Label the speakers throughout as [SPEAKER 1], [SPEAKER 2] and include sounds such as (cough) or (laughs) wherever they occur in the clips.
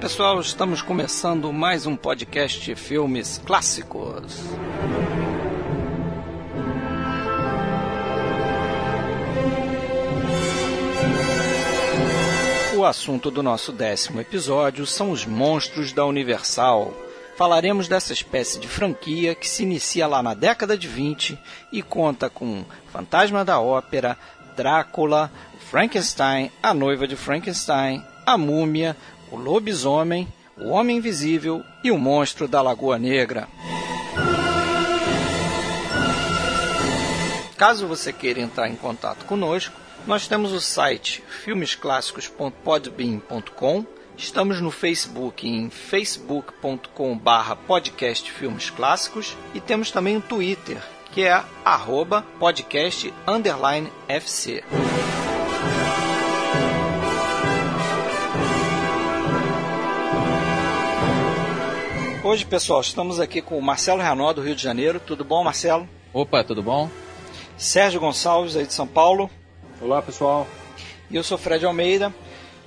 [SPEAKER 1] pessoal, estamos começando mais um podcast Filmes Clássicos. O assunto do nosso décimo episódio são os monstros da Universal. Falaremos dessa espécie de franquia que se inicia lá na década de 20 e conta com Fantasma da Ópera, Drácula, Frankenstein, A Noiva de Frankenstein, A Múmia, o lobisomem, o homem invisível e o monstro da Lagoa Negra. Caso você queira entrar em contato conosco, nós temos o site filmesclassicos.podbean.com, estamos no Facebook em facebook.com/barra podcast filmes clássicos e temos também um Twitter que é arroba podcast underline FC. Hoje, pessoal, estamos aqui com o Marcelo Renó, do Rio de Janeiro. Tudo bom, Marcelo?
[SPEAKER 2] Opa, tudo bom?
[SPEAKER 1] Sérgio Gonçalves, aí de São Paulo.
[SPEAKER 3] Olá, pessoal.
[SPEAKER 1] E eu sou Fred Almeida.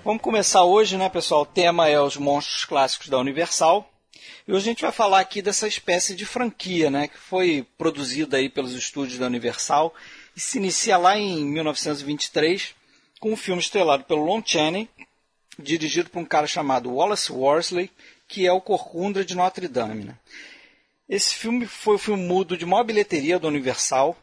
[SPEAKER 1] Vamos começar hoje, né, pessoal? O tema é os monstros clássicos da Universal. E hoje a gente vai falar aqui dessa espécie de franquia, né, que foi produzida aí pelos estúdios da Universal e se inicia lá em 1923 com um filme estrelado pelo Lon Chaney, dirigido por um cara chamado Wallace Worsley, que é o Corcunda de Notre Dame. Né? Esse filme foi o filme mudo de maior bilheteria da Universal,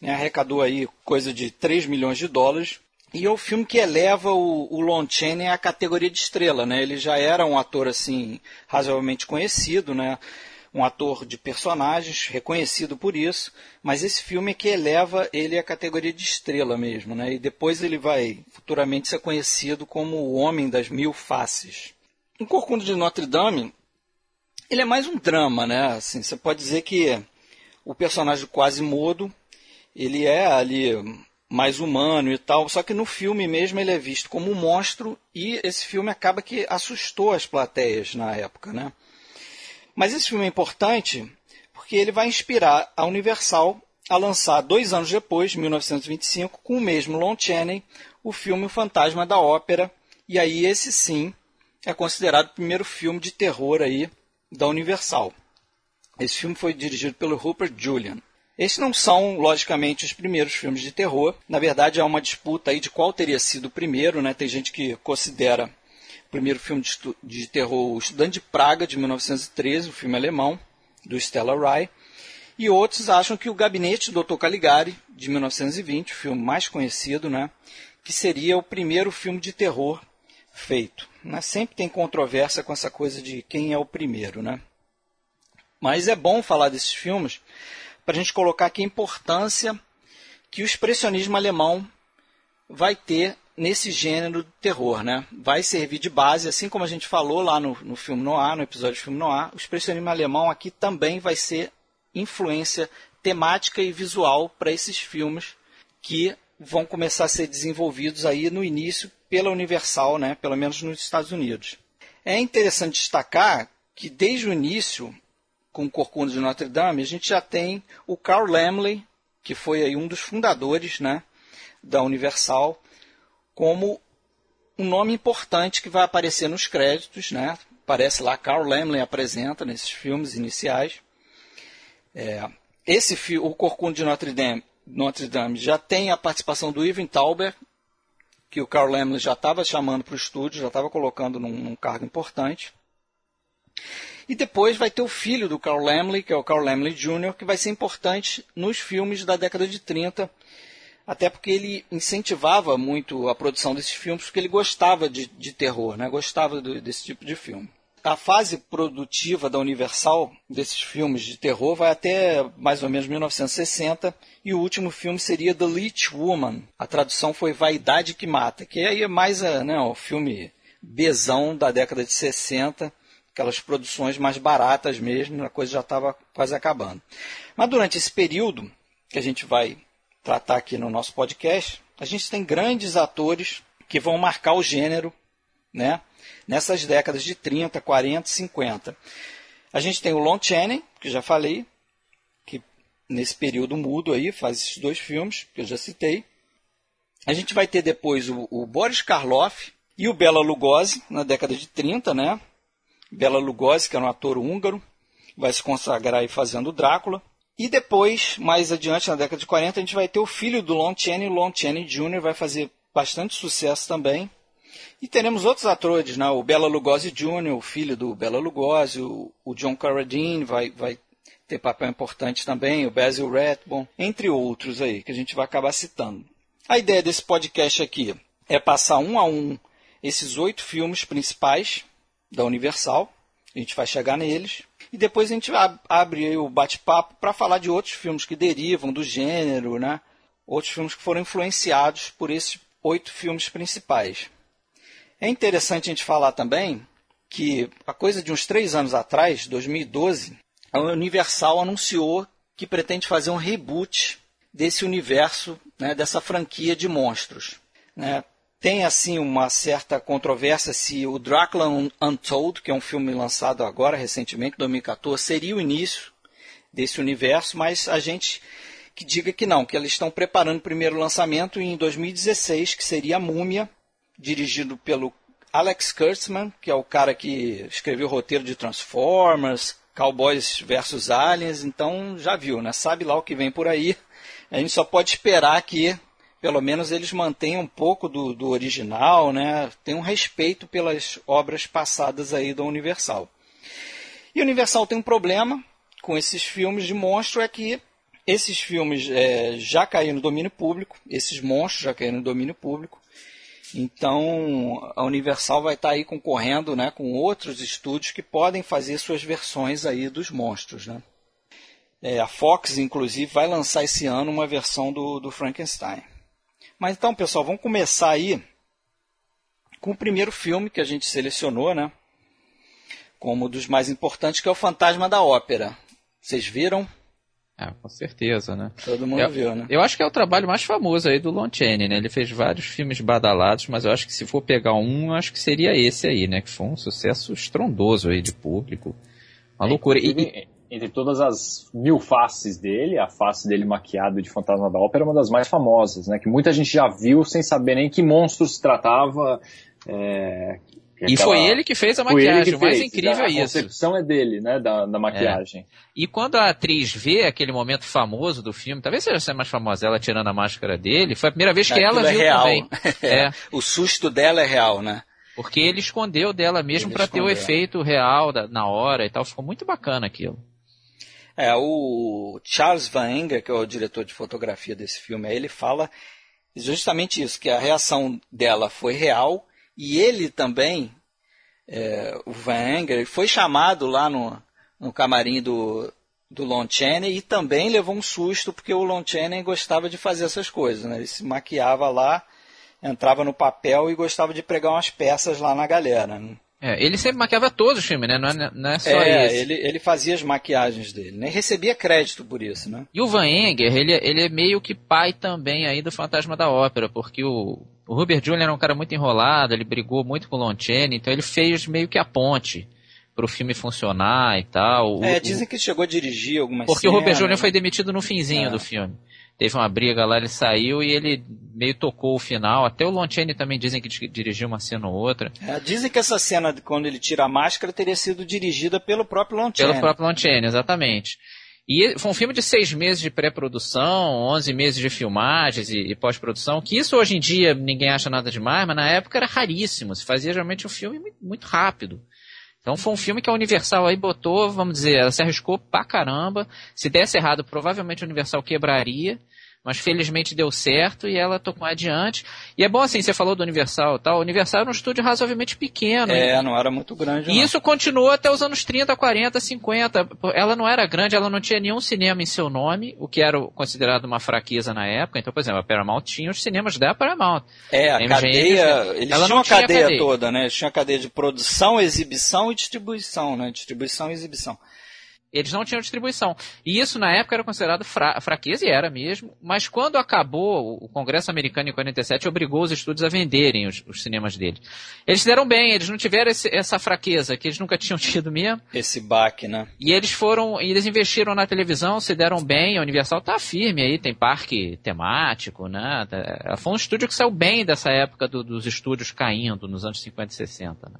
[SPEAKER 1] né? arrecadou aí coisa de 3 milhões de dólares, e é o filme que eleva o, o Lon Chaney à categoria de estrela. Né? Ele já era um ator assim razoavelmente conhecido, né? um ator de personagens, reconhecido por isso, mas esse filme é que eleva ele à categoria de estrela mesmo, né? E depois ele vai futuramente ser conhecido como o Homem das Mil Faces. O Corcunda de Notre Dame, ele é mais um drama, né? Assim, você pode dizer que o personagem quase mudo, ele é ali mais humano e tal, só que no filme mesmo ele é visto como um monstro e esse filme acaba que assustou as plateias na época, né? Mas esse filme é importante porque ele vai inspirar a Universal a lançar dois anos depois, 1925, com o mesmo Lon Chaney, o filme O Fantasma da Ópera, e aí esse sim é considerado o primeiro filme de terror aí da Universal. Esse filme foi dirigido pelo Rupert Julian. Esses não são, logicamente, os primeiros filmes de terror. Na verdade, há uma disputa aí de qual teria sido o primeiro. Né? Tem gente que considera o primeiro filme de, de terror O Estudante de Praga, de 1913, o um filme alemão, do Stella Rye. E outros acham que O Gabinete do Dr. Caligari, de 1920, o filme mais conhecido, né? que seria o primeiro filme de terror feito. Né? Sempre tem controvérsia com essa coisa de quem é o primeiro. Né? Mas é bom falar desses filmes para a gente colocar aqui a importância que o expressionismo alemão vai ter nesse gênero de terror. Né? Vai servir de base, assim como a gente falou lá no, no filme Noir, no episódio do filme Noir, o expressionismo alemão aqui também vai ser influência temática e visual para esses filmes que vão começar a ser desenvolvidos aí no início pela Universal, né, pelo menos nos Estados Unidos. É interessante destacar que desde o início, com o Corcunda de Notre Dame, a gente já tem o Carl Laemmle, que foi aí um dos fundadores né, da Universal, como um nome importante que vai aparecer nos créditos. Né? Aparece lá, Carl Laemmle apresenta nesses filmes iniciais. É, esse o Corcunda de Notre Dame, Notre Dame já tem a participação do Ivan Tauber, que o Carl Laemmle já estava chamando para o estúdio, já estava colocando num, num, cargo importante. E depois vai ter o filho do Carl Laemmle, que é o Carl Laemmle Jr., que vai ser importante nos filmes da década de 30, até porque ele incentivava muito a produção desses filmes, porque ele gostava de, de terror, né? gostava do, desse tipo de filme a fase produtiva da Universal desses filmes de terror vai até mais ou menos 1960 e o último filme seria The Leech Woman. A tradução foi Vaidade que Mata, que aí é mais né, o filme bezão da década de 60, aquelas produções mais baratas mesmo, a coisa já estava quase acabando. Mas durante esse período que a gente vai tratar aqui no nosso podcast, a gente tem grandes atores que vão marcar o gênero, né? Nessas décadas de 30, 40, 50. A gente tem o Lon Chaney, que já falei, que nesse período mudo aí faz esses dois filmes que eu já citei. A gente vai ter depois o, o Boris Karloff e o Bela Lugosi, na década de 30, né? Bela Lugosi, que era um ator húngaro, vai se consagrar aí fazendo Drácula. E depois, mais adiante, na década de 40, a gente vai ter o filho do Lon Chaney, Lon Chaney Jr., vai fazer bastante sucesso também. E teremos outros atores, né? o Bela Lugosi Jr., o filho do Bela Lugosi, o, o John Carradine vai, vai ter papel importante também, o Basil Rathbone, entre outros aí, que a gente vai acabar citando. A ideia desse podcast aqui é passar um a um esses oito filmes principais da Universal, a gente vai chegar neles, e depois a gente abre o bate-papo para falar de outros filmes que derivam do gênero, né? outros filmes que foram influenciados por esses oito filmes principais. É interessante a gente falar também que a coisa de uns três anos atrás, 2012, a Universal anunciou que pretende fazer um reboot desse universo, né, dessa franquia de monstros. Né? Tem assim uma certa controvérsia se o Dracula Untold, que é um filme lançado agora recentemente, 2014, seria o início desse universo, mas a gente que diga que não, que eles estão preparando o primeiro lançamento em 2016, que seria a Múmia, dirigido pelo Alex Kurtzman, que é o cara que escreveu o roteiro de Transformers, Cowboys versus Aliens, então já viu, né? Sabe lá o que vem por aí. A gente só pode esperar que pelo menos eles mantenham um pouco do, do original, né? Tem um respeito pelas obras passadas aí da Universal. E Universal tem um problema com esses filmes de monstro é que esses filmes é, já caíram no domínio público, esses monstros já caíram no domínio público. Então a Universal vai estar aí concorrendo né, com outros estúdios que podem fazer suas versões aí dos monstros. Né? É, a Fox, inclusive, vai lançar esse ano uma versão do, do Frankenstein. Mas então, pessoal, vamos começar aí com o primeiro filme que a gente selecionou, né? Como um dos mais importantes, que é o Fantasma da Ópera. Vocês viram?
[SPEAKER 2] Ah, com certeza, né?
[SPEAKER 1] Todo mundo
[SPEAKER 2] eu,
[SPEAKER 1] viu, né?
[SPEAKER 2] Eu acho que é o trabalho mais famoso aí do Lon Chaney, né? Ele fez vários filmes badalados, mas eu acho que se for pegar um, eu acho que seria esse aí, né? Que foi um sucesso estrondoso aí de público. Uma é, loucura. E,
[SPEAKER 3] entre todas as mil faces dele, a face dele maquiado de Fantasma da Ópera é uma das mais famosas, né? Que muita gente já viu sem saber nem que monstro se tratava, é,
[SPEAKER 2] e foi ele que fez a maquiagem, o mais incrível é isso. A
[SPEAKER 3] concepção é dele, né, da, da maquiagem. É.
[SPEAKER 2] E quando a atriz vê aquele momento famoso do filme, talvez seja a mais famosa, ela tirando a máscara dele, foi a primeira vez que ela é viu
[SPEAKER 1] real.
[SPEAKER 2] também. (laughs)
[SPEAKER 1] É. o susto dela é real, né?
[SPEAKER 2] Porque ele escondeu dela mesmo para ter o efeito real da, na hora e tal. Ficou muito bacana aquilo.
[SPEAKER 1] É, o Charles Van Enger, que é o diretor de fotografia desse filme, ele fala justamente isso, que a reação dela foi real e ele também, é, o Van Enger, foi chamado lá no, no camarim do, do Lon Chaney e também levou um susto porque o Lon Chaney gostava de fazer essas coisas. Né? Ele se maquiava lá, entrava no papel e gostava de pregar umas peças lá na galera. Né?
[SPEAKER 2] É, ele sempre maquiava todos os filmes, né? Não é, não é só
[SPEAKER 1] é,
[SPEAKER 2] esse.
[SPEAKER 1] Ele, ele fazia as maquiagens dele, nem né? recebia crédito por isso, né?
[SPEAKER 2] E o Van Enger, ele, ele é meio que pai também aí do Fantasma da Ópera, porque o, o Robert Jr. era um cara muito enrolado, ele brigou muito com o Lon Chaney, então ele fez meio que a ponte para o filme funcionar e tal.
[SPEAKER 1] É, dizem que chegou a dirigir algumas
[SPEAKER 2] Porque cenas, o Robert Jr. Foi demitido no finzinho é. do filme teve uma briga lá, ele saiu e ele meio tocou o final. Até o Lon Chaney também dizem que dirigiu uma cena ou outra.
[SPEAKER 1] É, dizem que essa cena, quando ele tira a máscara, teria sido dirigida pelo próprio Lon Chaney.
[SPEAKER 2] Pelo próprio Lon Chaney, exatamente. E foi um filme de seis meses de pré-produção, onze meses de filmagens e, e pós-produção, que isso hoje em dia ninguém acha nada demais, mas na época era raríssimo. Se fazia geralmente um filme muito rápido. Então foi um filme que a Universal aí botou, vamos dizer, ela se arriscou pra caramba. Se desse errado, provavelmente a Universal quebraria. Mas felizmente deu certo e ela tocou adiante. E é bom assim, você falou do Universal tal. O Universal era um estúdio razoavelmente pequeno.
[SPEAKER 1] É, não era muito grande.
[SPEAKER 2] E não. isso continuou até os anos 30, 40, 50. Ela não era grande, ela não tinha nenhum cinema em seu nome, o que era considerado uma fraqueza na época. Então, por exemplo, a Paramount tinha os cinemas da Paramount.
[SPEAKER 1] É, a, a cadeia. Eles ela tinham a cadeia, cadeia, toda, né? Eles tinham a cadeia de produção, exibição e distribuição, né? Distribuição e exibição.
[SPEAKER 2] Eles não tinham distribuição. E isso na época era considerado fra fraqueza, e era mesmo. Mas quando acabou, o Congresso americano em 47 obrigou os estúdios a venderem os, os cinemas deles. Eles se deram bem, eles não tiveram esse, essa fraqueza que eles nunca (laughs) tinham tido mesmo.
[SPEAKER 1] Esse baque, né?
[SPEAKER 2] E eles foram, e eles investiram na televisão, se deram bem. A Universal tá firme aí, tem parque temático, né? Foi um estúdio que saiu bem dessa época do, dos estúdios caindo nos anos 50 e 60, né?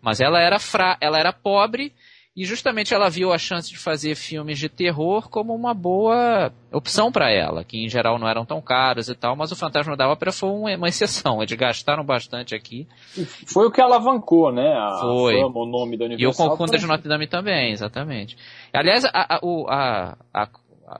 [SPEAKER 2] Mas ela era fra ela era pobre e justamente ela viu a chance de fazer filmes de terror como uma boa opção para ela, que em geral não eram tão caros e tal, mas o Fantasma da Ópera foi uma exceção, eles gastaram bastante aqui.
[SPEAKER 3] Foi o que alavancou, né, a
[SPEAKER 2] foi.
[SPEAKER 3] fama, o nome da Universal.
[SPEAKER 2] E o Concunda de Notre Dame também, exatamente. Aliás, a, a, a,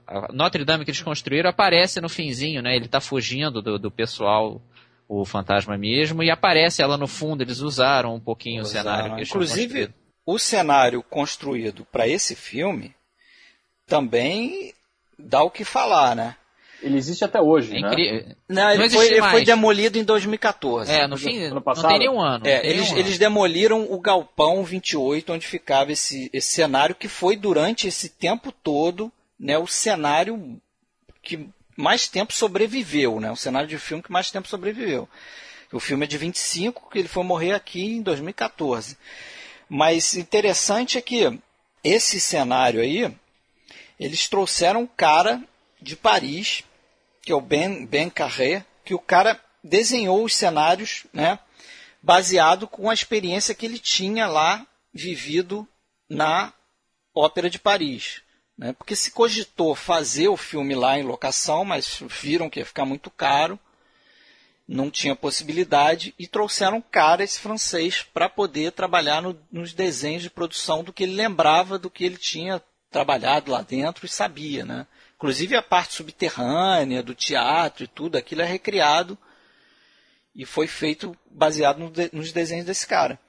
[SPEAKER 2] a Notre Dame que eles construíram aparece no finzinho, né, ele está fugindo do, do pessoal o fantasma mesmo, e aparece ela no fundo, eles usaram um pouquinho usaram. o cenário que eles
[SPEAKER 1] Inclusive, o cenário construído para esse filme também dá o que falar, né?
[SPEAKER 3] Ele existe até hoje, é
[SPEAKER 1] né? Não, ele, não foi, ele foi, demolido em 2014.
[SPEAKER 2] É, no fim, não tem nenhum ano.
[SPEAKER 1] É, eles,
[SPEAKER 2] ano.
[SPEAKER 1] eles demoliram o galpão 28, onde ficava esse, esse cenário, que foi durante esse tempo todo né, o cenário que mais tempo sobreviveu, né? O cenário de filme que mais tempo sobreviveu. O filme é de 25, que ele foi morrer aqui em 2014. Mas interessante é que esse cenário aí, eles trouxeram um cara de Paris, que é o Ben, ben Carré, que o cara desenhou os cenários, né, baseado com a experiência que ele tinha lá vivido na Ópera de Paris. Né, porque se cogitou fazer o filme lá em locação, mas viram que ia ficar muito caro não tinha possibilidade e trouxeram cara, esse francês, para poder trabalhar no, nos desenhos de produção do que ele lembrava do que ele tinha trabalhado lá dentro e sabia, né? Inclusive a parte subterrânea do teatro e tudo, aquilo é recriado e foi feito baseado no de, nos desenhos desse cara.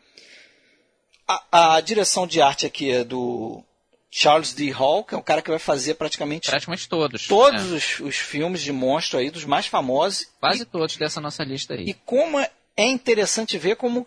[SPEAKER 1] A, a, direção de arte aqui é do Charles D. Hall, que é um cara que vai fazer praticamente,
[SPEAKER 2] praticamente todos.
[SPEAKER 1] Todos é. os, os, filmes de monstro aí, dos mais famosos.
[SPEAKER 2] Quase e, todos dessa nossa lista aí.
[SPEAKER 1] E como é interessante ver como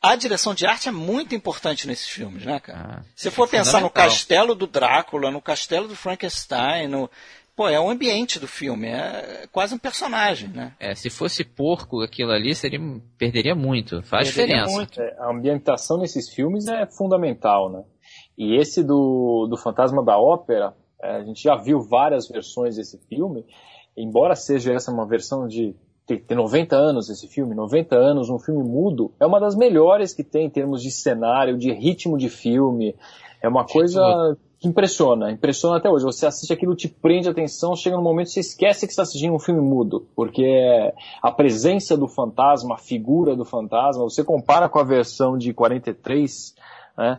[SPEAKER 1] a direção de arte é muito importante nesses filmes, né, cara? Ah, Se for pensar no castelo do Drácula, no castelo do Frankenstein, no... Pô, é o ambiente do filme, é quase um personagem, né?
[SPEAKER 2] É, se fosse porco aquilo ali, seria, perderia muito, faz perderia diferença. Muito.
[SPEAKER 3] É, a ambientação nesses filmes é fundamental, né? E esse do, do Fantasma da Ópera, é, a gente já viu várias versões desse filme, embora seja essa uma versão de ter 90 anos esse filme, 90 anos, um filme mudo, é uma das melhores que tem em termos de cenário, de ritmo de filme. É uma coisa que impressiona, impressiona até hoje. Você assiste aquilo, te prende atenção, chega no momento você esquece que está assistindo um filme mudo, porque a presença do fantasma, a figura do fantasma, você compara com a versão de 43, né?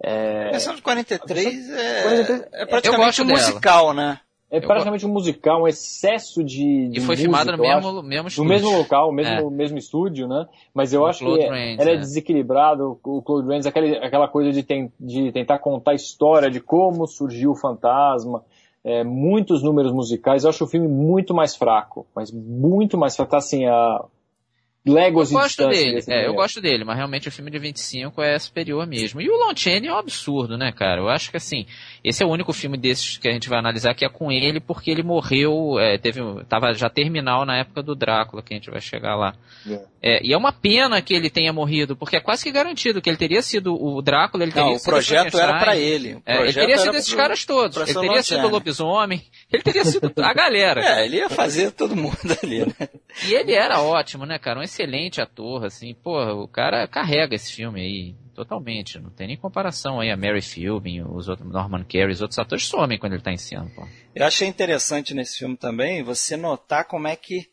[SPEAKER 1] É... A versão de 43 é, 43 é praticamente um musical, né?
[SPEAKER 3] É praticamente um musical, um excesso de. de
[SPEAKER 2] e foi filmada no mesmo, mesmo
[SPEAKER 3] estúdio. No mesmo local, mesmo, é. mesmo estúdio, né? Mas eu o acho Claude que Rains, ela é, é desequilibrado. O Claude Rains, aquela, aquela coisa de, tem, de tentar contar a história de como surgiu o fantasma. É, muitos números musicais. Eu acho o filme muito mais fraco. Mas muito mais fraco. Tá assim, a, léguas
[SPEAKER 2] eu gosto dele, é, eu gosto dele, mas realmente o filme de 25 é superior mesmo. E o Lon Chaney é um absurdo, né, cara? Eu acho que assim, esse é o único filme desses que a gente vai analisar que é com ele, porque ele morreu, é, teve, tava já terminal na época do Drácula, que a gente vai chegar lá. É. É, e é uma pena que ele tenha morrido, porque é quase que garantido que ele teria sido o Drácula, ele teria
[SPEAKER 1] Não,
[SPEAKER 2] sido
[SPEAKER 1] o projeto era para ele.
[SPEAKER 2] É, ele teria sido esses caras todos. Ele teria sido o lobisomem, ele teria sido a (laughs) galera.
[SPEAKER 1] É, ele ia fazer todo mundo ali, né?
[SPEAKER 2] E ele era ótimo, né, cara? Um excelente ator, assim, porra, o cara carrega esse filme aí totalmente, não tem nem comparação aí a Mary Philbin, os outros Norman Carey, os outros atores somem quando ele tá em cena, pô.
[SPEAKER 1] Eu achei interessante nesse filme também você notar como é que,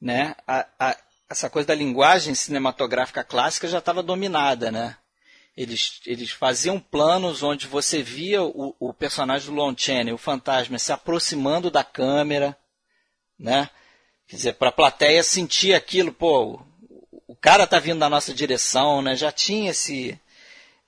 [SPEAKER 1] né, a, a, essa coisa da linguagem cinematográfica clássica já estava dominada, né? Eles, eles faziam planos onde você via o, o personagem do Lon Chaney, o fantasma, se aproximando da câmera, né? Quer dizer, para a plateia sentir aquilo, pô, o cara tá vindo na nossa direção, né? Já tinha esse,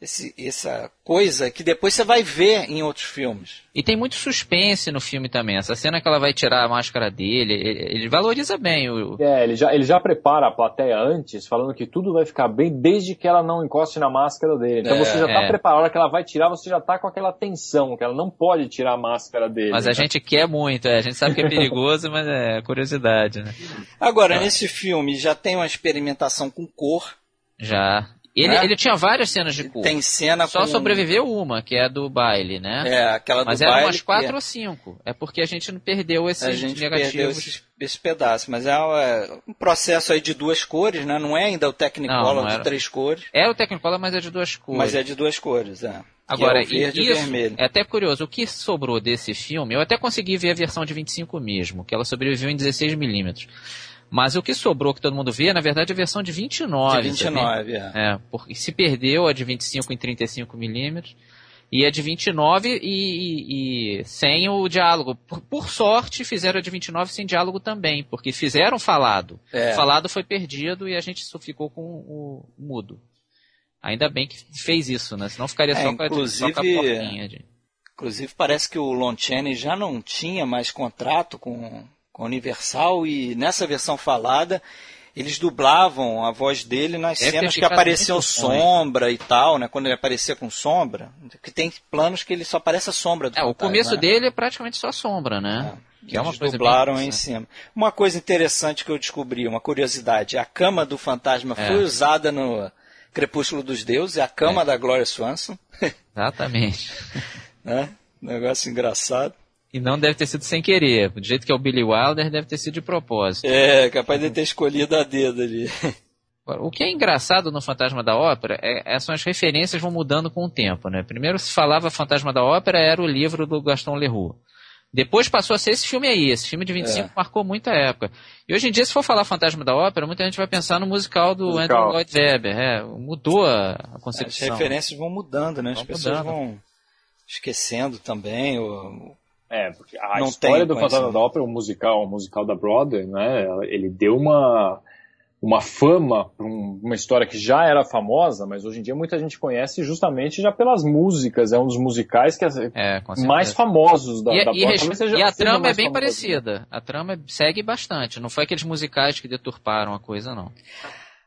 [SPEAKER 1] esse, essa coisa que depois você vai ver em outros filmes.
[SPEAKER 2] E tem muito suspense no filme também. Essa cena que ela vai tirar a máscara dele, ele, ele, valoriza bem o.
[SPEAKER 3] É, ele já, ele já prepara a plateia antes, falando que tudo vai ficar bem desde que ela não encoste na máscara dele. Então é, você já está é. preparado, a hora que ela vai tirar, você já está com aquela tensão, que ela não pode tirar a máscara dele.
[SPEAKER 2] Mas a gente quer muito, é, a gente sabe que é perigoso, mas é curiosidade, né?
[SPEAKER 1] Agora, nesse filme já tem uma experimentação com cor.
[SPEAKER 2] Já. Ele,
[SPEAKER 1] né?
[SPEAKER 2] ele tinha várias cenas de cu.
[SPEAKER 1] Tem cena
[SPEAKER 2] Só
[SPEAKER 1] com...
[SPEAKER 2] sobreviveu uma, que é a do baile, né?
[SPEAKER 1] É, aquela do
[SPEAKER 2] Mas
[SPEAKER 1] baile.
[SPEAKER 2] eram umas quatro ou cinco. É porque a gente não perdeu esses
[SPEAKER 1] a gente
[SPEAKER 2] negativos.
[SPEAKER 1] perdeu esses, esse pedaço. Mas é, é um processo aí de duas cores, né? Não é ainda o Technicolor
[SPEAKER 2] Não, não
[SPEAKER 1] de três cores,
[SPEAKER 2] É o Technicolor, mas é de duas cores.
[SPEAKER 1] mas é de duas cores, é.
[SPEAKER 2] Agora,
[SPEAKER 1] que é verde e,
[SPEAKER 2] isso
[SPEAKER 1] o vermelho.
[SPEAKER 2] é até curioso. O que sobrou desse filme, eu até consegui ver a versão de 25 mesmo, que ela sobreviveu em 16mm. Mas o que sobrou, que todo mundo vê, na verdade, é a versão de 29.
[SPEAKER 1] de
[SPEAKER 2] sabe?
[SPEAKER 1] 29, é.
[SPEAKER 2] É, porque se perdeu a de 25 em 35 milímetros e a de 29 e, e- e sem o diálogo. Por, por sorte, fizeram a de 29 sem diálogo também, porque fizeram falado.
[SPEAKER 1] É.
[SPEAKER 2] O falado foi perdido e a gente só ficou com o mudo. Ainda bem que fez isso, né? Senão ficaria
[SPEAKER 1] É,
[SPEAKER 2] só, com a, só com a porquinha de...
[SPEAKER 1] Inclusive, parece que o Lon Chaney já não tinha mais contrato com, Universal e nessa versão falada eles dublavam a voz dele nas cenas que apareciam sombra e tal, né? Quando ele aparecia com sombra. Que tem planos que ele só aparece a sombra do
[SPEAKER 2] É, o
[SPEAKER 1] fantasma,
[SPEAKER 2] começo
[SPEAKER 1] né?
[SPEAKER 2] dele é praticamente só sombra, né? Que é uma
[SPEAKER 1] Eles
[SPEAKER 2] coisa
[SPEAKER 1] dublaram
[SPEAKER 2] bem
[SPEAKER 1] em cima. Uma coisa interessante que eu descobri, uma curiosidade, a cama do fantasma
[SPEAKER 2] É.
[SPEAKER 1] foi usada no Crepúsculo dos Deuses, é a cama
[SPEAKER 2] É.
[SPEAKER 1] da Gloria Swanson, (laughs)
[SPEAKER 2] Exatamente.
[SPEAKER 1] né? Negócio engraçado.
[SPEAKER 2] E não deve ter sido sem querer. Do jeito que é o Billy Wilder, deve ter sido de propósito.
[SPEAKER 1] É, capaz de ter escolhido a dedo ali. (laughs)
[SPEAKER 2] O que é engraçado no Fantasma da Ópera é, é são as referências vão mudando com o tempo, né? Primeiro se falava Fantasma da Ópera era o livro do Gaston Leroux. Depois passou a ser esse filme aí. Esse filme de 25
[SPEAKER 1] É.
[SPEAKER 2] marcou muita época. E hoje em dia, se for falar Fantasma da Ópera, muita gente vai pensar no musical do
[SPEAKER 3] Musical.
[SPEAKER 2] Andrew Lloyd Webber. É, mudou a, a
[SPEAKER 1] As
[SPEAKER 2] concepção.
[SPEAKER 1] referências vão mudando, né? As
[SPEAKER 2] Vão
[SPEAKER 1] pessoas
[SPEAKER 2] mudando.
[SPEAKER 1] vão esquecendo também. o-
[SPEAKER 3] É, porque a
[SPEAKER 1] Não
[SPEAKER 3] história do Fantasma da Ópera, o musical, o musical da Broadway, né? Ele deu uma, uma fama para uma história que já era famosa, mas hoje em dia muita gente conhece justamente já pelas músicas. É um dos musicais que é
[SPEAKER 2] É,
[SPEAKER 3] mais famosos da,
[SPEAKER 2] E,
[SPEAKER 3] da
[SPEAKER 2] e
[SPEAKER 3] Broadway.
[SPEAKER 2] e a trama é bem parecida. A trama segue bastante. Não foi aqueles musicais que deturparam a coisa, não.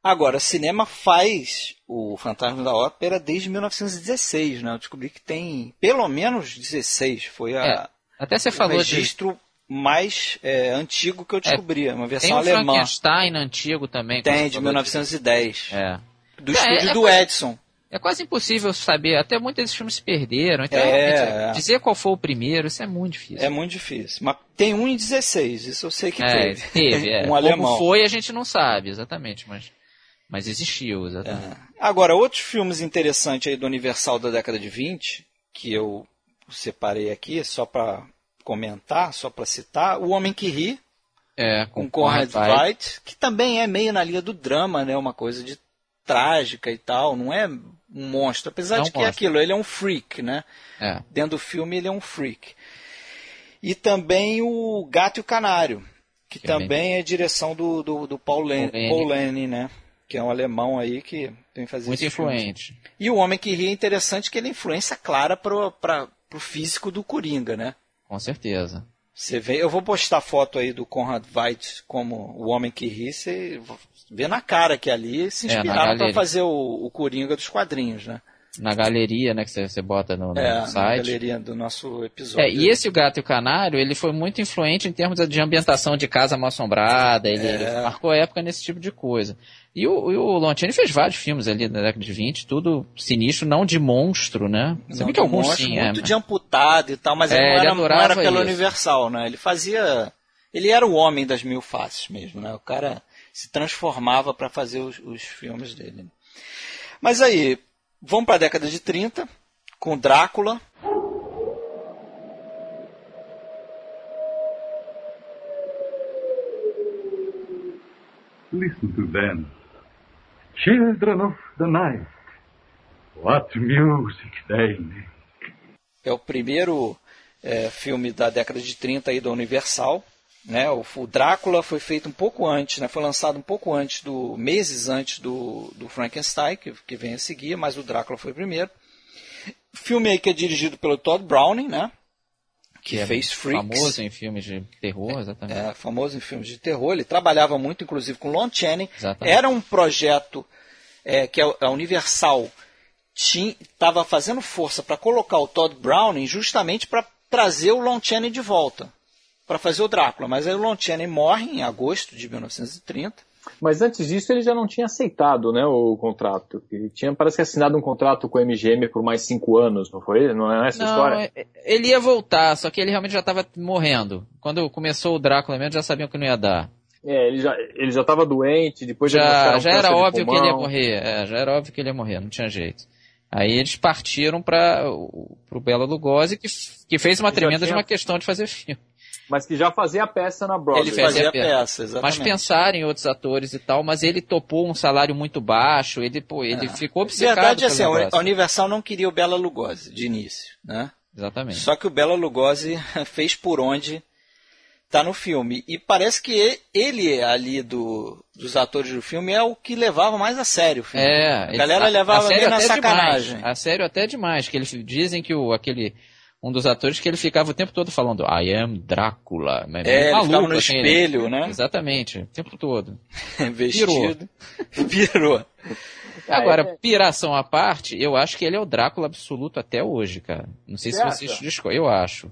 [SPEAKER 1] Agora, cinema faz o Fantasma da Ópera desde 1916, né? Eu descobri que tem pelo menos 16. Foi a,
[SPEAKER 2] É, Até você falou de.
[SPEAKER 1] registro mais é, antigo que eu descobri. uma
[SPEAKER 2] Tem
[SPEAKER 1] versão
[SPEAKER 2] um
[SPEAKER 1] alemã.
[SPEAKER 2] Frankenstein antigo também.
[SPEAKER 1] Tem, de
[SPEAKER 2] falou
[SPEAKER 1] 1910.
[SPEAKER 2] É.
[SPEAKER 1] Do
[SPEAKER 2] É,
[SPEAKER 1] estúdio
[SPEAKER 2] é
[SPEAKER 1] do Edson.
[SPEAKER 2] É quase impossível saber. Até muitos desses filmes se perderam. Então,
[SPEAKER 1] É, é.
[SPEAKER 2] dizer qual foi o primeiro, isso é muito difícil.
[SPEAKER 1] É muito difícil. Mas tem um em 16, isso eu sei que
[SPEAKER 2] É,
[SPEAKER 1] teve.
[SPEAKER 2] teve, é. (laughs)
[SPEAKER 1] um
[SPEAKER 2] Como
[SPEAKER 1] alemão.
[SPEAKER 2] foi, a gente não sabe, exatamente. Mas, mas existiu, exatamente.
[SPEAKER 1] Agora, outros filmes interessantes aí do Universal da década de 20, que eu separei aqui só para comentar, só para citar, O Homem que Ri,
[SPEAKER 2] É,
[SPEAKER 1] com Conrad Veidt, que também é meio na linha do drama, né? Uma coisa de trágica e tal, não é um monstro, apesar
[SPEAKER 2] É um
[SPEAKER 1] de que é
[SPEAKER 2] monstro.
[SPEAKER 1] aquilo, ele é um freak, né?
[SPEAKER 2] É.
[SPEAKER 1] Dentro do filme ele é um freak. E também o Gato e o Canário, que,
[SPEAKER 2] Que é
[SPEAKER 1] também é direção do, do, do Paul, Len,
[SPEAKER 2] Paul Leni,
[SPEAKER 1] né? Que é um alemão aí que tem fazer
[SPEAKER 2] Muito influente.
[SPEAKER 1] E o Homem que Ri é interessante que ele é influência clara para o físico do Coringa, né?
[SPEAKER 2] Com certeza.
[SPEAKER 1] Você vê, eu vou postar foto aí do Conrad Veidt como o Homem que Ri, você vê na cara que ali se
[SPEAKER 2] É, na
[SPEAKER 1] inspiraram para
[SPEAKER 2] galeria.
[SPEAKER 1] fazer o, o Coringa dos quadrinhos, né?
[SPEAKER 2] Na galeria, né, que você, bota no, no
[SPEAKER 1] É, na
[SPEAKER 2] site.
[SPEAKER 1] galeria do nosso episódio.
[SPEAKER 2] É, e esse O Gato e o Canário, ele foi muito influente em termos de ambientação de casa mal assombrada, ele,
[SPEAKER 1] É.
[SPEAKER 2] ele marcou a época nesse tipo de coisa. E o, e o Lontini fez vários filmes ali na década de 20, tudo sinistro, não de monstro, né? Você
[SPEAKER 1] Não,
[SPEAKER 2] vê que alguns
[SPEAKER 1] mostra
[SPEAKER 2] sim,
[SPEAKER 1] muito
[SPEAKER 2] é.
[SPEAKER 1] de amputado e tal, mas
[SPEAKER 2] É,
[SPEAKER 1] ele não
[SPEAKER 2] ele
[SPEAKER 1] era, não
[SPEAKER 2] adorava
[SPEAKER 1] era pela
[SPEAKER 2] isso.
[SPEAKER 1] Universal, né? Ele fazia. Ele era o homem das mil faces mesmo, né? O cara se transformava para fazer os, os filmes dele. Mas aí, vamos para a década de 30, com Drácula.
[SPEAKER 4] Listen to them. Children of the night. What music they make.
[SPEAKER 1] É o primeiro é, filme da década de 30 aí da Universal. Né? O, o Drácula foi feito um pouco antes, né? foi lançado um pouco antes, do meses antes do, do Frankenstein, que, que vem a seguir, mas o Drácula foi primeiro. Filme aí que é dirigido pelo Todd Browning, né? Que,
[SPEAKER 2] é
[SPEAKER 1] fez Freaks.
[SPEAKER 2] famoso em filmes de terror, exatamente.
[SPEAKER 1] É, famoso em filmes de terror. Ele trabalhava muito, inclusive, com Lon Chaney.
[SPEAKER 2] Exatamente.
[SPEAKER 1] Era um projeto é, que a a Universal estava fazendo força para colocar o Todd Browning justamente para trazer o Lon Chaney de volta, para fazer o Drácula. Mas aí o Lon Chaney morre em agosto de 1930.
[SPEAKER 3] Mas antes disso ele já não tinha aceitado, né, o contrato. Ele tinha, parece que assinado um contrato com a MGM por mais cinco anos, não foi? Não é essa
[SPEAKER 2] não,
[SPEAKER 3] história?
[SPEAKER 2] é- Ele ia voltar, só que ele realmente já estava morrendo. Quando começou o Drácula mesmo, já sabiam que não ia dar.
[SPEAKER 3] É, ele já, ele já tava doente, depois
[SPEAKER 2] Já, já era
[SPEAKER 3] de
[SPEAKER 2] óbvio que ele ia morrer. É, já era óbvio que ele ia morrer, não tinha jeito. Aí eles partiram para o Bela Lugosi, que, que fez uma tremenda de
[SPEAKER 3] tinha-
[SPEAKER 2] uma questão de fazer filme.
[SPEAKER 3] Mas que já fazia a peça na Broadway.
[SPEAKER 1] Ele fazia
[SPEAKER 2] a
[SPEAKER 1] a
[SPEAKER 2] peça.
[SPEAKER 1] peça,
[SPEAKER 2] Mas
[SPEAKER 1] exatamente.
[SPEAKER 2] pensaram em outros atores e tal, mas ele topou um salário muito baixo, ele, pô, ele ficou
[SPEAKER 1] A
[SPEAKER 2] obcecado
[SPEAKER 1] verdade é assim, a. Universal não queria o Bela Lugosi de início, né?
[SPEAKER 2] Exatamente.
[SPEAKER 1] Só que o Bela Lugosi (laughs) fez por onde tá no filme. E parece que ele ali do, dos atores do filme é o que levava mais a sério o filme.
[SPEAKER 2] É,
[SPEAKER 1] a
[SPEAKER 2] ele-
[SPEAKER 1] galera
[SPEAKER 2] a-
[SPEAKER 1] levava
[SPEAKER 2] a
[SPEAKER 1] meio na
[SPEAKER 2] até
[SPEAKER 1] sacanagem.
[SPEAKER 2] Demais, a sério até demais, que eles dizem que o, aquele um dos atores que ele ficava o tempo todo falando I am Drácula. mas
[SPEAKER 1] É, ele
[SPEAKER 2] maluco,
[SPEAKER 1] ficava no
[SPEAKER 2] assim,
[SPEAKER 1] espelho, né?
[SPEAKER 2] Exatamente, o tempo todo. (laughs)
[SPEAKER 1] Vestido. Pirou. (laughs)
[SPEAKER 3] Ah,
[SPEAKER 2] Agora,
[SPEAKER 3] é-
[SPEAKER 2] piração à parte, eu acho que ele é o Drácula absoluto até hoje, cara. Não sei
[SPEAKER 3] Você
[SPEAKER 2] se vocês discordam, eu acho.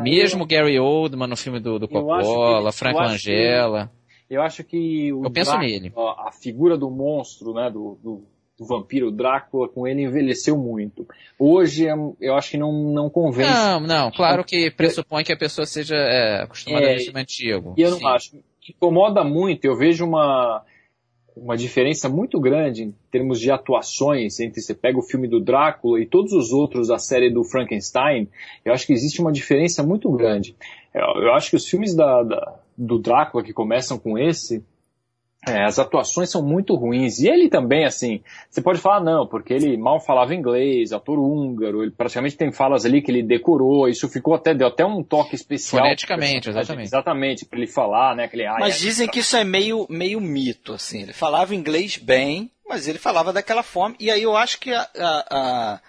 [SPEAKER 2] Mesmo Gary Oldman no filme do, do
[SPEAKER 3] Eu
[SPEAKER 2] Coppola,
[SPEAKER 3] ele-
[SPEAKER 2] Frank
[SPEAKER 3] eu acho que-
[SPEAKER 2] Langella.
[SPEAKER 3] Eu acho que o
[SPEAKER 2] Eu penso
[SPEAKER 3] Drácula,
[SPEAKER 2] nele.
[SPEAKER 3] A figura do monstro, né, do, do, do vampiro Drácula, com ele envelheceu muito. Hoje é- eu acho que não, não convence.
[SPEAKER 2] Não, não, claro que pressupõe que a pessoa seja é, acostumada
[SPEAKER 3] É,
[SPEAKER 2] a filme antigo.
[SPEAKER 3] E eu não
[SPEAKER 2] Sim.
[SPEAKER 3] acho. Que incomoda muito. Eu vejo uma, uma diferença muito grande em termos de atuações entre você pega o filme do Drácula e todos os outros da série do Frankenstein. Eu acho que existe uma diferença muito grande. Eu, eu acho que os filmes da, da- do Drácula que começam com esse. É, as atuações são muito ruins. E ele também, assim, você pode falar, não, porque ele mal falava inglês, ator húngaro, ele praticamente tem falas ali que ele decorou, isso ficou até, deu até um toque especial.
[SPEAKER 2] Foneticamente, exatamente.
[SPEAKER 3] Exatamente, pra ele falar, né, aquele...
[SPEAKER 1] Mas dizem que isso é meio, meio mito, assim. Ele falava inglês bem, mas ele falava daquela forma. E aí eu acho que a- a- a-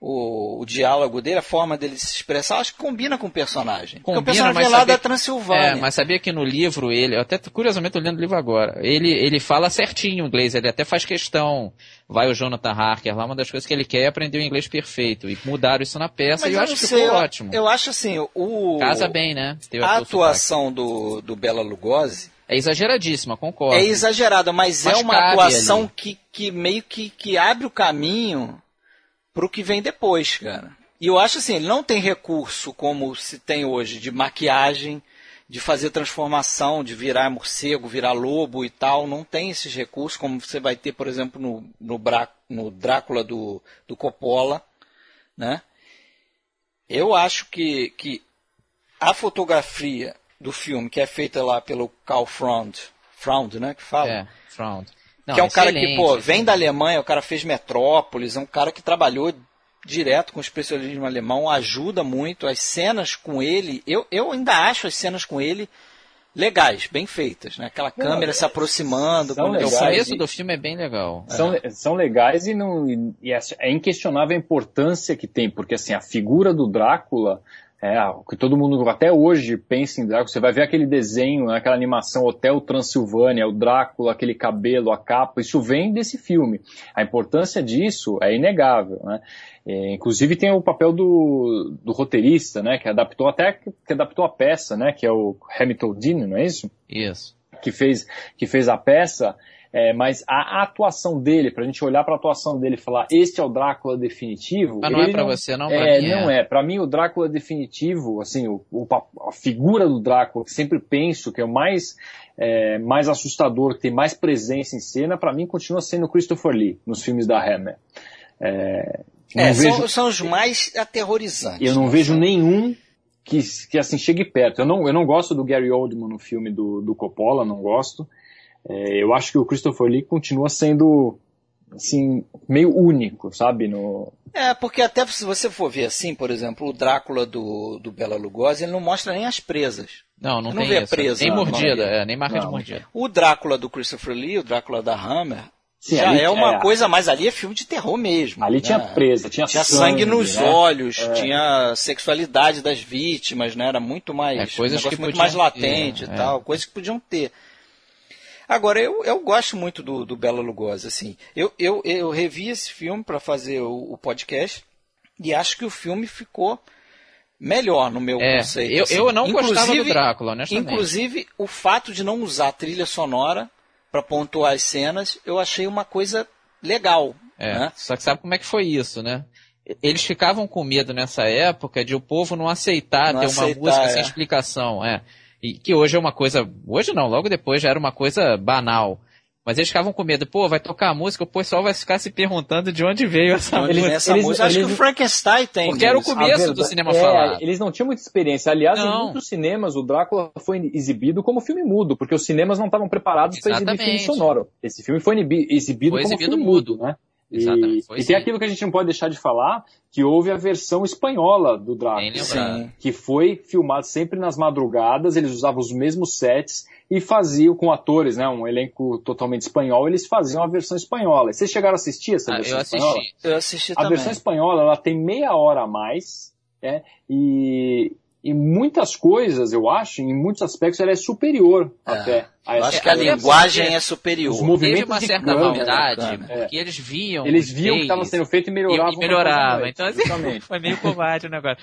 [SPEAKER 1] o, o diálogo dele, a forma dele se expressar, acho que combina com o personagem. Porque o
[SPEAKER 2] Combina,
[SPEAKER 1] personagem
[SPEAKER 2] mas
[SPEAKER 1] é lá
[SPEAKER 2] sabia-
[SPEAKER 1] da Transilvânia.
[SPEAKER 2] É, mas sabia que no livro ele, eu até curiosamente tô lendo o livro agora, ele, ele fala certinho o inglês, ele até faz questão. Vai o Jonathan Harker lá, uma das coisas que ele quer é aprender o inglês perfeito. E mudaram isso na peça
[SPEAKER 1] Mas
[SPEAKER 2] e eu,
[SPEAKER 1] eu
[SPEAKER 2] acho que
[SPEAKER 1] sei,
[SPEAKER 2] ficou
[SPEAKER 1] eu-
[SPEAKER 2] ótimo.
[SPEAKER 1] Eu acho assim, o,
[SPEAKER 2] Casa bem, né? Ter
[SPEAKER 1] a atuação do, do Bela Lugosi
[SPEAKER 2] É exageradíssima, concordo.
[SPEAKER 1] é exagerada, mas, é
[SPEAKER 2] Mas
[SPEAKER 1] uma
[SPEAKER 2] cabe
[SPEAKER 1] atuação
[SPEAKER 2] ali.
[SPEAKER 1] que, que meio que, que abre o caminho pro que vem depois, cara. E eu acho assim, ele não tem recurso como se tem hoje de maquiagem, de fazer transformação, de virar morcego, virar lobo e tal. Não tem esses recursos, como você vai ter, por exemplo, no, no, no Drácula do, do Coppola, né? Eu acho que, que a fotografia do filme, que é feita lá pelo Carl Freund, Freund, né, que fala?
[SPEAKER 2] É, Frown. Não,
[SPEAKER 1] que é um cara que, pô,
[SPEAKER 2] assim.
[SPEAKER 1] vem da Alemanha, o cara fez Metrópolis, é um cara que trabalhou direto com o expressionismo alemão, ajuda muito. As cenas com ele, eu, eu ainda acho as cenas com ele legais, bem feitas, né? Aquela câmera se aproximando.
[SPEAKER 3] são
[SPEAKER 2] O começo do filme é bem legal.
[SPEAKER 3] São, são legais e, não, e- e é, é inquestionável a importância que tem, porque assim, a figura do Drácula, é, o que todo mundo até hoje pensa em Drácula, você vai ver aquele desenho, né, aquela animação Hotel Transilvânia, o Drácula, aquele cabelo, a capa, isso vem desse filme. A importância disso é inegável, né? É, inclusive tem o papel do, do roteirista, né, que adaptou até que adaptou a peça, né, que é o Hamilton Dean, não é isso?
[SPEAKER 2] Isso.
[SPEAKER 3] que fez, que fez a peça, é, mas a, atuação dele, pra gente olhar pra atuação dele e falar, este é o Drácula definitivo.
[SPEAKER 2] Mas não é pra você, não, pra
[SPEAKER 3] é,
[SPEAKER 2] mim
[SPEAKER 3] não
[SPEAKER 2] é.
[SPEAKER 3] é. Pra mim, o Drácula definitivo, assim, o, o a figura do Drácula, que sempre penso que é o mais, é, mais assustador, que tem mais presença em cena, pra mim continua sendo o Christopher Lee, nos filmes da Hammer. É, não
[SPEAKER 1] É,
[SPEAKER 3] vejo-
[SPEAKER 1] são, são os mais aterrorizantes.
[SPEAKER 3] eu não
[SPEAKER 1] né?
[SPEAKER 3] vejo nenhum que, que assim chegue perto. Eu não, eu não gosto do Gary Oldman no filme do, do Coppola, não gosto. É, eu acho que o Christopher Lee continua sendo assim meio único, sabe? No,
[SPEAKER 1] É, porque até se você for ver assim, por exemplo, o Drácula do, do Bela Lugosi, ele não mostra nem as presas.
[SPEAKER 2] Não, não
[SPEAKER 1] Não
[SPEAKER 2] tem
[SPEAKER 1] vê
[SPEAKER 2] isso.
[SPEAKER 1] presa
[SPEAKER 2] nem mordida, é, nem marca de
[SPEAKER 3] Não.
[SPEAKER 2] mordida.
[SPEAKER 1] O Drácula do Christopher Lee, o Drácula da Hammer,
[SPEAKER 3] Sim,
[SPEAKER 1] já
[SPEAKER 3] ali-
[SPEAKER 1] é uma
[SPEAKER 3] é.
[SPEAKER 1] coisa, mas ali é filme de terror mesmo.
[SPEAKER 3] ali
[SPEAKER 1] né?
[SPEAKER 3] tinha presa, tinha,
[SPEAKER 1] Tinha sangue, nos
[SPEAKER 3] né?
[SPEAKER 1] olhos, tinha sexualidade das vítimas, né? Era muito mais,
[SPEAKER 2] É, coisas
[SPEAKER 1] um
[SPEAKER 2] que
[SPEAKER 1] muito
[SPEAKER 2] podiam
[SPEAKER 1] mais latente e
[SPEAKER 2] é.
[SPEAKER 1] tal, coisas que podiam ter. Agora, eu, eu gosto muito do, do Bela Lugosi, assim. Eu, eu, eu revi esse filme para fazer o, o podcast e acho que o filme ficou melhor no meu
[SPEAKER 2] É,
[SPEAKER 1] conceito.
[SPEAKER 2] eu,
[SPEAKER 1] assim.
[SPEAKER 2] eu não gostava do
[SPEAKER 1] Inclusive-
[SPEAKER 2] Drácula, honestamente.
[SPEAKER 1] Inclusive, o fato de não usar trilha sonora para pontuar as cenas, eu achei uma coisa legal.
[SPEAKER 2] É,
[SPEAKER 1] né?
[SPEAKER 2] só que sabe como é que foi isso, né? Eles ficavam com medo nessa época de o povo não aceitar
[SPEAKER 1] Não
[SPEAKER 2] ter
[SPEAKER 1] aceitar,
[SPEAKER 2] uma música
[SPEAKER 1] é.
[SPEAKER 2] sem explicação, é. E que hoje é uma coisa, hoje não, logo depois já era uma coisa banal. Mas eles ficavam com medo, pô, vai tocar a música, o pessoal vai ficar se perguntando de onde veio essa
[SPEAKER 1] Onde
[SPEAKER 2] música.
[SPEAKER 1] essa
[SPEAKER 3] eles-
[SPEAKER 1] música? Acho que
[SPEAKER 3] eles-
[SPEAKER 1] o Frankenstein tem.
[SPEAKER 2] Porque era o começo. Do cinema
[SPEAKER 3] é,
[SPEAKER 2] falado.
[SPEAKER 3] Eles não tinham muita experiência. Aliás,
[SPEAKER 2] Não.
[SPEAKER 3] em muitos cinemas, o Drácula foi exibido como filme mudo, porque os cinemas não estavam preparados para exibir filme sonoro. Esse filme foi exibido
[SPEAKER 2] Foi
[SPEAKER 3] como
[SPEAKER 2] exibido
[SPEAKER 3] filme
[SPEAKER 2] mudo.
[SPEAKER 3] mudo, né? E,
[SPEAKER 2] Exatamente, foi
[SPEAKER 3] e tem aquilo que a gente não pode deixar de falar, que houve a versão espanhola do Drácula.
[SPEAKER 1] Sim.
[SPEAKER 3] que foi filmado sempre nas madrugadas, eles usavam os mesmos sets e faziam com atores, né, um elenco totalmente espanhol, eles faziam a versão espanhola. Vocês chegaram a assistir essa
[SPEAKER 2] Ah,
[SPEAKER 3] versão
[SPEAKER 2] eu
[SPEAKER 3] espanhola?
[SPEAKER 2] assisti.
[SPEAKER 1] Eu assisti
[SPEAKER 3] A
[SPEAKER 1] também.
[SPEAKER 3] versão espanhola, ela tem meia hora a mais, né, e, e muitas coisas, eu acho, em muitos aspectos, ela é superior
[SPEAKER 1] É.
[SPEAKER 3] até a
[SPEAKER 1] Eu acho que a linguagem é superior.
[SPEAKER 3] os movimentos
[SPEAKER 2] Teve uma
[SPEAKER 3] de
[SPEAKER 2] certa
[SPEAKER 3] câmera.
[SPEAKER 2] porque eles viam
[SPEAKER 3] Eles viam o que estava sendo feito e melhoravam.
[SPEAKER 2] e, e Então, assim.
[SPEAKER 3] Justamente. (laughs)
[SPEAKER 2] foi meio covarde o negócio.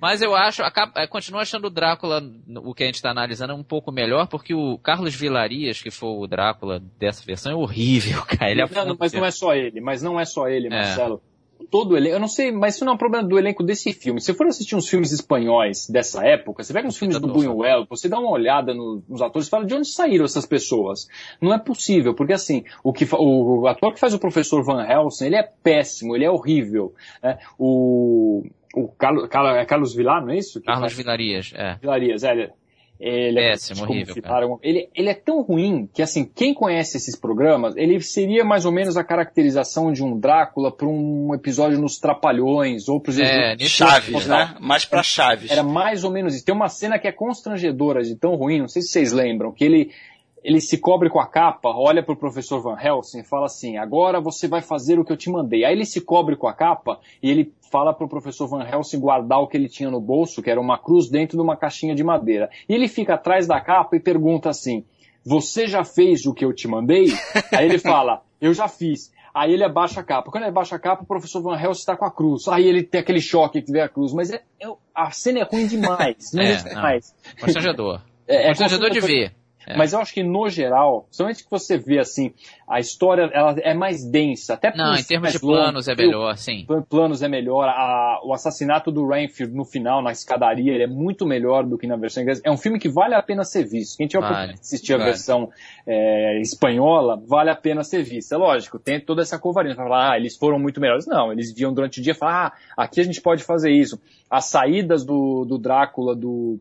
[SPEAKER 2] Mas eu acho, acaba, eh, continuo achando o Drácula, o que a gente está analisando, um pouco melhor, porque o Carlos Vilarias, que foi o Drácula dessa versão, é horrível, (laughs) cara. Ele é
[SPEAKER 3] Não, não, mas não é só ele, mas não é só ele,
[SPEAKER 2] É.
[SPEAKER 3] Marcelo. Todo o elenco, eu não sei, mas isso não é um problema do elenco desse filme. Se for assistir uns filmes espanhóis dessa época, você pega uns filmes do. Buñuel, você dá uma olhada no- nos atores e fala de onde saíram essas pessoas. Não é possível, porque assim, o, que, o, ator que faz o professor Van Helsing, ele é péssimo, ele é horrível. né? O, o Carlos, Carlos, é Carlos Vilar, não é isso?
[SPEAKER 2] Carlos Vilarias, é.
[SPEAKER 3] Vilarias, é, ele, é
[SPEAKER 2] Péssimo,
[SPEAKER 3] como
[SPEAKER 2] horrível,
[SPEAKER 3] ele, ele é tão ruim que, assim, quem conhece esses programas, ele seria mais ou menos a caracterização de um Drácula para um episódio nos Trapalhões, ou por
[SPEAKER 2] É, nisso
[SPEAKER 1] Chaves, né? Mais pra Chaves.
[SPEAKER 3] Era mais ou menos isso. Tem uma cena que é constrangedora de tão ruim, não sei se vocês lembram, que ele, ele se cobre com a capa, olha pro professor Van Helsing e fala assim, agora você vai fazer o que eu te mandei. Aí ele se cobre com a capa e ele fala pro professor Van Helsing guardar o que ele tinha no bolso, que era uma cruz dentro de uma caixinha de madeira. E ele fica atrás da capa e pergunta assim, você já fez o que eu te mandei? (laughs) Aí ele fala, eu já fiz. Aí ele abaixa a capa. Quando ele abaixa a capa, o professor Van Helsing está com a cruz. Aí ele tem aquele choque que vê a cruz. Mas é- é- a cena é ruim demais. (laughs) Não
[SPEAKER 2] É,
[SPEAKER 3] existe
[SPEAKER 2] não.
[SPEAKER 3] mais.
[SPEAKER 2] Constrangedor. (laughs)
[SPEAKER 3] É, é
[SPEAKER 2] Constrangedor de ver. É.
[SPEAKER 3] Mas eu acho que no geral, somente que você vê assim, a história ela é mais densa, até
[SPEAKER 2] Não, em termos de
[SPEAKER 3] mais longo,
[SPEAKER 2] planos é melhor, sim.
[SPEAKER 3] Plan- Planos é melhor, a- o assassinato do Renfield no final, na escadaria, ele é muito melhor do que na versão inglesa. É um filme que vale a pena ser visto. Quem tiver
[SPEAKER 2] Vale,
[SPEAKER 3] oportunidade de assistir a
[SPEAKER 2] vale.
[SPEAKER 3] versão é, espanhola, vale a pena ser visto. É lógico, tem toda essa covardia. Falar, ah, eles foram muito melhores. Não, eles viam durante o dia e ah, aqui a gente pode fazer isso. As saídas do, do Drácula, do,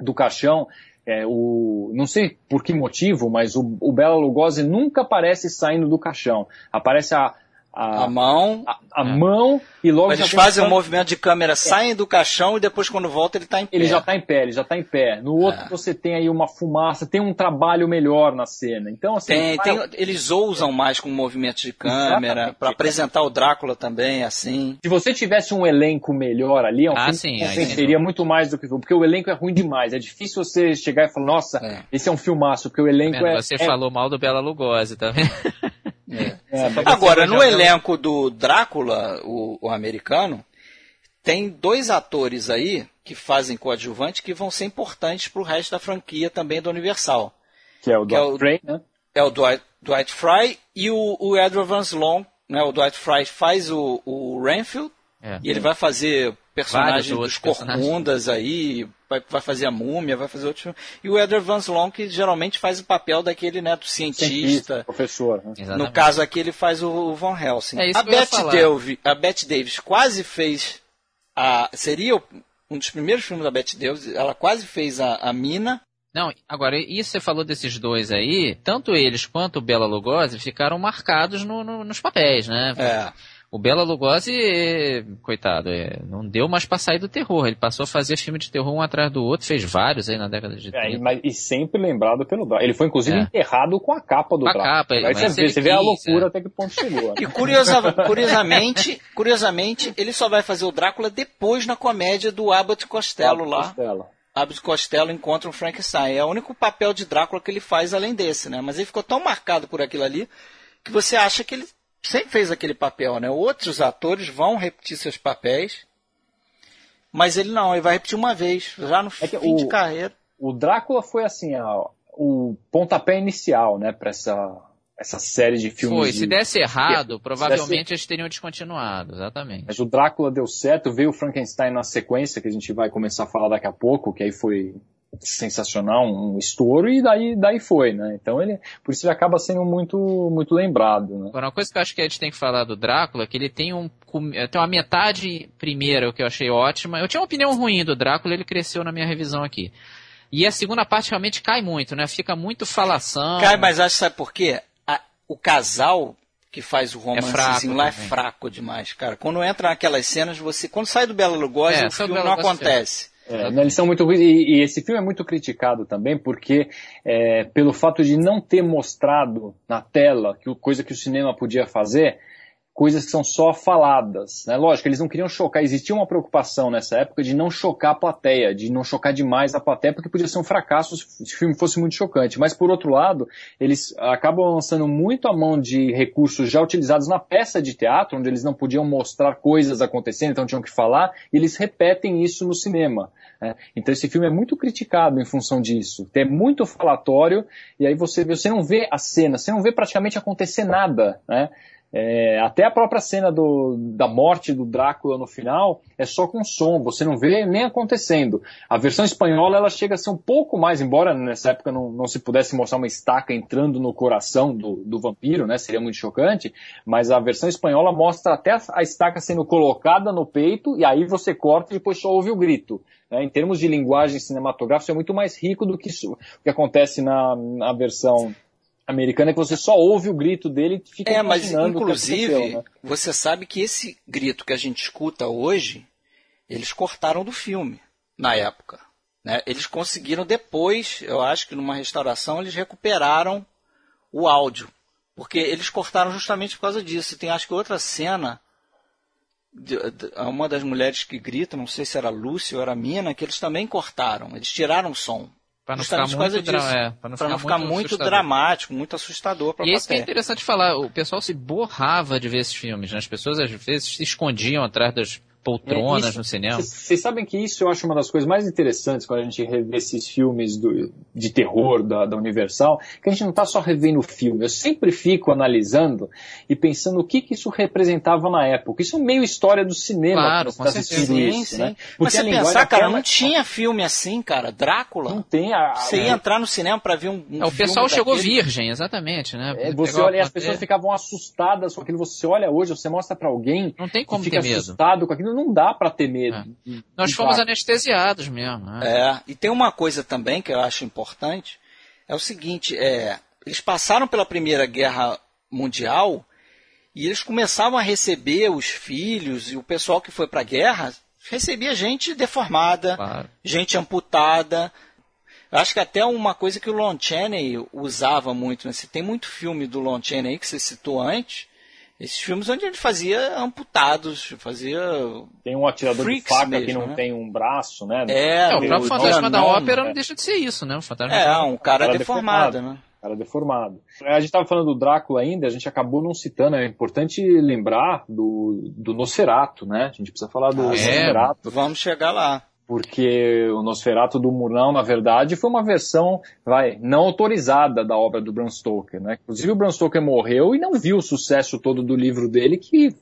[SPEAKER 3] do caixão, é, o, não sei por que motivo, mas o, o Bela Lugosi nunca aparece saindo do caixão. Aparece a, a,
[SPEAKER 1] A mão.
[SPEAKER 3] a, a
[SPEAKER 2] É.
[SPEAKER 3] mão e logo
[SPEAKER 1] Mas
[SPEAKER 3] já
[SPEAKER 1] eles fazem um movimento de câmera, saem do caixão e depois quando volta ele tá em pé.
[SPEAKER 3] Ele já está em pé, ele já está em pé. No outro
[SPEAKER 1] É.
[SPEAKER 3] você tem aí uma fumaça, tem um trabalho melhor na cena. Então, assim,
[SPEAKER 1] Tem,
[SPEAKER 3] vai-
[SPEAKER 1] tem- eles ousam mais com movimentos de câmera, para apresentar o Drácula também, assim.
[SPEAKER 3] se você tivesse um elenco melhor ali, é um
[SPEAKER 2] Ah,
[SPEAKER 3] filme
[SPEAKER 2] sim,
[SPEAKER 3] convenceria muito mais do que porque o elenco é ruim demais. É difícil você chegar e falar, nossa,
[SPEAKER 1] É.
[SPEAKER 3] esse é um filmaço, porque o elenco
[SPEAKER 2] Vendo?
[SPEAKER 3] é.
[SPEAKER 2] Você
[SPEAKER 3] é-
[SPEAKER 2] falou mal do Bela Lugosi, tá (laughs)
[SPEAKER 3] é,
[SPEAKER 1] Agora, no
[SPEAKER 2] já-
[SPEAKER 1] elenco do Drácula, o, o americano, tem dois atores aí que fazem coadjuvante que vão ser importantes pro resto da franquia também da Universal.
[SPEAKER 3] que é o
[SPEAKER 1] que é o-
[SPEAKER 3] Frey, né?
[SPEAKER 1] É o Dwight, Dwight Fry e o, o Edward Van Long, né? O Dwight Fry faz o, o Renfield
[SPEAKER 2] É.
[SPEAKER 1] e ele vai fazer personagem
[SPEAKER 2] Vários
[SPEAKER 1] dos
[SPEAKER 2] personagens.
[SPEAKER 1] corcundas aí, vai, vai fazer a múmia, vai fazer outros filmes. E o Edward Van Long que geralmente faz o papel daquele, né, do
[SPEAKER 3] Cientista,
[SPEAKER 1] cientista.
[SPEAKER 3] professor. Né?
[SPEAKER 1] No caso aqui ele faz o, o Van Helsing.
[SPEAKER 2] É isso
[SPEAKER 1] a, Bette. Davis, a Bette Davis quase fez a seria um dos primeiros filmes da Bette Davis, ela quase fez a, a Mina.
[SPEAKER 2] Não, agora, isso você falou desses dois aí, tanto eles quanto o Bela Lugosi ficaram marcados no- no- nos papéis, né?
[SPEAKER 1] É.
[SPEAKER 2] O Bela Lugosi, coitado, eh, não deu mais pra sair do terror. Ele passou a fazer filme de terror um atrás do outro, fez vários aí na década de
[SPEAKER 3] É,
[SPEAKER 2] 30.
[SPEAKER 3] e, mas- e sempre lembrado pelo Drácula. Ele foi, inclusive,
[SPEAKER 2] É.
[SPEAKER 3] enterrado com a capa do
[SPEAKER 2] Com a
[SPEAKER 3] Drácula.
[SPEAKER 2] capa,
[SPEAKER 3] Aí você vê,
[SPEAKER 2] ele
[SPEAKER 3] você vê a
[SPEAKER 2] quis,
[SPEAKER 3] loucura
[SPEAKER 2] é.
[SPEAKER 3] até que ponto chegou. né?
[SPEAKER 1] E curiosa- curiosamente, curiosamente, ele só vai fazer o Drácula depois na comédia do Abbott Costello lá.
[SPEAKER 3] Costela.
[SPEAKER 1] Abbott Costello encontra um Frankenstein. É o único papel de Drácula que ele faz além desse, né? Mas ele ficou tão marcado por aquilo ali que você acha que ele sempre fez aquele papel, né? Outros atores vão repetir seus papéis, mas ele não, ele vai repetir uma vez, já no
[SPEAKER 3] É
[SPEAKER 1] fim
[SPEAKER 3] o-
[SPEAKER 1] de carreira.
[SPEAKER 3] O Drácula foi assim, a- o pontapé inicial, né, para essa essa série de filmes.
[SPEAKER 2] Foi,
[SPEAKER 3] de...
[SPEAKER 2] se desse errado, provavelmente desse... eles teriam descontinuado, exatamente.
[SPEAKER 3] Mas o Drácula deu certo, veio o Frankenstein na sequência, que a gente vai começar a falar daqui a pouco, que aí foi sensacional, um estouro, e daí, daí foi, né? Então ele, por isso ele acaba sendo muito, muito lembrado, né?
[SPEAKER 2] Agora, uma coisa que eu acho que a gente tem que falar do Drácula, é que ele tem um, tem uma metade primeira, que eu achei ótima. Eu tinha uma opinião ruim do Drácula, ele cresceu na minha revisão aqui. E a segunda parte realmente cai muito, né? Fica muito falação.
[SPEAKER 1] Cai, mas acho que sabe por quê? o casal que faz o romancezinho é lá também. é fraco demais, cara. Quando entra naquelas cenas, você. Quando sai do Bela Lugosi, é, o filme não acontece.
[SPEAKER 3] É, eles são muito e, e, esse filme é muito criticado também porque é, pelo fato de não ter mostrado na tela que coisa que o cinema podia fazer coisas que são só faladas. Né? Lógico, eles não queriam chocar. Existia uma preocupação nessa época de não chocar a plateia, de não chocar demais a plateia, porque podia ser um fracasso se o filme fosse muito chocante. Mas, por outro lado, eles acabam lançando muito a mão de recursos já utilizados na peça de teatro, onde eles não podiam mostrar coisas acontecendo, então tinham que falar, e eles repetem isso no cinema. Né? Então, esse filme é muito criticado em função disso. É muito falatório, e aí você, você não vê a cena, você não vê praticamente acontecer nada. Né? É, até a própria cena do, da morte do Drácula no final é só com som, você não vê nem acontecendo. A versão espanhola ela chega a ser um pouco mais, embora nessa época não, não se pudesse mostrar uma estaca entrando no coração do, do vampiro, né, seria muito chocante, mas a versão espanhola mostra até a estaca sendo colocada no peito e aí você corta e depois só ouve o grito. Né? Em termos de linguagem cinematográfica, é muito mais rico do que o que acontece na, na versão americana é que você só ouve o grito dele e fica
[SPEAKER 1] É, mas inclusive, né? você sabe que esse grito que a gente escuta hoje, eles cortaram do filme na época. Né? Eles conseguiram depois, eu acho que numa restauração, eles recuperaram o áudio. Porque eles cortaram justamente por causa disso. Tem acho que outra cena, uma das mulheres que grita, não sei se era Lúcia ou era Mina, que eles também cortaram. Eles tiraram o som.
[SPEAKER 2] Para não ficar muito, dra é,
[SPEAKER 1] pra não, pra não ficar, muito, muito dramático, muito assustador para
[SPEAKER 2] E isso que é interessante falar, o pessoal se borrava de ver esses filmes, né? As pessoas às vezes se escondiam atrás das poltronas é, isso, no cinema.
[SPEAKER 3] Vocês sabem que isso eu acho uma das coisas mais interessantes quando a gente revê esses filmes do, de terror da, da, Universal, que a gente não está só revendo o filme. Eu sempre fico analisando e pensando o que, que isso representava na época. Isso é meio história do cinema.
[SPEAKER 2] Claro, com tá certeza.
[SPEAKER 1] Isso, né? Mas você pensar, cara, não tinha filme assim, cara. Drácula.
[SPEAKER 3] Não tem. A,
[SPEAKER 1] você ia entrar no cinema para ver um, um
[SPEAKER 2] é, O pessoal chegou daquele... virgem, exatamente, né?
[SPEAKER 3] É, você olha, as pessoas ficavam assustadas com aquilo. Você olha hoje, você mostra para alguém.
[SPEAKER 2] Não tem como
[SPEAKER 3] fica
[SPEAKER 2] ter medo.
[SPEAKER 3] assustado com aquilo não dá para ter medo.
[SPEAKER 2] É. Nós fomos anestesiados mesmo. Né?
[SPEAKER 1] É, e tem uma coisa também que eu acho importante, é o seguinte, é, eles passaram pela Primeira Guerra Mundial e eles começavam a receber os filhos e o pessoal que foi para a guerra recebia gente deformada, claro. gente amputada. Eu acho que até uma coisa que o Lon Chaney usava muito, né? Você tem muito filme do Lon Chaney que você citou antes, esses filmes onde ele fazia amputados, fazia.
[SPEAKER 3] Tem um atirador de faca mesmo, que não né? tem um braço, né?
[SPEAKER 2] É, é o próprio fantasma da ópera não deixa de ser isso, né? O fantasma
[SPEAKER 1] é, um cara, cara deformado, deformado, né?
[SPEAKER 3] Cara deformado. A gente estava falando do Drácula ainda, a gente acabou não citando, é importante lembrar do, do Nosferato, né? A gente precisa falar do ah.
[SPEAKER 1] É, vamos chegar lá
[SPEAKER 3] porque o Nosferatu do Murnau, na verdade, foi uma versão, vai, não autorizada da obra do Bram Stoker, né? Inclusive o Bram Stoker morreu e não viu o sucesso todo do livro dele que,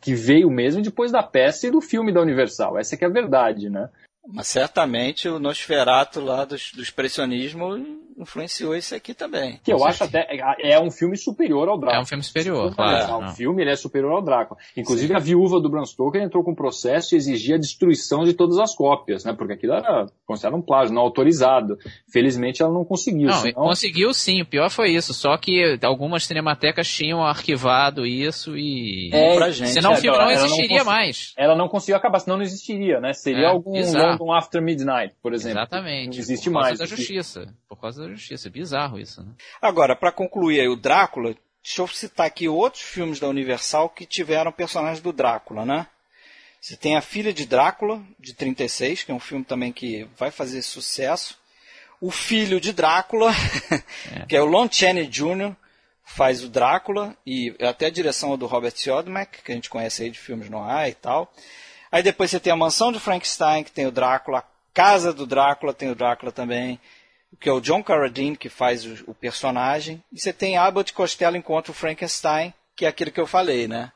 [SPEAKER 3] que veio mesmo depois da peça e do filme da Universal. Essa que é a verdade, né?
[SPEAKER 1] Mas certamente o Nosferatu lá do, do expressionismo influenciou isso aqui também.
[SPEAKER 3] Que eu acho até é, é um filme superior ao Drácula.
[SPEAKER 2] É um filme superior, claro.
[SPEAKER 3] O filme ele é superior ao Drácula. Inclusive Sim. a viúva do Bram Stoker entrou com um processo e exigia a destruição de todas as cópias, né? Porque aquilo era considerado um plágio, não autorizado. Felizmente ela não conseguiu.
[SPEAKER 2] Não, senão... conseguiu sim. O pior foi isso. Só que algumas cinematecas tinham arquivado isso e
[SPEAKER 3] é, pra gente.
[SPEAKER 2] Senão é, o filme não existiria não mais.
[SPEAKER 3] Ela não conseguiu acabar, senão não existiria, né? Seria é, algum exato. London After Midnight, por exemplo.
[SPEAKER 2] Exatamente.
[SPEAKER 3] Não existe por mais.
[SPEAKER 2] Por causa da justiça. Por causa da justiça. É bizarro isso, né?
[SPEAKER 1] Agora, para concluir aí o Drácula, deixa eu citar aqui outros filmes da Universal que tiveram personagens do Drácula, né? Você tem A Filha de Drácula, de 36, que é um filme também que vai fazer sucesso. O Filho de Drácula, (laughs) é. que é o Lon Chaney Jr., faz o Drácula, e até a direção é do Robert Siodmak, que a gente conhece aí de filmes no ar e tal. Aí depois você tem a Mansão de Frankenstein, que tem o Drácula, a Casa do Drácula tem o Drácula também. Que é o John Carradine que faz o, o personagem, e você tem Abbott Costello encontra o Frankenstein, que é aquilo que eu falei, né?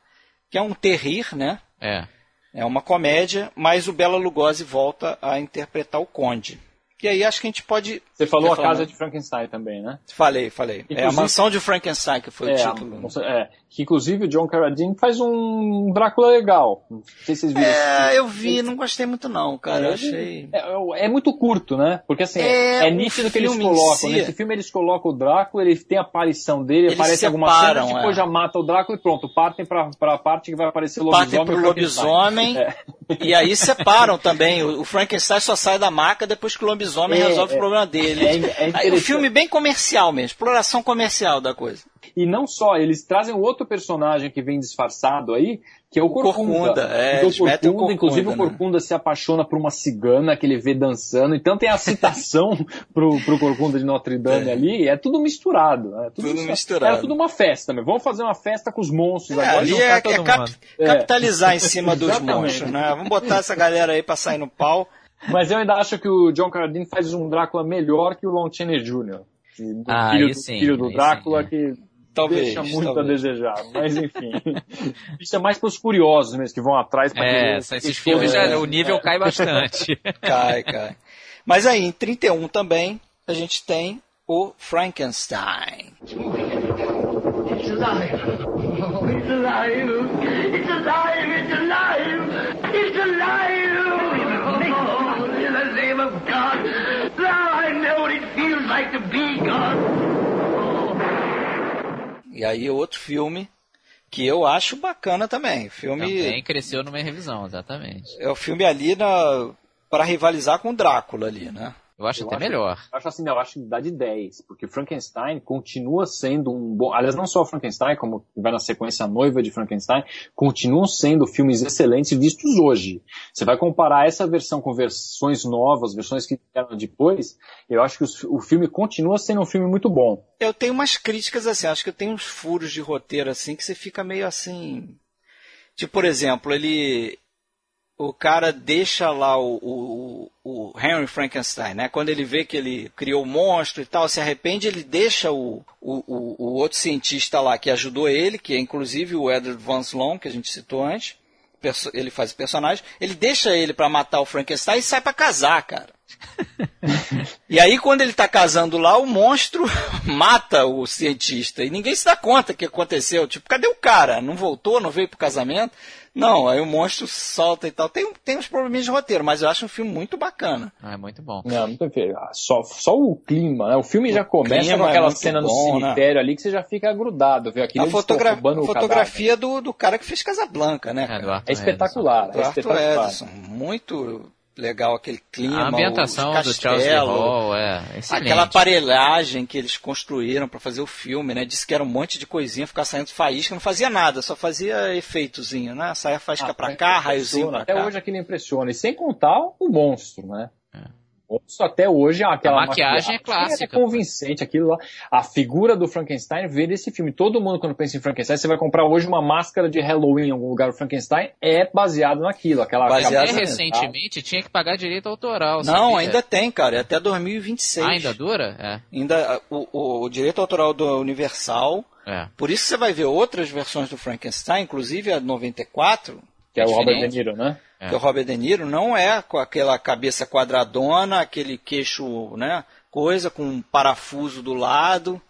[SPEAKER 1] Que é um terrir, né?
[SPEAKER 2] É.
[SPEAKER 1] É uma comédia, mas o Bela Lugosi volta a interpretar o Conde. E aí acho que a gente pode.
[SPEAKER 3] Você falou a
[SPEAKER 1] falar
[SPEAKER 3] Casa
[SPEAKER 1] mais?
[SPEAKER 3] de Frankenstein também, né?
[SPEAKER 1] Falei, falei. É a
[SPEAKER 3] Inclusive-
[SPEAKER 1] Mansão de Frankenstein que foi
[SPEAKER 3] É,
[SPEAKER 1] o título.
[SPEAKER 3] a- é, que inclusive o John Carradine faz um Drácula legal. Não sei se vocês viram.
[SPEAKER 1] É, eu vi, não gostei muito não, cara. Eu
[SPEAKER 3] Ele-
[SPEAKER 1] achei.
[SPEAKER 3] É, é- é muito curto, né? Porque assim,
[SPEAKER 1] É,
[SPEAKER 3] é,
[SPEAKER 1] o
[SPEAKER 3] nítido que eles colocam.
[SPEAKER 1] si-
[SPEAKER 3] Nesse filme eles colocam o Drácula, ele tem a aparição dele,
[SPEAKER 1] Eles
[SPEAKER 3] aparece algumas
[SPEAKER 1] separam,
[SPEAKER 3] cenas, depois
[SPEAKER 1] é.
[SPEAKER 3] já mata o Drácula e pronto, partem pra, pra parte que vai aparecer o
[SPEAKER 1] Partem
[SPEAKER 3] lobisomem.
[SPEAKER 1] pro
[SPEAKER 3] e o Frankenstein.
[SPEAKER 1] lobisomem.
[SPEAKER 3] É.
[SPEAKER 1] E aí separam também. O o Frankenstein só sai da maca depois que o lobisomem
[SPEAKER 3] É,
[SPEAKER 1] resolve
[SPEAKER 3] é.
[SPEAKER 1] o problema dele.
[SPEAKER 3] É, é
[SPEAKER 1] o
[SPEAKER 3] interessante.
[SPEAKER 1] filme bem comercial mesmo, exploração comercial da coisa.
[SPEAKER 3] E não só, eles trazem um outro personagem que vem disfarçado aí, que é o Corcunda.
[SPEAKER 1] Corcunda, é,
[SPEAKER 3] o
[SPEAKER 1] metem o
[SPEAKER 3] Corcunda, inclusive o
[SPEAKER 1] Corcunda, né?
[SPEAKER 3] Corcunda se apaixona por uma cigana que ele vê dançando, então tem a citação (laughs) pro, pro Corcunda de Notre Dame
[SPEAKER 1] É.
[SPEAKER 3] ali, é tudo misturado. né?
[SPEAKER 1] Tudo misturado.
[SPEAKER 3] Era tudo uma festa, meu. Vamos fazer uma festa com os monstros
[SPEAKER 1] É,
[SPEAKER 3] agora.
[SPEAKER 1] ali é, é cap-
[SPEAKER 3] É.
[SPEAKER 1] capitalizar em cima dos (laughs) monstros, né? Vamos botar essa galera aí pra sair no pau.
[SPEAKER 3] Mas eu ainda acho que o John Carradine faz um Drácula melhor que o Lon Chaney Jr. Do
[SPEAKER 2] Ah,
[SPEAKER 3] filho, do,
[SPEAKER 2] sim,
[SPEAKER 3] filho do Drácula,
[SPEAKER 2] sim, é.
[SPEAKER 3] que
[SPEAKER 1] Talvez.
[SPEAKER 3] deixa muito
[SPEAKER 1] talvez.
[SPEAKER 3] a desejar. Mas enfim. (laughs) Isso é mais pros curiosos mesmo, que vão atrás pra
[SPEAKER 2] É, esses
[SPEAKER 3] que-
[SPEAKER 2] filmes,
[SPEAKER 3] é,
[SPEAKER 2] já, o nível cai bastante. (laughs)
[SPEAKER 1] Cai, cai. Mas aí, em 31 também, a gente tem o Frankenstein.
[SPEAKER 5] It's alive. Oh, it's alive. It's alive. It's alive.
[SPEAKER 1] E aí, outro filme que eu acho bacana também. Filme
[SPEAKER 2] Também cresceu numa revisão, exatamente.
[SPEAKER 1] é o filme ali na para rivalizar com o Drácula ali, né?
[SPEAKER 2] Eu acho
[SPEAKER 3] Eu
[SPEAKER 2] até
[SPEAKER 3] acho-
[SPEAKER 2] melhor.
[SPEAKER 3] Eu acho assim, não, eu acho que dá de 10, porque Frankenstein continua sendo um bom. Aliás, não só Frankenstein, como vai na sequência a noiva de Frankenstein, continuam sendo filmes excelentes vistos hoje. Você vai comparar essa versão com versões novas, versões que vieram depois, eu acho que os- o filme continua sendo um filme muito bom.
[SPEAKER 1] Eu tenho umas críticas assim, acho que eu tenho uns furos de roteiro assim que você fica meio assim. Tipo, por exemplo, ele. O cara deixa lá o, o, o Henry Frankenstein, né? Quando ele vê que ele criou o monstro e tal, se arrepende, ele deixa o, o, o, outro cientista lá que ajudou ele, que é inclusive o Edward Van Sloan, que a gente citou antes. Ele faz o personagem. Ele deixa ele pra matar o Frankenstein e sai pra casar, cara. (laughs) E aí, quando ele tá casando lá, o monstro (laughs) mata o cientista. E ninguém se dá conta que aconteceu. Tipo, cadê o cara? Não voltou? Não veio pro casamento? Não, aí o monstro solta e tal. Tem, tem uns probleminhas de roteiro, mas eu acho um filme muito bacana.
[SPEAKER 2] Ah, é muito bom.
[SPEAKER 3] Não, muito. Ah, Só, só o clima, né? O filme já começa com
[SPEAKER 1] é
[SPEAKER 3] aquela
[SPEAKER 1] muito
[SPEAKER 3] cena no
[SPEAKER 1] bom, né?
[SPEAKER 3] cemitério ali que você já fica grudado, viu? Aquilo
[SPEAKER 1] A, fotogra
[SPEAKER 3] o
[SPEAKER 1] fotografia do, do cara que fez Casablanca, né?
[SPEAKER 2] É,
[SPEAKER 3] É espetacular,
[SPEAKER 1] Do
[SPEAKER 3] é
[SPEAKER 1] Arthur
[SPEAKER 3] espetacular.
[SPEAKER 1] Edison. Muito legal aquele clima.
[SPEAKER 2] A ambientação
[SPEAKER 1] os
[SPEAKER 2] do Charles Hall é excelente.
[SPEAKER 1] Aquela aparelhagem que eles construíram para fazer o filme, né? Disse que era um monte de coisinha, ficar saindo faísca, não fazia nada, só fazia efeitozinho, né? Saia faísca
[SPEAKER 3] Ah,
[SPEAKER 1] pra
[SPEAKER 3] mas
[SPEAKER 1] cá, raiozinho pra
[SPEAKER 3] Até
[SPEAKER 1] cá.
[SPEAKER 3] hoje aquilo impressiona. E sem contar o monstro, né? O monstro até hoje, aquela
[SPEAKER 2] A maquiagem é clássica.
[SPEAKER 3] É convincente, aquilo lá. A figura do Frankenstein vê desse filme. Todo mundo, quando pensa em Frankenstein, você vai comprar hoje uma máscara de Halloween em algum lugar. O Frankenstein é baseado naquilo. Aquela
[SPEAKER 1] Baseado
[SPEAKER 2] Até recentemente tinha que pagar direito autoral.
[SPEAKER 1] Não,
[SPEAKER 2] sabia?
[SPEAKER 1] ainda tem, cara, é até 2026.
[SPEAKER 2] Ah, ainda dura? É.
[SPEAKER 1] Ainda o, o- o direito autoral do Universal.
[SPEAKER 2] É.
[SPEAKER 1] Por isso você vai ver outras versões do Frankenstein, inclusive a 94,
[SPEAKER 3] Que é o Robert. De Niro, né?
[SPEAKER 2] É.
[SPEAKER 1] que o Robert De Niro não é com aquela cabeça quadradona, aquele queixo, né, coisa com um parafuso do lado.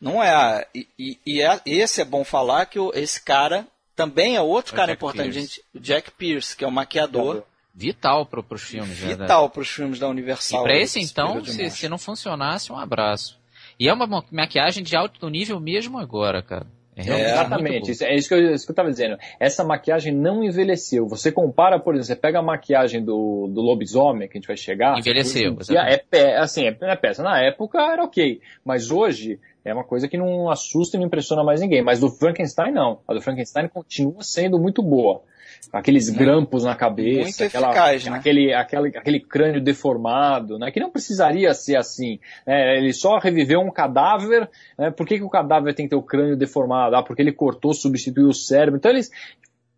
[SPEAKER 1] Não é. E, e- e é- esse é bom falar que o- esse cara também é outro
[SPEAKER 2] O
[SPEAKER 1] cara
[SPEAKER 2] Jack
[SPEAKER 1] importante,
[SPEAKER 2] Pierce.
[SPEAKER 1] gente, o Jack Pierce, que é o maquiador
[SPEAKER 2] Vital pro, pros filmes. né?
[SPEAKER 1] vital para os filmes da Universal.
[SPEAKER 2] E pra
[SPEAKER 1] aí,
[SPEAKER 2] esse então, se, se não funcionasse, um abraço. E é uma ma- maquiagem de alto nível mesmo agora, cara. É
[SPEAKER 3] Exatamente, isso, é isso que, eu, isso que eu tava dizendo. Essa maquiagem não envelheceu. Você compara, por exemplo, você pega a maquiagem do, do lobisomem, que a gente vai chegar.
[SPEAKER 2] Envelheceu,
[SPEAKER 3] dia
[SPEAKER 2] exatamente.
[SPEAKER 3] é, pé, assim, é, é peça. Na época era ok, mas hoje é uma coisa que não assusta e não impressiona mais ninguém. Mas do Frankenstein não. A do Frankenstein continua sendo muito boa. Aqueles grampos na cabeça,
[SPEAKER 1] muito
[SPEAKER 3] aquela-
[SPEAKER 1] eficaz, né?
[SPEAKER 3] aquele, aquele, aquele crânio deformado, né? Que não precisaria ser assim. né? Ele só reviveu um cadáver. Né? Por que, que o cadáver tem que ter o crânio deformado? Ah, porque ele cortou, substituiu o cérebro. Então eles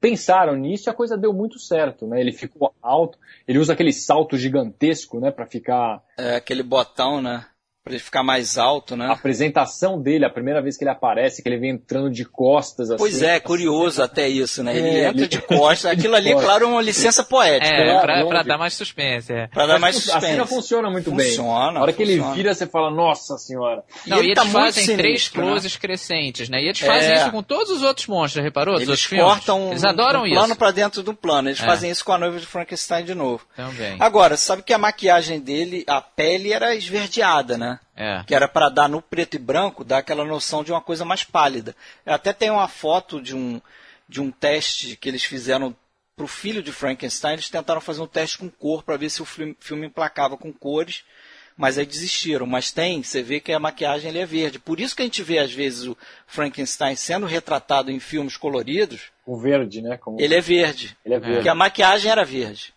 [SPEAKER 3] pensaram nisso e a coisa deu muito certo, né? Ele ficou alto, ele usa aquele salto gigantesco, né? Para ficar
[SPEAKER 1] É, aquele botão, né? Pra ele ficar mais alto, né?
[SPEAKER 3] A apresentação dele, a primeira vez que ele aparece, que ele vem entrando de costas assim.
[SPEAKER 1] Pois é, curioso até isso, né? Ele é, entra ele... de costas. (laughs) Aquilo ali, é claro, uma licença poética.
[SPEAKER 2] É, né? pra, pra, dar mais suspense, é.
[SPEAKER 1] Pra dar mais suspense.
[SPEAKER 3] A cena funciona muito
[SPEAKER 1] funciona,
[SPEAKER 3] bem.
[SPEAKER 1] Funciona.
[SPEAKER 3] Na hora que ele vira, você fala, nossa senhora.
[SPEAKER 2] Não, e, e eles tá fazem três né? closes né? crescentes, né? E eles fazem é. isso com todos os outros monstros, reparou?
[SPEAKER 1] Eles
[SPEAKER 2] os
[SPEAKER 1] cortam
[SPEAKER 2] eles adoram
[SPEAKER 1] um
[SPEAKER 2] isso.
[SPEAKER 1] plano pra dentro do plano. Eles é. fazem isso com a noiva de Frankenstein de novo.
[SPEAKER 2] Também.
[SPEAKER 1] Agora, sabe que a maquiagem dele, a pele era esverdeada, né?
[SPEAKER 2] É.
[SPEAKER 1] Que era para dar no preto e branco, dar aquela noção de uma coisa mais pálida. Até tem uma foto de um, de um teste que eles fizeram para o filho de Frankenstein. Eles tentaram fazer um teste com cor para ver se o filme, filme emplacava com cores mas aí desistiram. Mas tem, você vê que a maquiagem ele é verde. Por isso que a gente vê, às vezes, o Frankenstein sendo retratado em filmes coloridos.
[SPEAKER 3] O verde, né? Como...
[SPEAKER 1] Ele é verde.
[SPEAKER 3] Ele é verde.
[SPEAKER 1] Porque a maquiagem era verde.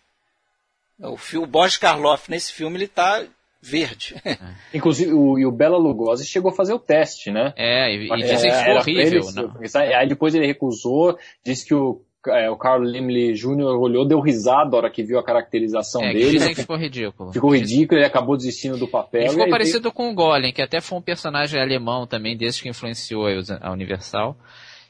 [SPEAKER 1] O, o Boris Karloff, nesse filme, ele está verde. (laughs)
[SPEAKER 3] Inclusive, o, e o Bela Lugosi chegou a fazer o teste, né?
[SPEAKER 2] É, e, e dizem que ficou horrível.
[SPEAKER 3] Ele, aí depois ele recusou, disse que o é, o Carl Limley Jr. olhou, deu risada na hora que viu a caracterização
[SPEAKER 2] é,
[SPEAKER 3] dele.
[SPEAKER 2] Dizem que ficou ridículo.
[SPEAKER 3] Ficou ridículo, ele acabou desistindo do papel.
[SPEAKER 2] Ele ficou parecido com o Golem, que até foi um personagem alemão também, desde que influenciou a Universal.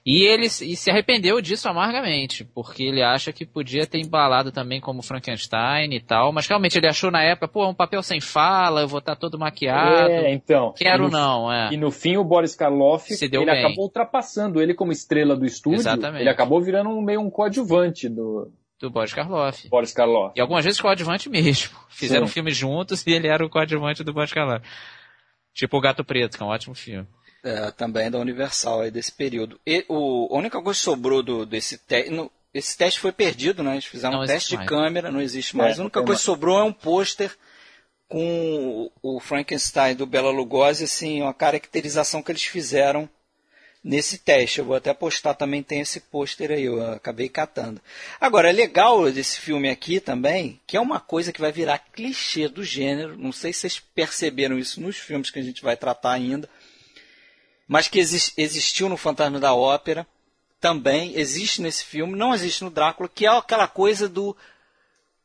[SPEAKER 2] E ele e se arrependeu disso amargamente, porque ele acha que podia ter embalado também como Frankenstein e tal, mas realmente ele achou na época, pô, um papel sem fala, eu vou estar todo maquiado.
[SPEAKER 3] É, então.
[SPEAKER 2] Quero
[SPEAKER 3] no,
[SPEAKER 2] não, é.
[SPEAKER 3] E no fim o Boris Karloff, ele
[SPEAKER 2] bem.
[SPEAKER 3] acabou ultrapassando ele como estrela do estúdio.
[SPEAKER 2] Exatamente.
[SPEAKER 3] Ele acabou virando um, meio um coadjuvante do,
[SPEAKER 2] do Boris Karloff.
[SPEAKER 3] Boris Karloff.
[SPEAKER 2] E algumas vezes coadjuvante mesmo. Fizeram Sim. um filme juntos e ele era o coadjuvante do Boris Karloff. Tipo o Gato Preto, que é um ótimo filme.
[SPEAKER 1] É, também da Universal aí desse período. E, o, a única coisa que sobrou do, desse teste. Esse teste foi perdido, né? Eles fizeram
[SPEAKER 2] não
[SPEAKER 1] um teste
[SPEAKER 2] mais.
[SPEAKER 1] de câmera, não existe mais.
[SPEAKER 3] É,
[SPEAKER 1] a única coisa que sobrou é um pôster com o, o Frankenstein do Bela Lugosi, assim, uma caracterização que eles fizeram nesse teste. Eu vou até postar também, tem esse pôster aí, eu acabei catando. Agora, é legal desse filme aqui também, que é uma coisa que vai virar clichê do gênero. Não sei se vocês perceberam isso nos filmes que a gente vai tratar ainda mas que existiu no Fantasma da Ópera, também existe nesse filme, não existe no Drácula, que é aquela coisa do,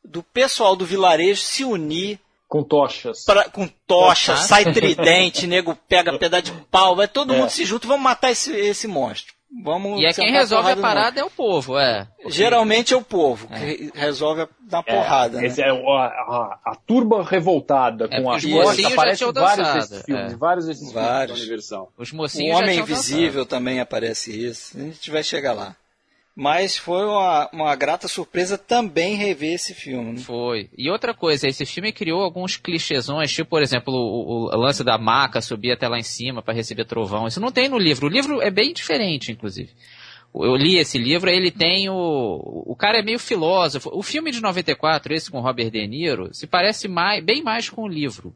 [SPEAKER 1] do pessoal do vilarejo se unir.
[SPEAKER 3] Com tochas.
[SPEAKER 1] Pra, com tochas, sai tridente, (laughs) nego pega pedaço de pau, vai todo é. mundo se junto, vamos matar esse, esse monstro. Vamos
[SPEAKER 2] e é quem resolve a parada é o povo, é.
[SPEAKER 1] Geralmente é o povo é. que resolve dar é, porrada.
[SPEAKER 3] Esse
[SPEAKER 1] né?
[SPEAKER 3] é a, a, a, turba revoltada
[SPEAKER 2] é,
[SPEAKER 3] com a
[SPEAKER 2] morte. Aparece
[SPEAKER 3] vários desses filmes,
[SPEAKER 2] é.
[SPEAKER 3] vários desses
[SPEAKER 1] vários.
[SPEAKER 3] filmes da Universal.
[SPEAKER 2] Os mocinhos
[SPEAKER 1] o Homem Invisível também aparece isso. A gente vai chegar lá. Mas foi uma, uma grata surpresa também rever esse filme. Né?
[SPEAKER 2] Foi. E outra coisa, esse filme criou alguns clichêsões, tipo, por exemplo, o, o lance da maca subir até lá em cima para receber trovão. Isso não tem no livro. O livro é bem diferente, inclusive. Eu li esse livro, ele tem o. O cara é meio filósofo. O filme de 94, esse com Robert De Niro, se parece mais, bem mais com o livro.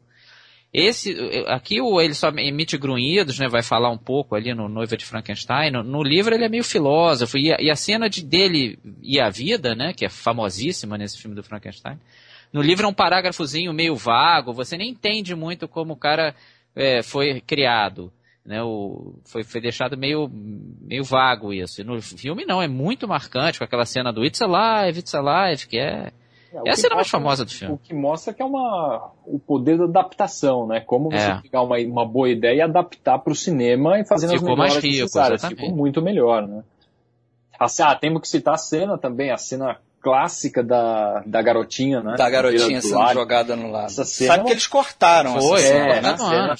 [SPEAKER 2] Esse, aqui ele só emite grunhidos, né? Vai falar um pouco ali no Noiva de Frankenstein. No, no livro ele é meio filósofo. E a, e a, cena de, dele e a vida, né? Que é famosíssima nesse filme do Frankenstein. No livro é um parágrafozinho meio vago. Você nem entende muito como o cara é, foi criado. Né, o, foi, foi deixado meio, meio vago isso. E no filme não, é muito marcante com aquela cena do It's Alive, It's Alive, que é, é, é a cena mais famosa do filme.
[SPEAKER 3] O que mostra que é uma, o poder da adaptação, né? Como você é. pegar uma, uma boa ideia e adaptar para o cinema e fazer
[SPEAKER 2] Ficou
[SPEAKER 3] as
[SPEAKER 2] mais rico,
[SPEAKER 3] necessárias. Ficou muito melhor, né? Assim, ah, temos que citar a cena também, a cena clássica da, da garotinha, né?
[SPEAKER 1] Da garotinha sendo jogada no lado.
[SPEAKER 3] Essa cena
[SPEAKER 1] Sabe que eles cortaram
[SPEAKER 2] Foi,
[SPEAKER 1] essa cena,
[SPEAKER 2] é,
[SPEAKER 1] né?
[SPEAKER 2] cena,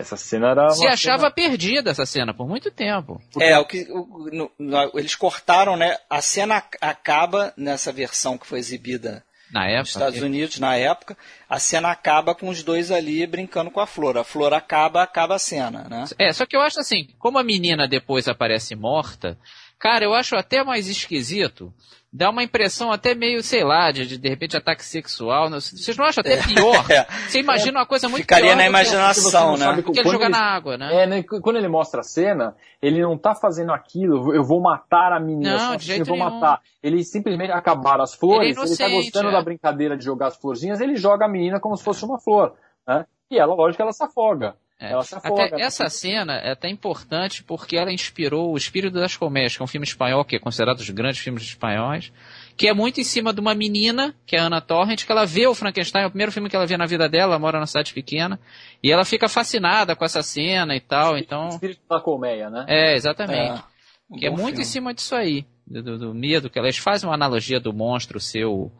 [SPEAKER 3] essa cena era.
[SPEAKER 2] Se achava cena... perdida essa cena por muito tempo.
[SPEAKER 1] É, o que o, no, no, eles cortaram, né? A cena acaba nessa versão que foi exibida
[SPEAKER 2] na época,
[SPEAKER 1] nos Estados Unidos na época. A cena acaba com os dois ali brincando com a flor. A flor acaba, acaba a cena, né?
[SPEAKER 2] É, só que eu acho assim, como a menina depois aparece morta, cara, eu acho até mais esquisito dá uma impressão até meio, sei lá, de, de, de repente ataque sexual. Não, vocês não acham até
[SPEAKER 1] É.
[SPEAKER 2] pior? (laughs) Você imagina uma coisa muito
[SPEAKER 1] Ficaria
[SPEAKER 2] pior
[SPEAKER 1] na
[SPEAKER 2] do que-
[SPEAKER 1] imaginação, né?
[SPEAKER 3] sabe
[SPEAKER 2] do que ele
[SPEAKER 3] quando
[SPEAKER 2] jogar
[SPEAKER 3] ele-
[SPEAKER 2] na água, né?
[SPEAKER 3] É, né? Quando ele mostra a cena, ele não tá fazendo aquilo, eu vou matar a menina,
[SPEAKER 2] Não, de jeito
[SPEAKER 3] eu vou
[SPEAKER 2] nenhum.
[SPEAKER 3] matar. Ele simplesmente acabaram as flores,
[SPEAKER 2] Ele é
[SPEAKER 3] ele, tá
[SPEAKER 2] inocente,
[SPEAKER 3] gostando
[SPEAKER 2] é.
[SPEAKER 3] da brincadeira de jogar as florzinhas, ele joga a menina como se fosse uma flor, né? E ela, lógico, ela se afoga.
[SPEAKER 2] É.
[SPEAKER 3] Ela se afoga.
[SPEAKER 2] Até essa cena é até importante porque ela inspirou o Espírito das Colmeias, que é um filme espanhol que é considerado um dos grandes filmes espanhóis, que é muito em cima de uma menina, que é a Anna Torrent, que ela vê o Frankenstein, é o primeiro filme que ela vê na vida dela, ela mora numa cidade pequena, e ela fica fascinada com essa cena e tal, então...
[SPEAKER 3] Espírito da colmeia, né?
[SPEAKER 2] É, exatamente.
[SPEAKER 1] um
[SPEAKER 2] que é muito
[SPEAKER 1] filme.
[SPEAKER 2] em cima disso aí, do, do- do medo, que elas fazem uma analogia do monstro ser o,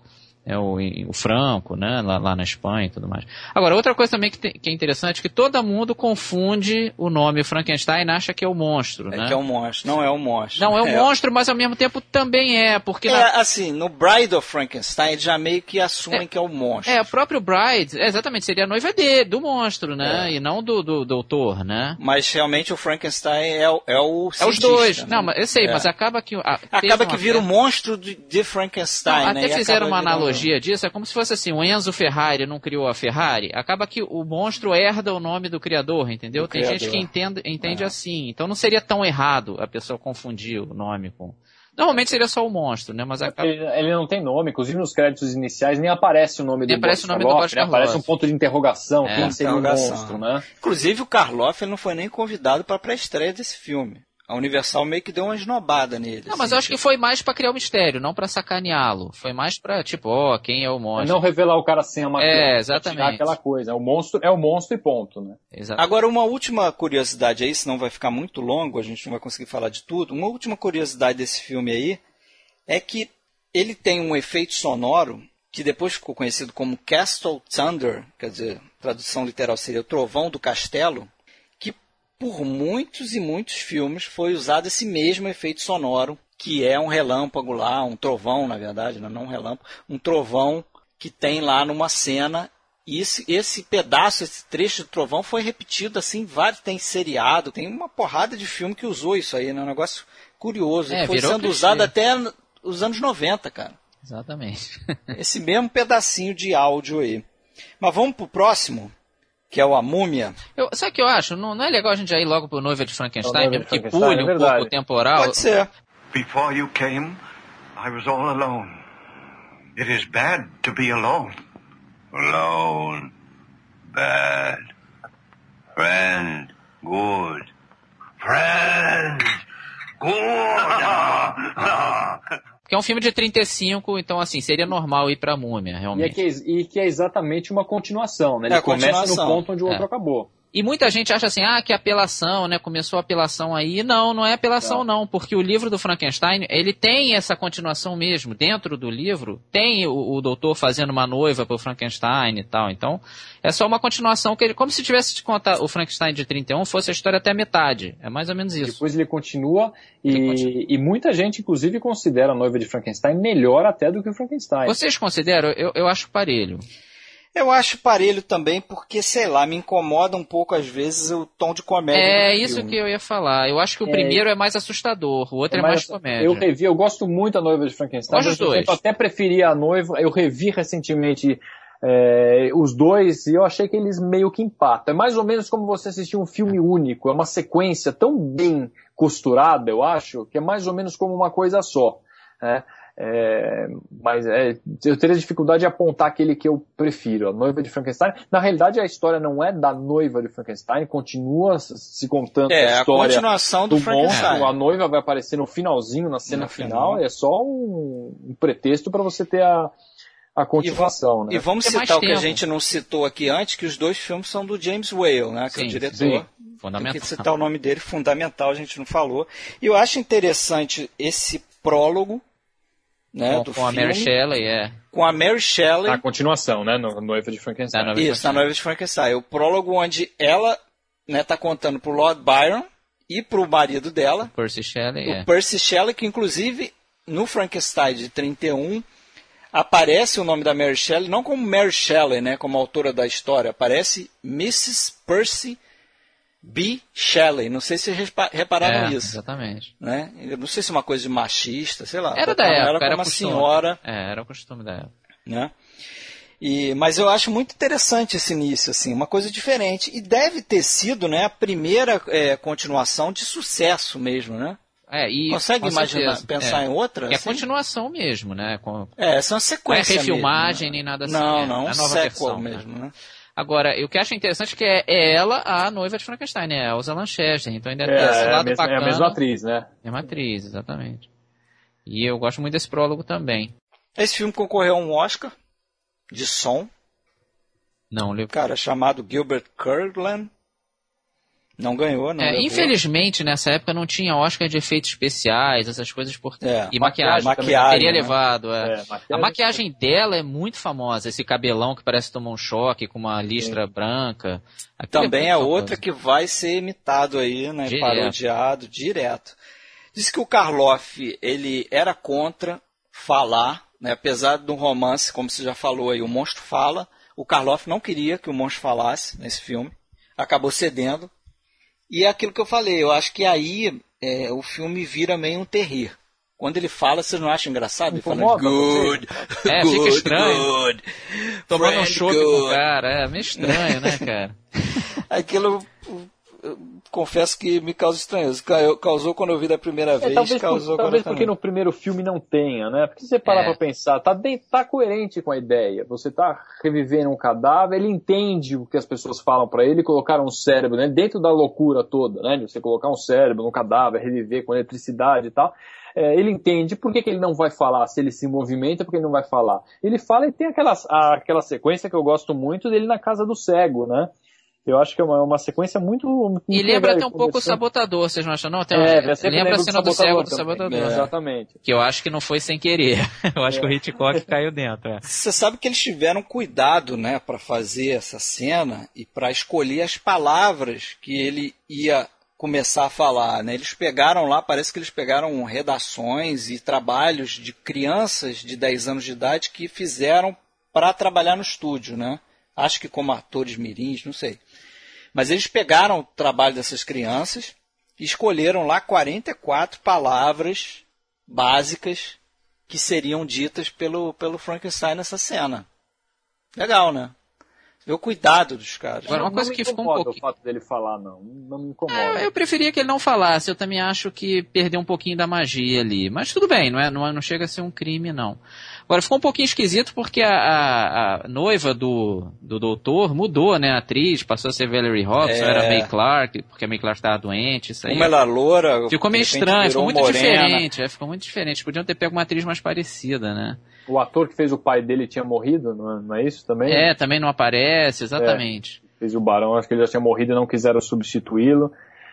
[SPEAKER 2] é o, o Franco, né, lá, lá na Espanha e tudo mais. Agora, outra coisa também que, tem- que é interessante, é que todo mundo confunde o nome Frankenstein e acha que é o monstro,
[SPEAKER 1] É
[SPEAKER 2] né?
[SPEAKER 1] que é um monstro. Não é um monstro.
[SPEAKER 2] Não, é um monstro, mas ao mesmo tempo também é, porque
[SPEAKER 1] É,
[SPEAKER 2] na-
[SPEAKER 1] assim, no Bride of Frankenstein eles já meio que assumem que é o monstro.
[SPEAKER 2] É, o próprio Bride, é, exatamente, seria a noiva dele, do monstro, né? E não do, do doutor, né?
[SPEAKER 1] Mas realmente o Frankenstein é, o- é o
[SPEAKER 2] É os dois.
[SPEAKER 1] né?
[SPEAKER 2] Não, mas eu sei,
[SPEAKER 1] É.
[SPEAKER 2] mas acaba que. teve
[SPEAKER 1] Acaba que vira o monstro de, de Frankenstein,
[SPEAKER 2] Não,
[SPEAKER 1] né?
[SPEAKER 2] até fizeram uma
[SPEAKER 1] virando-
[SPEAKER 2] analogia disso, é como se fosse assim, o Enzo Ferrari não criou a Ferrari, acaba que o monstro herda o nome do criador, entendeu?
[SPEAKER 1] Do
[SPEAKER 2] Tem gente
[SPEAKER 1] criador.
[SPEAKER 2] que entende, entende
[SPEAKER 1] É.
[SPEAKER 2] assim, então não seria tão errado a pessoa confundir o nome com... Normalmente seria só o monstro, né? Mas acaba...
[SPEAKER 3] Ele, ele não tem nome, inclusive nos créditos iniciais nem aparece o nome
[SPEAKER 2] Nem
[SPEAKER 3] do
[SPEAKER 2] aparece o
[SPEAKER 3] Boris
[SPEAKER 2] nome do
[SPEAKER 3] Karloff,
[SPEAKER 2] Boris
[SPEAKER 3] né? Aparece um ponto de interrogação,
[SPEAKER 2] É,
[SPEAKER 3] quem seria o monstro, né?
[SPEAKER 1] Inclusive o Karloff ele não foi nem convidado para a pré-estreia desse filme. A Universal meio que deu uma esnobada nele.
[SPEAKER 2] Não, mas
[SPEAKER 1] assim,
[SPEAKER 2] eu acho que foi mais pra criar o mistério, não pra sacaneá-lo. Foi mais pra, tipo, ó, quem é o
[SPEAKER 3] É
[SPEAKER 2] monstro?
[SPEAKER 3] não revelar o cara sem a maquiagem.
[SPEAKER 2] É, exatamente.
[SPEAKER 3] tirar aquela coisa. O monstro é o monstro e ponto, né?
[SPEAKER 2] Exato.
[SPEAKER 1] Agora, uma última curiosidade aí, senão vai ficar muito longo, a gente não vai conseguir falar de tudo. Uma última curiosidade desse filme aí é que ele tem um efeito sonoro que depois ficou conhecido como Castle Thunder, quer dizer, tradução literal seria o trovão do castelo, por muitos e muitos filmes foi usado esse mesmo efeito sonoro, que é um relâmpago lá, um trovão, na verdade, né? não um relâmpago, um trovão que tem lá numa cena e esse, esse pedaço, esse trecho de trovão foi repetido assim, vários, tem seriado, tem uma porrada de filme que usou isso aí, né? Um negócio curioso.
[SPEAKER 2] É,
[SPEAKER 1] foi sendo usado até os anos 90, cara.
[SPEAKER 2] Exatamente.
[SPEAKER 1] Esse mesmo pedacinho de áudio aí. Mas vamos pro próximo, que é o A Múmia.
[SPEAKER 2] Eu, sabe o que eu acho? Não, não é legal a gente já ir logo pro Noiva de Frankenstein,
[SPEAKER 3] Noiva de
[SPEAKER 2] mesmo que
[SPEAKER 3] Frankenstein,
[SPEAKER 2] pule
[SPEAKER 3] é
[SPEAKER 2] um pouco o temporal.
[SPEAKER 1] Pode ser.
[SPEAKER 4] Before you came, I was all alone. It is bad to be alone. Alone. Bad. Friend. Good. Friend. Good. (laughs)
[SPEAKER 2] Que é um filme de 35, então assim, seria normal ir pra Múmia,
[SPEAKER 3] E, é
[SPEAKER 2] realmente.
[SPEAKER 3] que, e que é exatamente uma continuação, né? Ele
[SPEAKER 1] É
[SPEAKER 3] começa no ponto onde o outro
[SPEAKER 2] É.
[SPEAKER 3] acabou.
[SPEAKER 2] E muita gente acha assim, ah, que apelação, né? Começou a apelação aí. Não, não é apelação não, porque o livro do Frankenstein, ele tem essa continuação mesmo. Dentro do livro, tem o, o doutor fazendo uma noiva pro Frankenstein e tal. Então, é só uma continuação, que ele, como se tivesse de contar o Frankenstein de 31, fosse a história até a metade. É mais ou menos isso.
[SPEAKER 3] Depois ele continua e,
[SPEAKER 2] Ele continua.
[SPEAKER 3] e muita gente, inclusive, considera a noiva de Frankenstein melhor até do que o Frankenstein.
[SPEAKER 2] Vocês consideram? Eu, eu acho parelho.
[SPEAKER 1] Eu acho parelho também, porque, sei lá, me incomoda um pouco às vezes o tom de comédia.
[SPEAKER 2] É
[SPEAKER 1] do
[SPEAKER 2] isso
[SPEAKER 1] filme.
[SPEAKER 2] que eu ia falar. Eu acho que o
[SPEAKER 3] É.
[SPEAKER 2] primeiro é mais assustador, o outro é,
[SPEAKER 3] Mas,
[SPEAKER 2] mais comédia.
[SPEAKER 3] Eu revi, eu gosto muito da noiva de Frankenstein.
[SPEAKER 2] Gosto
[SPEAKER 3] mesmo
[SPEAKER 2] dois.
[SPEAKER 3] tempo, até preferia a noiva. Eu revi recentemente é, os dois e eu achei que eles meio que empatam. É mais ou menos como você assistir um filme único. É uma sequência tão bem costurada, eu acho, que é mais ou menos como uma coisa só. né? É, mas é, eu teria dificuldade de apontar aquele que eu prefiro, a noiva de Frankenstein. Na realidade, a história não é da noiva de Frankenstein, continua se contando
[SPEAKER 1] É,
[SPEAKER 3] a
[SPEAKER 1] a
[SPEAKER 3] história
[SPEAKER 1] continuação do,
[SPEAKER 3] do
[SPEAKER 1] Frankenstein.
[SPEAKER 3] monstro, a noiva vai aparecer no finalzinho, na cena
[SPEAKER 1] No
[SPEAKER 3] final,
[SPEAKER 1] final.
[SPEAKER 3] é só um, um pretexto para você ter a, a continuação,
[SPEAKER 1] E
[SPEAKER 3] né?
[SPEAKER 1] vamos
[SPEAKER 2] Tem mais
[SPEAKER 1] citar o que a gente não citou aqui antes, que os dois filmes são do James Whale, né? Que é
[SPEAKER 2] Sim,
[SPEAKER 1] o diretor.
[SPEAKER 3] sim.
[SPEAKER 1] Tem
[SPEAKER 2] Fundamental.
[SPEAKER 1] que citar o nome dele, fundamental, a gente não falou. E eu acho interessante esse prólogo, né,
[SPEAKER 2] com,
[SPEAKER 1] do
[SPEAKER 2] com a
[SPEAKER 1] filme,
[SPEAKER 2] Mary Shelley, é.
[SPEAKER 1] com a Mary Shelley.
[SPEAKER 3] A continuação, né? No, noiva de Frankenstein.
[SPEAKER 2] Noiva-
[SPEAKER 1] Isso, na noiva de Frankenstein. O prólogo onde ela né, tá contando pro Lord Byron e pro marido dela,
[SPEAKER 2] Percy Shelley, é.
[SPEAKER 1] o Percy Shelley, que inclusive no Frankenstein de 31 aparece o nome da Mary Shelley, não como Mary Shelley, né, como autora da história, aparece Mrs. Percy B. Shelley. Não sei se vocês repararam
[SPEAKER 2] É,
[SPEAKER 1] isso.
[SPEAKER 2] Exatamente.
[SPEAKER 1] Né? Eu não sei se é uma coisa de machista, sei lá.
[SPEAKER 2] Era da
[SPEAKER 1] Botaram
[SPEAKER 2] época, era
[SPEAKER 1] como uma
[SPEAKER 2] costume.
[SPEAKER 1] senhora
[SPEAKER 2] É, era o costume da época.
[SPEAKER 1] né? E, mas eu acho muito interessante esse início, assim, uma coisa diferente. E deve ter sido né, a primeira é, continuação de sucesso mesmo, né?
[SPEAKER 2] É, e,
[SPEAKER 1] Consegue imaginar,
[SPEAKER 2] certeza,
[SPEAKER 1] pensar
[SPEAKER 2] é.
[SPEAKER 1] em outra?
[SPEAKER 2] É
[SPEAKER 1] assim?
[SPEAKER 2] continuação mesmo, né? Com,
[SPEAKER 1] É, essa é uma
[SPEAKER 2] não é
[SPEAKER 1] sequência.
[SPEAKER 2] refilmagem
[SPEAKER 1] mesmo,
[SPEAKER 2] nem nada
[SPEAKER 1] né?
[SPEAKER 2] assim.
[SPEAKER 1] Não,
[SPEAKER 2] é,
[SPEAKER 1] não,
[SPEAKER 2] é
[SPEAKER 1] um
[SPEAKER 2] a nova
[SPEAKER 1] sequel
[SPEAKER 2] versão, né?
[SPEAKER 1] mesmo, né?
[SPEAKER 2] Agora, o que eu acho interessante é que é, é ela a noiva de Frankenstein, né? A Elsa Lanchester. Então ainda
[SPEAKER 3] É,
[SPEAKER 2] tem esse
[SPEAKER 3] é a
[SPEAKER 2] lado
[SPEAKER 3] mesma, é a
[SPEAKER 2] bacana.
[SPEAKER 3] mesma atriz, né?
[SPEAKER 2] Mesma atriz, exatamente. E eu gosto muito desse prólogo também.
[SPEAKER 1] Esse filme concorreu a um Oscar de som.
[SPEAKER 2] Não, levou.
[SPEAKER 1] Cara chamado Gilbert Kirkland. Não ganhou, não.
[SPEAKER 2] É, infelizmente, nessa época não tinha Oscar de efeitos especiais, essas coisas por
[SPEAKER 1] É,
[SPEAKER 2] E maquiagem.
[SPEAKER 1] maquiagem,
[SPEAKER 2] Teria
[SPEAKER 1] né?
[SPEAKER 2] levado, é.
[SPEAKER 3] É,
[SPEAKER 2] A
[SPEAKER 3] maquiagem-
[SPEAKER 2] maquiagem dela é muito famosa, esse cabelão que parece tomar um choque com uma listra branca. Aquilo
[SPEAKER 1] Também
[SPEAKER 2] muito
[SPEAKER 1] é outra que vai ser imitado aí, né?
[SPEAKER 2] Direto.
[SPEAKER 1] Parodiado direto. Diz que o Karloff, ele era contra falar, né? Apesar de um romance, como você já falou aí, o monstro fala. O Karloff não queria que o monstro falasse nesse filme. Acabou cedendo. E é aquilo que eu falei, eu acho que aí é, o filme vira meio um terrir. Quando ele fala, vocês não acham engraçado? Ele fala, good,
[SPEAKER 2] É, fica
[SPEAKER 1] good,
[SPEAKER 2] estranho.
[SPEAKER 1] good,
[SPEAKER 2] Tomando um choque com o
[SPEAKER 1] good."
[SPEAKER 2] cara, é meio estranho, né, cara? (laughs)
[SPEAKER 1] Aquilo, confesso que me causa estranheza. Ca- Causou quando eu vi da primeira
[SPEAKER 3] É,
[SPEAKER 1] vez,
[SPEAKER 3] talvez por-
[SPEAKER 1] causou
[SPEAKER 3] talvez
[SPEAKER 1] agora
[SPEAKER 3] porque
[SPEAKER 1] também.
[SPEAKER 3] no primeiro filme não tenha, né? Porque se você parar
[SPEAKER 2] É.
[SPEAKER 3] pra pensar, tá, dentro, tá coerente com a ideia. Você tá revivendo um cadáver, ele entende o que as pessoas falam pra ele, colocaram um cérebro, né? Dentro da loucura toda, né? De você colocar um cérebro no cadáver, reviver com eletricidade e tal. É, ele entende por que, que ele não vai falar, se ele se movimenta, por que ele não vai falar. Ele fala e tem aquela, aquela sequência que eu gosto muito dele na casa do cego, né? Eu acho que é uma, uma sequência muito. muito
[SPEAKER 2] E lembra
[SPEAKER 3] legal,
[SPEAKER 2] até um pouco o Sabotador, vocês não acham? Não, tem
[SPEAKER 3] É, sempre
[SPEAKER 2] lembra a cena do cego do
[SPEAKER 3] também.
[SPEAKER 2] Sabotador.
[SPEAKER 3] É, Exatamente.
[SPEAKER 2] Que eu acho que não foi sem querer. (laughs) Eu acho que o Hitchcock caiu dentro. é.
[SPEAKER 1] Você sabe que eles tiveram cuidado, né, para fazer essa cena e para escolher as palavras que ele ia começar a falar, né? Eles pegaram lá, parece que eles pegaram redações e trabalhos de crianças de 10 anos de idade que fizeram para trabalhar no estúdio, né? Acho que como atores mirins, não sei. Mas eles pegaram o trabalho dessas crianças e escolheram lá 44 palavras básicas que seriam ditas pelo, pelo Frankenstein nessa cena. Legal, né? Vê o cuidado dos caras.
[SPEAKER 2] Agora, uma
[SPEAKER 3] Não
[SPEAKER 2] coisa que ficou um pouquinho-
[SPEAKER 3] o fato dele falar, não. Não me incomoda.
[SPEAKER 2] É, eu preferia que ele não falasse. Eu também acho que perdeu um pouquinho da magia ali. Mas tudo bem, não, é, não, é- não chega a ser um crime, não. Agora, ficou um pouquinho esquisito porque a, a- a noiva do, do doutor mudou, né? A atriz passou a ser Valerie Hobson,
[SPEAKER 1] É.
[SPEAKER 2] era May Clark, porque a May Clark estava doente, isso aí.
[SPEAKER 1] Como ela é loura.
[SPEAKER 2] Ficou meio estranho, ficou muito
[SPEAKER 1] morena.
[SPEAKER 2] diferente. É, ficou muito diferente. Podiam ter pego uma atriz mais parecida, né?
[SPEAKER 3] O ator que fez o pai dele tinha morrido, não é, não é isso também?
[SPEAKER 2] É, também não aparece, exatamente.
[SPEAKER 3] Fez o Barão, acho que ele já tinha morrido e não quiseram substituí-lo.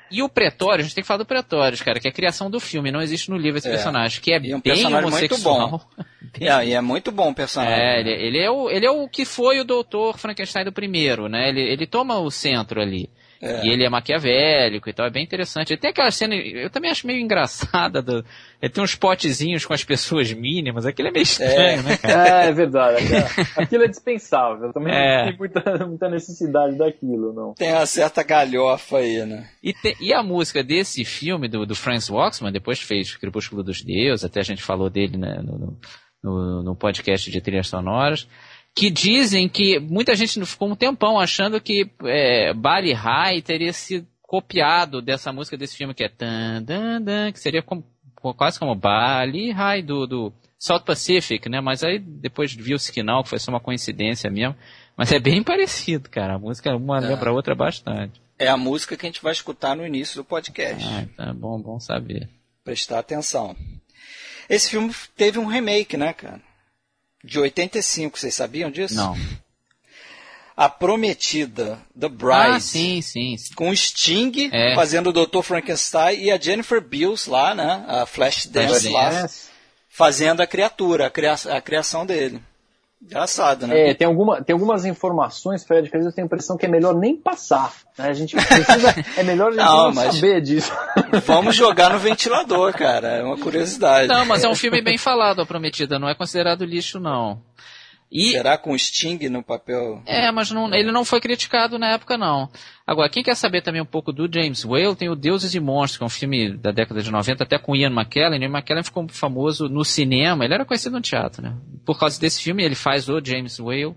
[SPEAKER 2] E o Pretório, a gente tem que falar do Pretório, cara, que é a criação do filme, não existe no livro esse
[SPEAKER 1] É.
[SPEAKER 2] personagem, que é
[SPEAKER 1] E um
[SPEAKER 2] bem
[SPEAKER 1] personagem muito
[SPEAKER 2] homossexual.
[SPEAKER 1] bom. (laughs) É, e é muito bom o personagem.
[SPEAKER 2] É, ele, ele é o, ele é o que foi o doutor Frankenstein do primeiro, né? Ele, ele toma o centro ali.
[SPEAKER 1] É.
[SPEAKER 2] E ele é maquiavélico e tal, é bem interessante. Ele tem aquela cena, eu também acho meio engraçada, do, ele tem uns potezinhos com as pessoas mínimas, aquilo é meio estranho, né, cara?
[SPEAKER 3] É, é verdade. é. Aquilo é dispensável. Também
[SPEAKER 2] É.
[SPEAKER 3] não tem muita, muita necessidade daquilo, não.
[SPEAKER 1] Tem uma certa galhofa aí, né?
[SPEAKER 2] E, te- e a música desse filme, do, do Franz Waxman, depois fez Crepúsculo dos Deuses, até a gente falou dele né, no, no, no podcast de trilhas sonoras, que dizem que muita gente ficou um tempão achando que é, Bali High teria sido copiado dessa música desse filme, que é tan, dan, dan, que seria como- quase como Bali High do, do South Pacific, né? Mas aí depois viu-se que não, que foi só uma coincidência mesmo. Mas é bem parecido, cara. A música uma lembra a outra bastante.
[SPEAKER 1] É a música que a gente vai escutar no início do podcast.
[SPEAKER 2] Ah, é bom, bom saber.
[SPEAKER 1] Prestar atenção. Esse filme teve um remake, né, cara? De 85, vocês sabiam disso?
[SPEAKER 2] Não.
[SPEAKER 1] A Prometida, The Bride.
[SPEAKER 2] Ah, sim, sim. sim.
[SPEAKER 1] Com Sting
[SPEAKER 2] É.
[SPEAKER 1] fazendo o Dr. Frankenstein e a Jennifer Beals lá, né? A Flashdance
[SPEAKER 2] Flashdance.
[SPEAKER 1] lá, fazendo a criatura, a, cria- a criação dele. Engraçado, né?
[SPEAKER 3] É, tem, alguma, tem algumas informações, Fred, que às vezes eu tenho a impressão que é melhor nem passar. né? A gente precisa, é melhor a gente (laughs)
[SPEAKER 1] Não,
[SPEAKER 3] não, saber disso.
[SPEAKER 1] Vamos jogar no ventilador, cara. É uma curiosidade.
[SPEAKER 2] Não, mas é um filme bem falado, A Prometida. Não é considerado lixo, não. E,
[SPEAKER 1] Será com o Sting no papel?
[SPEAKER 2] é, mas não- ele não foi criticado na época, não. Agora, quem quer saber também um pouco do James Whale, tem o Deuses e Monstros, que é um filme da década de 90, até com Ian McKellen. Ian McKellen ficou famoso no cinema, ele era conhecido no teatro, né? Por causa desse filme, ele faz o James Whale.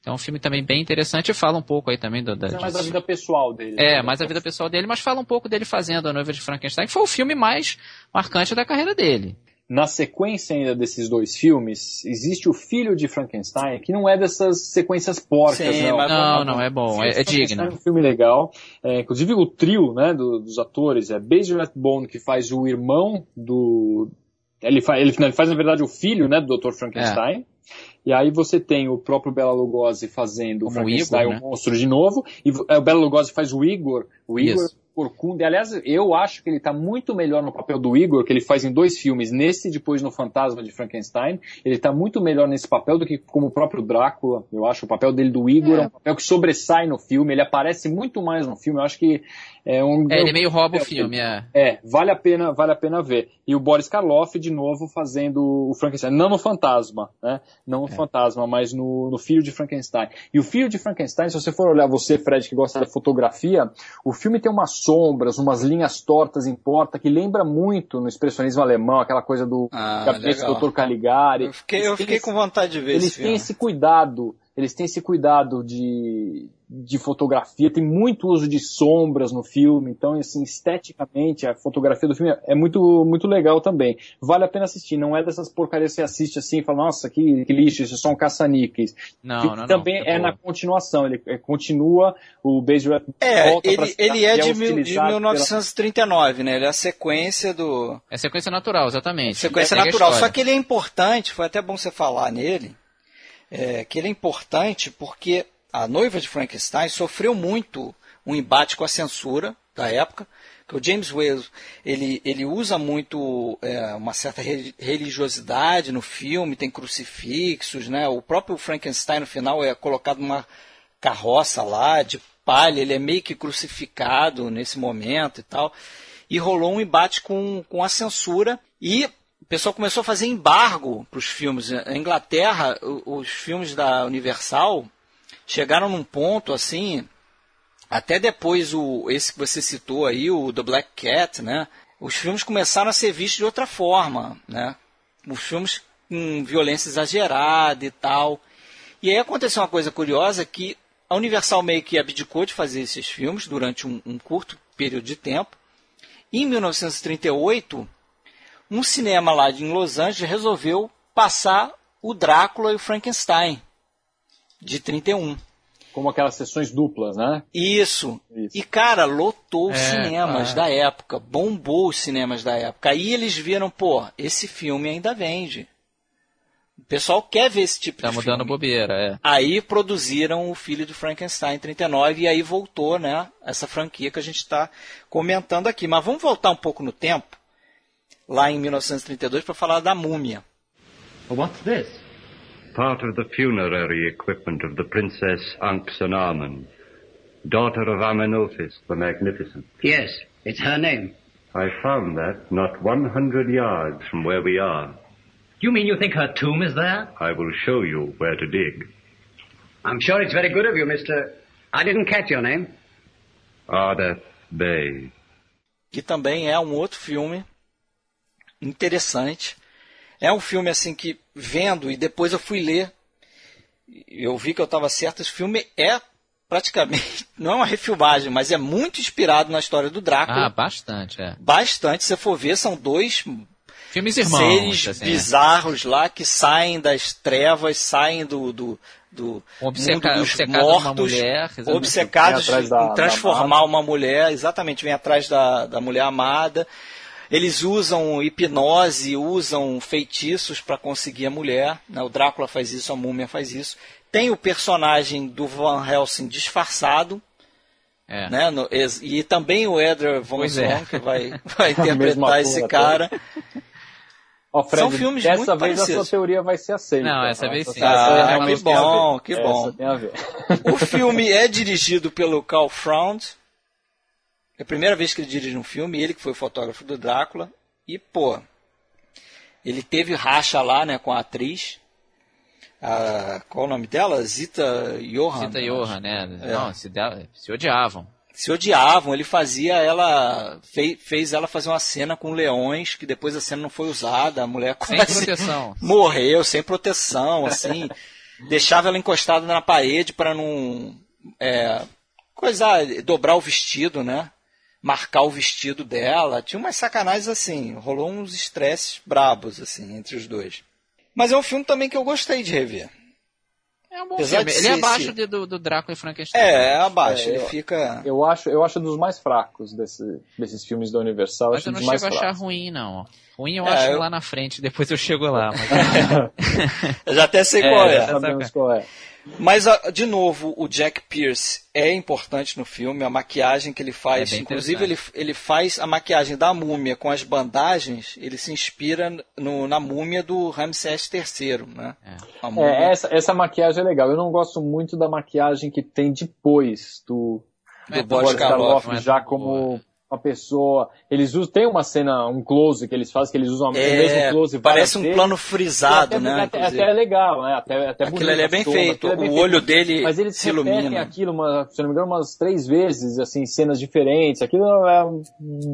[SPEAKER 2] Então, é um filme também bem interessante e fala um pouco aí também do, da,
[SPEAKER 3] É mais vida pessoal dele.
[SPEAKER 2] É,
[SPEAKER 3] né?
[SPEAKER 2] mais a vida pessoal dele, mas fala um pouco dele fazendo A Noiva de Frankenstein, que foi o filme mais marcante da carreira dele.
[SPEAKER 3] Na sequência ainda desses dois filmes, existe o Filho de Frankenstein, que não é dessas sequências porcas,
[SPEAKER 1] Sim,
[SPEAKER 3] não.
[SPEAKER 1] mas-
[SPEAKER 2] Não, não, é bom, é, é
[SPEAKER 3] Frankenstein
[SPEAKER 2] digno.
[SPEAKER 3] É um filme legal. É, inclusive o trio né, do- dos atores é Basil Rathbone, que faz o irmão do, ele, fa, ele, ele, faz, na verdade, o filho né, do Dr. Frankenstein. É. E aí você tem o próprio Bela Lugosi fazendo Como o Frankenstein, Igor, né? o monstro de novo. E é, o Bela Lugosi faz o Igor. O Igor Isso. Corcunda. Aliás, eu acho que ele está muito melhor no papel do Igor, que ele faz em dois filmes, nesse e depois no Fantasma de Frankenstein. Ele está muito melhor nesse papel do que como o próprio Drácula. Eu acho o papel dele do Igor é, é um papel que sobressai no filme. Ele aparece muito mais no filme. Eu acho que é um.
[SPEAKER 2] É, ele meio rouba o filme, é.
[SPEAKER 3] É, vale a pena, vale a pena ver. E o Boris Karloff, de novo, fazendo o Frankenstein. Não no Fantasma, né? Não no é. Fantasma, mas no, no Filho de Frankenstein. E o Filho de Frankenstein, se você for olhar você, Fred, que gosta da fotografia, o filme tem umas sombras, umas linhas tortas em porta, que lembra muito no expressionismo alemão, aquela coisa do
[SPEAKER 1] ah,
[SPEAKER 3] gabinete do Dr. Caligari.
[SPEAKER 1] Eu fiquei, eu fiquei com vontade de ver
[SPEAKER 3] Eles têm esse cuidado, eles têm esse cuidado de, de fotografia, tem muito uso de sombras no filme, então assim, esteticamente a fotografia do filme é muito, muito legal também. Vale a pena assistir, não é dessas porcarias que você assiste assim e fala, nossa, que, que lixo, isso é só um caça-níqueis.
[SPEAKER 2] Não, não,
[SPEAKER 3] também
[SPEAKER 2] não,
[SPEAKER 3] é, é na continuação, ele é, continua o Base
[SPEAKER 1] É, ele, ele é, é de, mil, de 1939, pela... né? Ele é a sequência do...
[SPEAKER 2] É sequência natural, exatamente.
[SPEAKER 1] Sequência natural, só que ele é importante, foi até bom você falar nele, é, que ele é importante porque a noiva de Frankenstein sofreu muito um embate com a censura da época, que o James Whale ele, ele usa muito é, uma certa religiosidade no filme, tem crucifixos, né? O próprio Frankenstein no final é colocado numa carroça lá de palha, ele é meio que crucificado nesse momento e tal. E rolou um embate com, com a censura e pessoal começou a fazer embargo para os filmes. Na Inglaterra, os filmes da Universal chegaram num ponto assim, até depois o esse que você citou aí, o The Black Cat, né? Os filmes começaram a ser vistos de outra forma, né? Os filmes com violência exagerada e tal. E aí aconteceu uma coisa curiosa que a Universal meio que abdicou de fazer esses filmes durante um, um curto período de tempo. E em 1938, um cinema lá em Los Angeles resolveu passar o Drácula e o Frankenstein de 31.
[SPEAKER 3] Como aquelas sessões duplas, né?
[SPEAKER 1] Isso. Isso. E, cara, lotou os é, cinemas é. da época, bombou os cinemas da época. Aí eles viram, pô, esse filme ainda vende. O pessoal quer ver esse tipo
[SPEAKER 2] tá
[SPEAKER 1] de
[SPEAKER 2] filme. Tá mudando bobeira, é.
[SPEAKER 1] Aí produziram o Filho de Frankenstein em 39 e aí voltou, né, essa franquia que a gente está comentando aqui. Mas vamos voltar um pouco no tempo, lá em 1932, para falar da múmia.
[SPEAKER 4] What's this? part of the funerary equipment of the Princess Anxanamen, daughter of Amenophis the Magnificent.
[SPEAKER 6] Yes, it's her name.
[SPEAKER 4] I found that not 100 yards from where we are.
[SPEAKER 6] You mean you think her tomb is there?
[SPEAKER 4] I will show you where to dig.
[SPEAKER 6] I'm sure it's very good of you, Mr. I didn't catch your name.
[SPEAKER 4] Ardeth Bay.
[SPEAKER 1] Que também é um outro filme interessante É um filme assim que, vendo, e depois eu fui ler, eu vi que eu estava certo, esse filme é praticamente, (laughs) não é uma refilmagem, mas é muito inspirado na história do Drácula.
[SPEAKER 2] Ah, bastante, é.
[SPEAKER 1] Bastante, se você for ver, são dois
[SPEAKER 2] Filmes irmãos,
[SPEAKER 1] seres
[SPEAKER 2] assim,
[SPEAKER 1] é. bizarros é. lá que saem das trevas, saem do, do, do
[SPEAKER 2] Obceca,
[SPEAKER 1] mundo dos mortos,
[SPEAKER 2] mulher,
[SPEAKER 1] obcecados em transformar uma mulher, exatamente, vem atrás da, da mulher amada. Eles usam hipnose, usam feitiços para conseguir a mulher. Né? O Drácula faz isso, a múmia faz isso. Tem o personagem do Van Helsing disfarçado. É. Né? No, e também o Edgar Von Zorn, é. que vai, (laughs) vai interpretar esse cara.
[SPEAKER 3] Oh, Fred, São filmes dessa muito vez parecidos. a sua teoria vai ser aceita.
[SPEAKER 2] Não, essa vez sim.
[SPEAKER 1] Ah, que bom, que bom.
[SPEAKER 3] O
[SPEAKER 1] filme é dirigido pelo Carl Fround, é a primeira vez que ele dirige um filme, ele que foi o fotógrafo do Drácula. E, pô, ele teve racha lá, né, com a atriz. A, qual o nome dela? Zita Johan.
[SPEAKER 2] Zita Johan, né? É. Não, se, se odiavam.
[SPEAKER 1] Se odiavam, ele fazia ela. Fez, fez ela fazer uma cena com leões, que depois a cena não foi usada, a mulher
[SPEAKER 2] Sem proteção. (laughs)
[SPEAKER 1] Morreu, sem proteção, assim. deixava ela encostada na parede para não. É, coisar, dobrar o vestido, né? Marcar o vestido dela. Tinha umas sacanagens assim, rolou uns estresses brabos assim entre os dois. Mas é um filme também que eu gostei de rever.
[SPEAKER 2] É um bom
[SPEAKER 1] Apesar
[SPEAKER 2] filme. Ele é abaixo
[SPEAKER 1] esse-
[SPEAKER 2] do, do Drácula e Frankenstein.
[SPEAKER 1] É, é abaixo.
[SPEAKER 3] É,
[SPEAKER 1] ele
[SPEAKER 3] eu-
[SPEAKER 1] fica.
[SPEAKER 3] Eu acho, eu acho dos mais fracos desse, desses filmes da Universal.
[SPEAKER 2] Mas
[SPEAKER 3] acho
[SPEAKER 2] eu não
[SPEAKER 3] dos mais
[SPEAKER 2] chego a achar
[SPEAKER 3] fracos.
[SPEAKER 2] ruim, não. Ruim eu
[SPEAKER 1] É,
[SPEAKER 2] acho
[SPEAKER 1] eu-
[SPEAKER 2] lá na frente, depois eu chego lá. Mas... (laughs)
[SPEAKER 1] Eu já até sei
[SPEAKER 2] É,
[SPEAKER 1] qual
[SPEAKER 2] já
[SPEAKER 1] é.
[SPEAKER 2] sabe
[SPEAKER 3] Sabemos qual é.
[SPEAKER 1] Mas, de novo, o Jack Pierce é importante no filme, a maquiagem que ele faz.
[SPEAKER 2] É
[SPEAKER 1] Inclusive, ele, ele faz a maquiagem da múmia com as bandagens, ele se inspira no- na múmia do Ramsés III, né? Múmia.
[SPEAKER 3] É, essa, essa maquiagem é legal. Eu não gosto muito da maquiagem que tem depois do,
[SPEAKER 2] É,
[SPEAKER 3] do
[SPEAKER 1] Boris
[SPEAKER 3] Boris
[SPEAKER 1] Karloff,
[SPEAKER 2] é
[SPEAKER 3] já como. Uma pessoa. Eles usam, tem uma cena, um close que eles fazem, que eles usam o
[SPEAKER 1] É,
[SPEAKER 3] mesmo close
[SPEAKER 1] parece um
[SPEAKER 3] vezes.
[SPEAKER 1] plano frisado,
[SPEAKER 3] até,
[SPEAKER 1] né?
[SPEAKER 3] Até, até é legal, né? Até, até
[SPEAKER 1] Aquilo
[SPEAKER 3] bonito,
[SPEAKER 1] ali é bem
[SPEAKER 3] toma,
[SPEAKER 1] feito.
[SPEAKER 3] é bem
[SPEAKER 1] O
[SPEAKER 3] feito.
[SPEAKER 1] olho dele
[SPEAKER 3] Mas eles
[SPEAKER 1] se ilumina.
[SPEAKER 3] aquilo, uma, se não me engano, umas três vezes, assim, cenas diferentes. Aquilo é,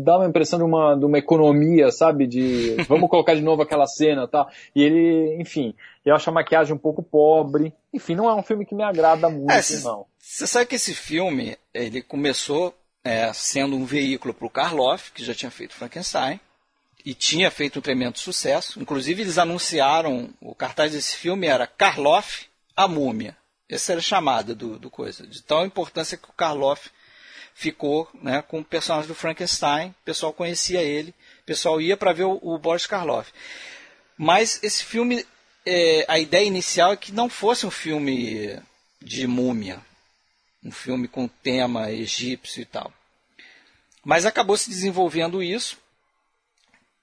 [SPEAKER 3] dá uma impressão de uma, de uma economia, sabe? De (laughs) vamos colocar de novo aquela cena e tal. E ele, enfim, eu acho a maquiagem um pouco pobre. Enfim, não é um filme que me agrada muito,
[SPEAKER 1] É, cê-
[SPEAKER 3] não.
[SPEAKER 1] Você sabe que esse filme, ele começou é, sendo um veículo para o Karloff, que já tinha feito Frankenstein, e tinha feito um tremendo sucesso. Inclusive, eles anunciaram, o cartaz desse filme era Karloff, a múmia. Essa era a chamada do, do coisa. De tal importância que o Karloff ficou né, com o personagem do Frankenstein, o pessoal conhecia ele, o pessoal ia para ver o, o Boris Karloff. Mas esse filme, é, a ideia inicial é que não fosse um filme de múmia, um filme com tema egípcio e tal. Mas acabou se desenvolvendo isso.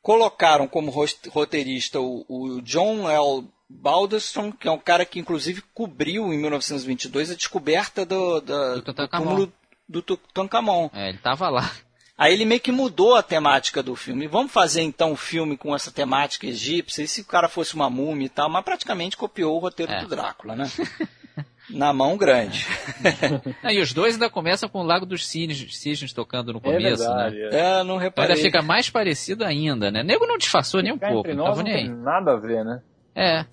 [SPEAKER 1] Colocaram como roteirista o, o John L. Balderston, que é um cara que inclusive cobriu em 1922 a descoberta do,
[SPEAKER 2] Do
[SPEAKER 1] do
[SPEAKER 2] Tutankhamon.
[SPEAKER 1] túmulo do Tutankhamon.
[SPEAKER 2] É, ele tava lá.
[SPEAKER 1] Aí ele meio que mudou a temática do filme. Vamos fazer então um filme com essa temática egípcia, e se o cara fosse uma múmia e tal, mas praticamente copiou o roteiro
[SPEAKER 2] É.
[SPEAKER 1] do Drácula, né? (laughs) Na mão grande. (laughs)
[SPEAKER 2] Ah, e os dois ainda começam com o Lago dos Cisnes, Cisnes tocando no
[SPEAKER 3] É
[SPEAKER 2] começo,
[SPEAKER 3] verdade.
[SPEAKER 2] né?
[SPEAKER 3] é.
[SPEAKER 1] É, não reparei.
[SPEAKER 2] ainda fica mais parecido ainda, né? Nego não disfarçou nem um pouco,
[SPEAKER 3] entre
[SPEAKER 2] não
[SPEAKER 3] nós
[SPEAKER 2] tava
[SPEAKER 3] não
[SPEAKER 2] nem
[SPEAKER 3] tem nada a ver, né?
[SPEAKER 2] É.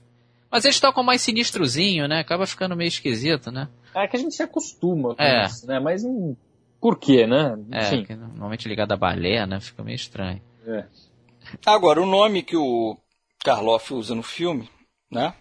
[SPEAKER 2] Mas eles tocam mais sinistrozinho, né? Acaba ficando meio esquisito, né?
[SPEAKER 3] É que a gente se acostuma com
[SPEAKER 2] É.
[SPEAKER 3] isso, né? Mas hum, por quê, né?
[SPEAKER 2] É,
[SPEAKER 3] Enfim.
[SPEAKER 2] que normalmente ligado a balé, né? Fica meio estranho.
[SPEAKER 3] É.
[SPEAKER 1] Agora, o nome que o Karloff usa no filme, né?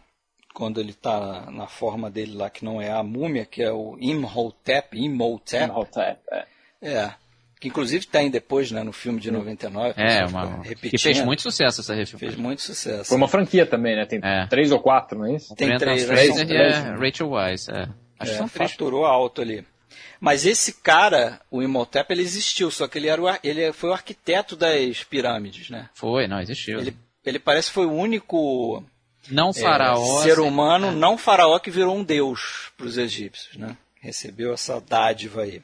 [SPEAKER 1] Quando ele está na forma dele lá, que não é a múmia, que é o Imhotep, Imhotep,
[SPEAKER 3] Imhotep, é.
[SPEAKER 1] é. Que inclusive tem depois, né, no filme de 99.
[SPEAKER 2] É, uma, que fez muito sucesso essa refilmagem.
[SPEAKER 1] Fez muito sucesso.
[SPEAKER 3] Foi uma franquia também, né? Tem
[SPEAKER 2] É.
[SPEAKER 3] três ou quatro, não é isso?
[SPEAKER 1] Tem três, né?
[SPEAKER 2] Fraser e
[SPEAKER 1] três,
[SPEAKER 3] né?
[SPEAKER 2] Rachel Weisz, é. Acho que
[SPEAKER 1] É,
[SPEAKER 2] são três.
[SPEAKER 1] faturou alto ali. Mas esse cara, o Imhotep, ele existiu, só que ele, era o, ele foi o arquiteto das pirâmides, né?
[SPEAKER 2] Foi, não, existiu.
[SPEAKER 1] Ele, ele parece que foi o único
[SPEAKER 2] Não
[SPEAKER 1] é,
[SPEAKER 2] faraó.
[SPEAKER 1] ser
[SPEAKER 2] assim,
[SPEAKER 1] humano
[SPEAKER 2] é.
[SPEAKER 1] não faraó que virou um deus para os egípcios, né? Recebeu essa dádiva aí.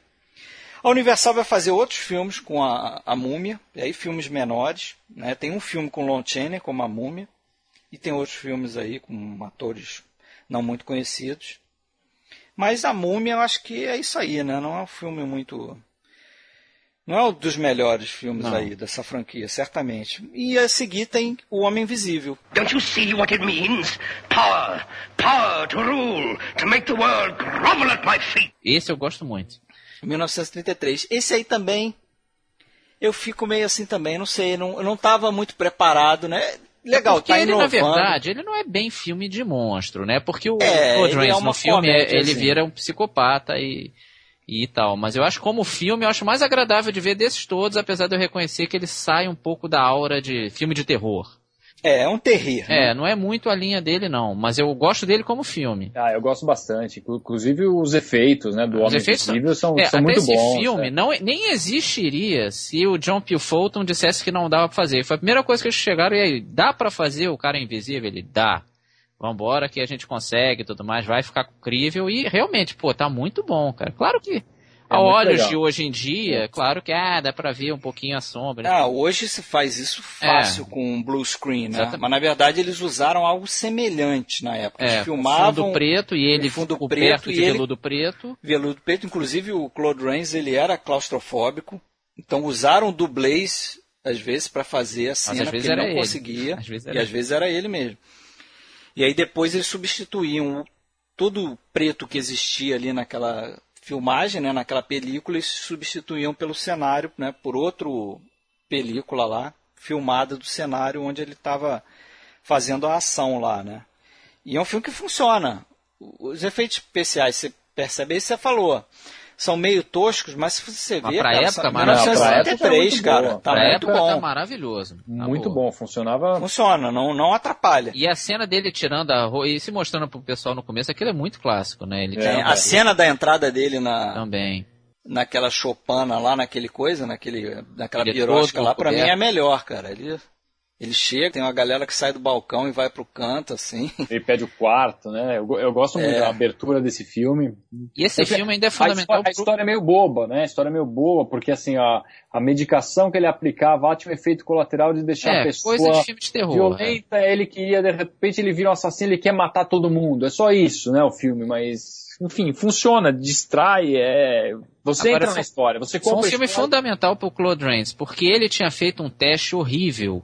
[SPEAKER 1] A Universal vai fazer outros filmes com a, a múmia, e aí filmes menores, né? Tem um filme com Lon Chaney como a múmia, e tem outros filmes aí com atores não muito conhecidos. Mas a múmia eu acho que é isso aí, né? Não é um filme muito não é um dos melhores filmes
[SPEAKER 2] Não.
[SPEAKER 1] aí dessa franquia, certamente. E a seguir tem O Homem Invisível.
[SPEAKER 5] Don't you see what it means? Power. Power to rule. To make the world grovel at my feet.
[SPEAKER 2] Esse eu gosto muito.
[SPEAKER 1] 1933. Esse aí também, eu fico meio assim também, não sei, não, eu não estava muito preparado, né? Legal,
[SPEAKER 2] Porque
[SPEAKER 1] tá
[SPEAKER 2] ele,
[SPEAKER 1] inovando.
[SPEAKER 2] na verdade, ele não é bem filme de monstro, né? Porque o
[SPEAKER 1] É,
[SPEAKER 2] Rains
[SPEAKER 1] é
[SPEAKER 2] no filme, é-
[SPEAKER 1] comédia,
[SPEAKER 2] ele
[SPEAKER 1] assim.
[SPEAKER 2] vira um psicopata e, e tal. Mas eu acho como filme, eu acho mais agradável de ver desses todos, apesar de eu reconhecer que ele sai um pouco da aura de filme de terror.
[SPEAKER 1] É, é um terrir. né?
[SPEAKER 2] É, não é muito a linha dele, não. Mas eu gosto dele como filme.
[SPEAKER 3] Ah, eu gosto bastante. Inclu- Inclusive os efeitos, né, do
[SPEAKER 2] Os
[SPEAKER 3] Homem
[SPEAKER 2] efeitos são-
[SPEAKER 3] Invisível são,
[SPEAKER 2] É,
[SPEAKER 3] são muito
[SPEAKER 2] esse
[SPEAKER 3] bons.
[SPEAKER 2] filme
[SPEAKER 3] é.
[SPEAKER 2] não, nem existiria se o John P. Fulton dissesse que não dava pra fazer. Foi a primeira coisa que eles chegaram e aí, dá pra fazer o cara invisível? Ele, dá. Vambora que a gente consegue e tudo mais, vai ficar crível. E realmente, pô, tá muito bom, cara. Claro que, a
[SPEAKER 3] É
[SPEAKER 2] olhos
[SPEAKER 3] legal.
[SPEAKER 2] de hoje em dia, claro que, ah, dá pra ver um pouquinho a sombra.
[SPEAKER 1] Ah, hoje se faz isso fácil com blue screen, né?
[SPEAKER 2] Exatamente.
[SPEAKER 1] Mas na verdade eles usaram algo semelhante na época. Eles
[SPEAKER 2] é,
[SPEAKER 1] filmavam
[SPEAKER 2] fundo preto e ele
[SPEAKER 1] fundo preto e ele-
[SPEAKER 2] veludo preto.
[SPEAKER 1] veludo preto, inclusive o Claude Rains ele era claustrofóbico, então usaram dublês às vezes para fazer a cena
[SPEAKER 2] às vezes
[SPEAKER 1] porque ele não
[SPEAKER 2] ele.
[SPEAKER 1] conseguia
[SPEAKER 2] Às vezes
[SPEAKER 1] e às vezes era ele mesmo. E aí depois eles substituíam todo o preto que existia ali naquela filmagem, né, naquela película, eles substituíam pelo cenário, né, por outro película lá filmada do cenário onde ele estava fazendo a ação lá, né? E é um filme que funciona. os efeitos especiais, você percebe isso, você falou. São meio toscos, mas se você vê,
[SPEAKER 2] pra
[SPEAKER 1] cara,
[SPEAKER 2] época,
[SPEAKER 1] são
[SPEAKER 2] maravilhoso.
[SPEAKER 1] 1973,
[SPEAKER 3] Pra época é
[SPEAKER 1] cara,
[SPEAKER 3] muito
[SPEAKER 1] tá
[SPEAKER 2] Pra
[SPEAKER 1] muito
[SPEAKER 2] época tá
[SPEAKER 1] bom.
[SPEAKER 2] maravilhoso. na
[SPEAKER 3] Muito
[SPEAKER 2] boa.
[SPEAKER 3] bom, funcionava.
[SPEAKER 1] Funciona, não, não atrapalha.
[SPEAKER 2] E a cena dele tirando a roupa e se mostrando pro pessoal no começo, aquilo é muito clássico, né? Ele
[SPEAKER 3] É,
[SPEAKER 1] a cena da entrada dele na,
[SPEAKER 2] também.
[SPEAKER 1] naquela chopana lá, naquele coisa, naquele, naquela
[SPEAKER 2] Ele é
[SPEAKER 1] lá, pra mim é melhor, cara. Ele, ele chega, tem uma galera que sai do balcão e vai pro canto, assim. (laughs)
[SPEAKER 3] Ele pede o quarto, né? Eu, eu gosto muito
[SPEAKER 1] É.
[SPEAKER 3] da abertura desse filme.
[SPEAKER 2] E esse filme ainda é
[SPEAKER 3] A
[SPEAKER 2] fundamental
[SPEAKER 3] história, a história é meio boba, né? A história é meio boba, porque assim, a, a medicação que ele aplicava tinha um efeito colateral de deixar a
[SPEAKER 2] É,
[SPEAKER 3] pessoa
[SPEAKER 2] coisa de filme de terror. é.
[SPEAKER 3] violenta, ele queria, de repente ele vira um assassino, ele quer matar todo mundo. É só isso, né, o filme, mas enfim, funciona, distrai, é. Você
[SPEAKER 2] Agora,
[SPEAKER 3] entra
[SPEAKER 2] só-
[SPEAKER 3] na história, você
[SPEAKER 2] Foi um
[SPEAKER 3] compra a
[SPEAKER 2] filme fundamental pro Claude Rains, porque ele tinha feito um teste horrível.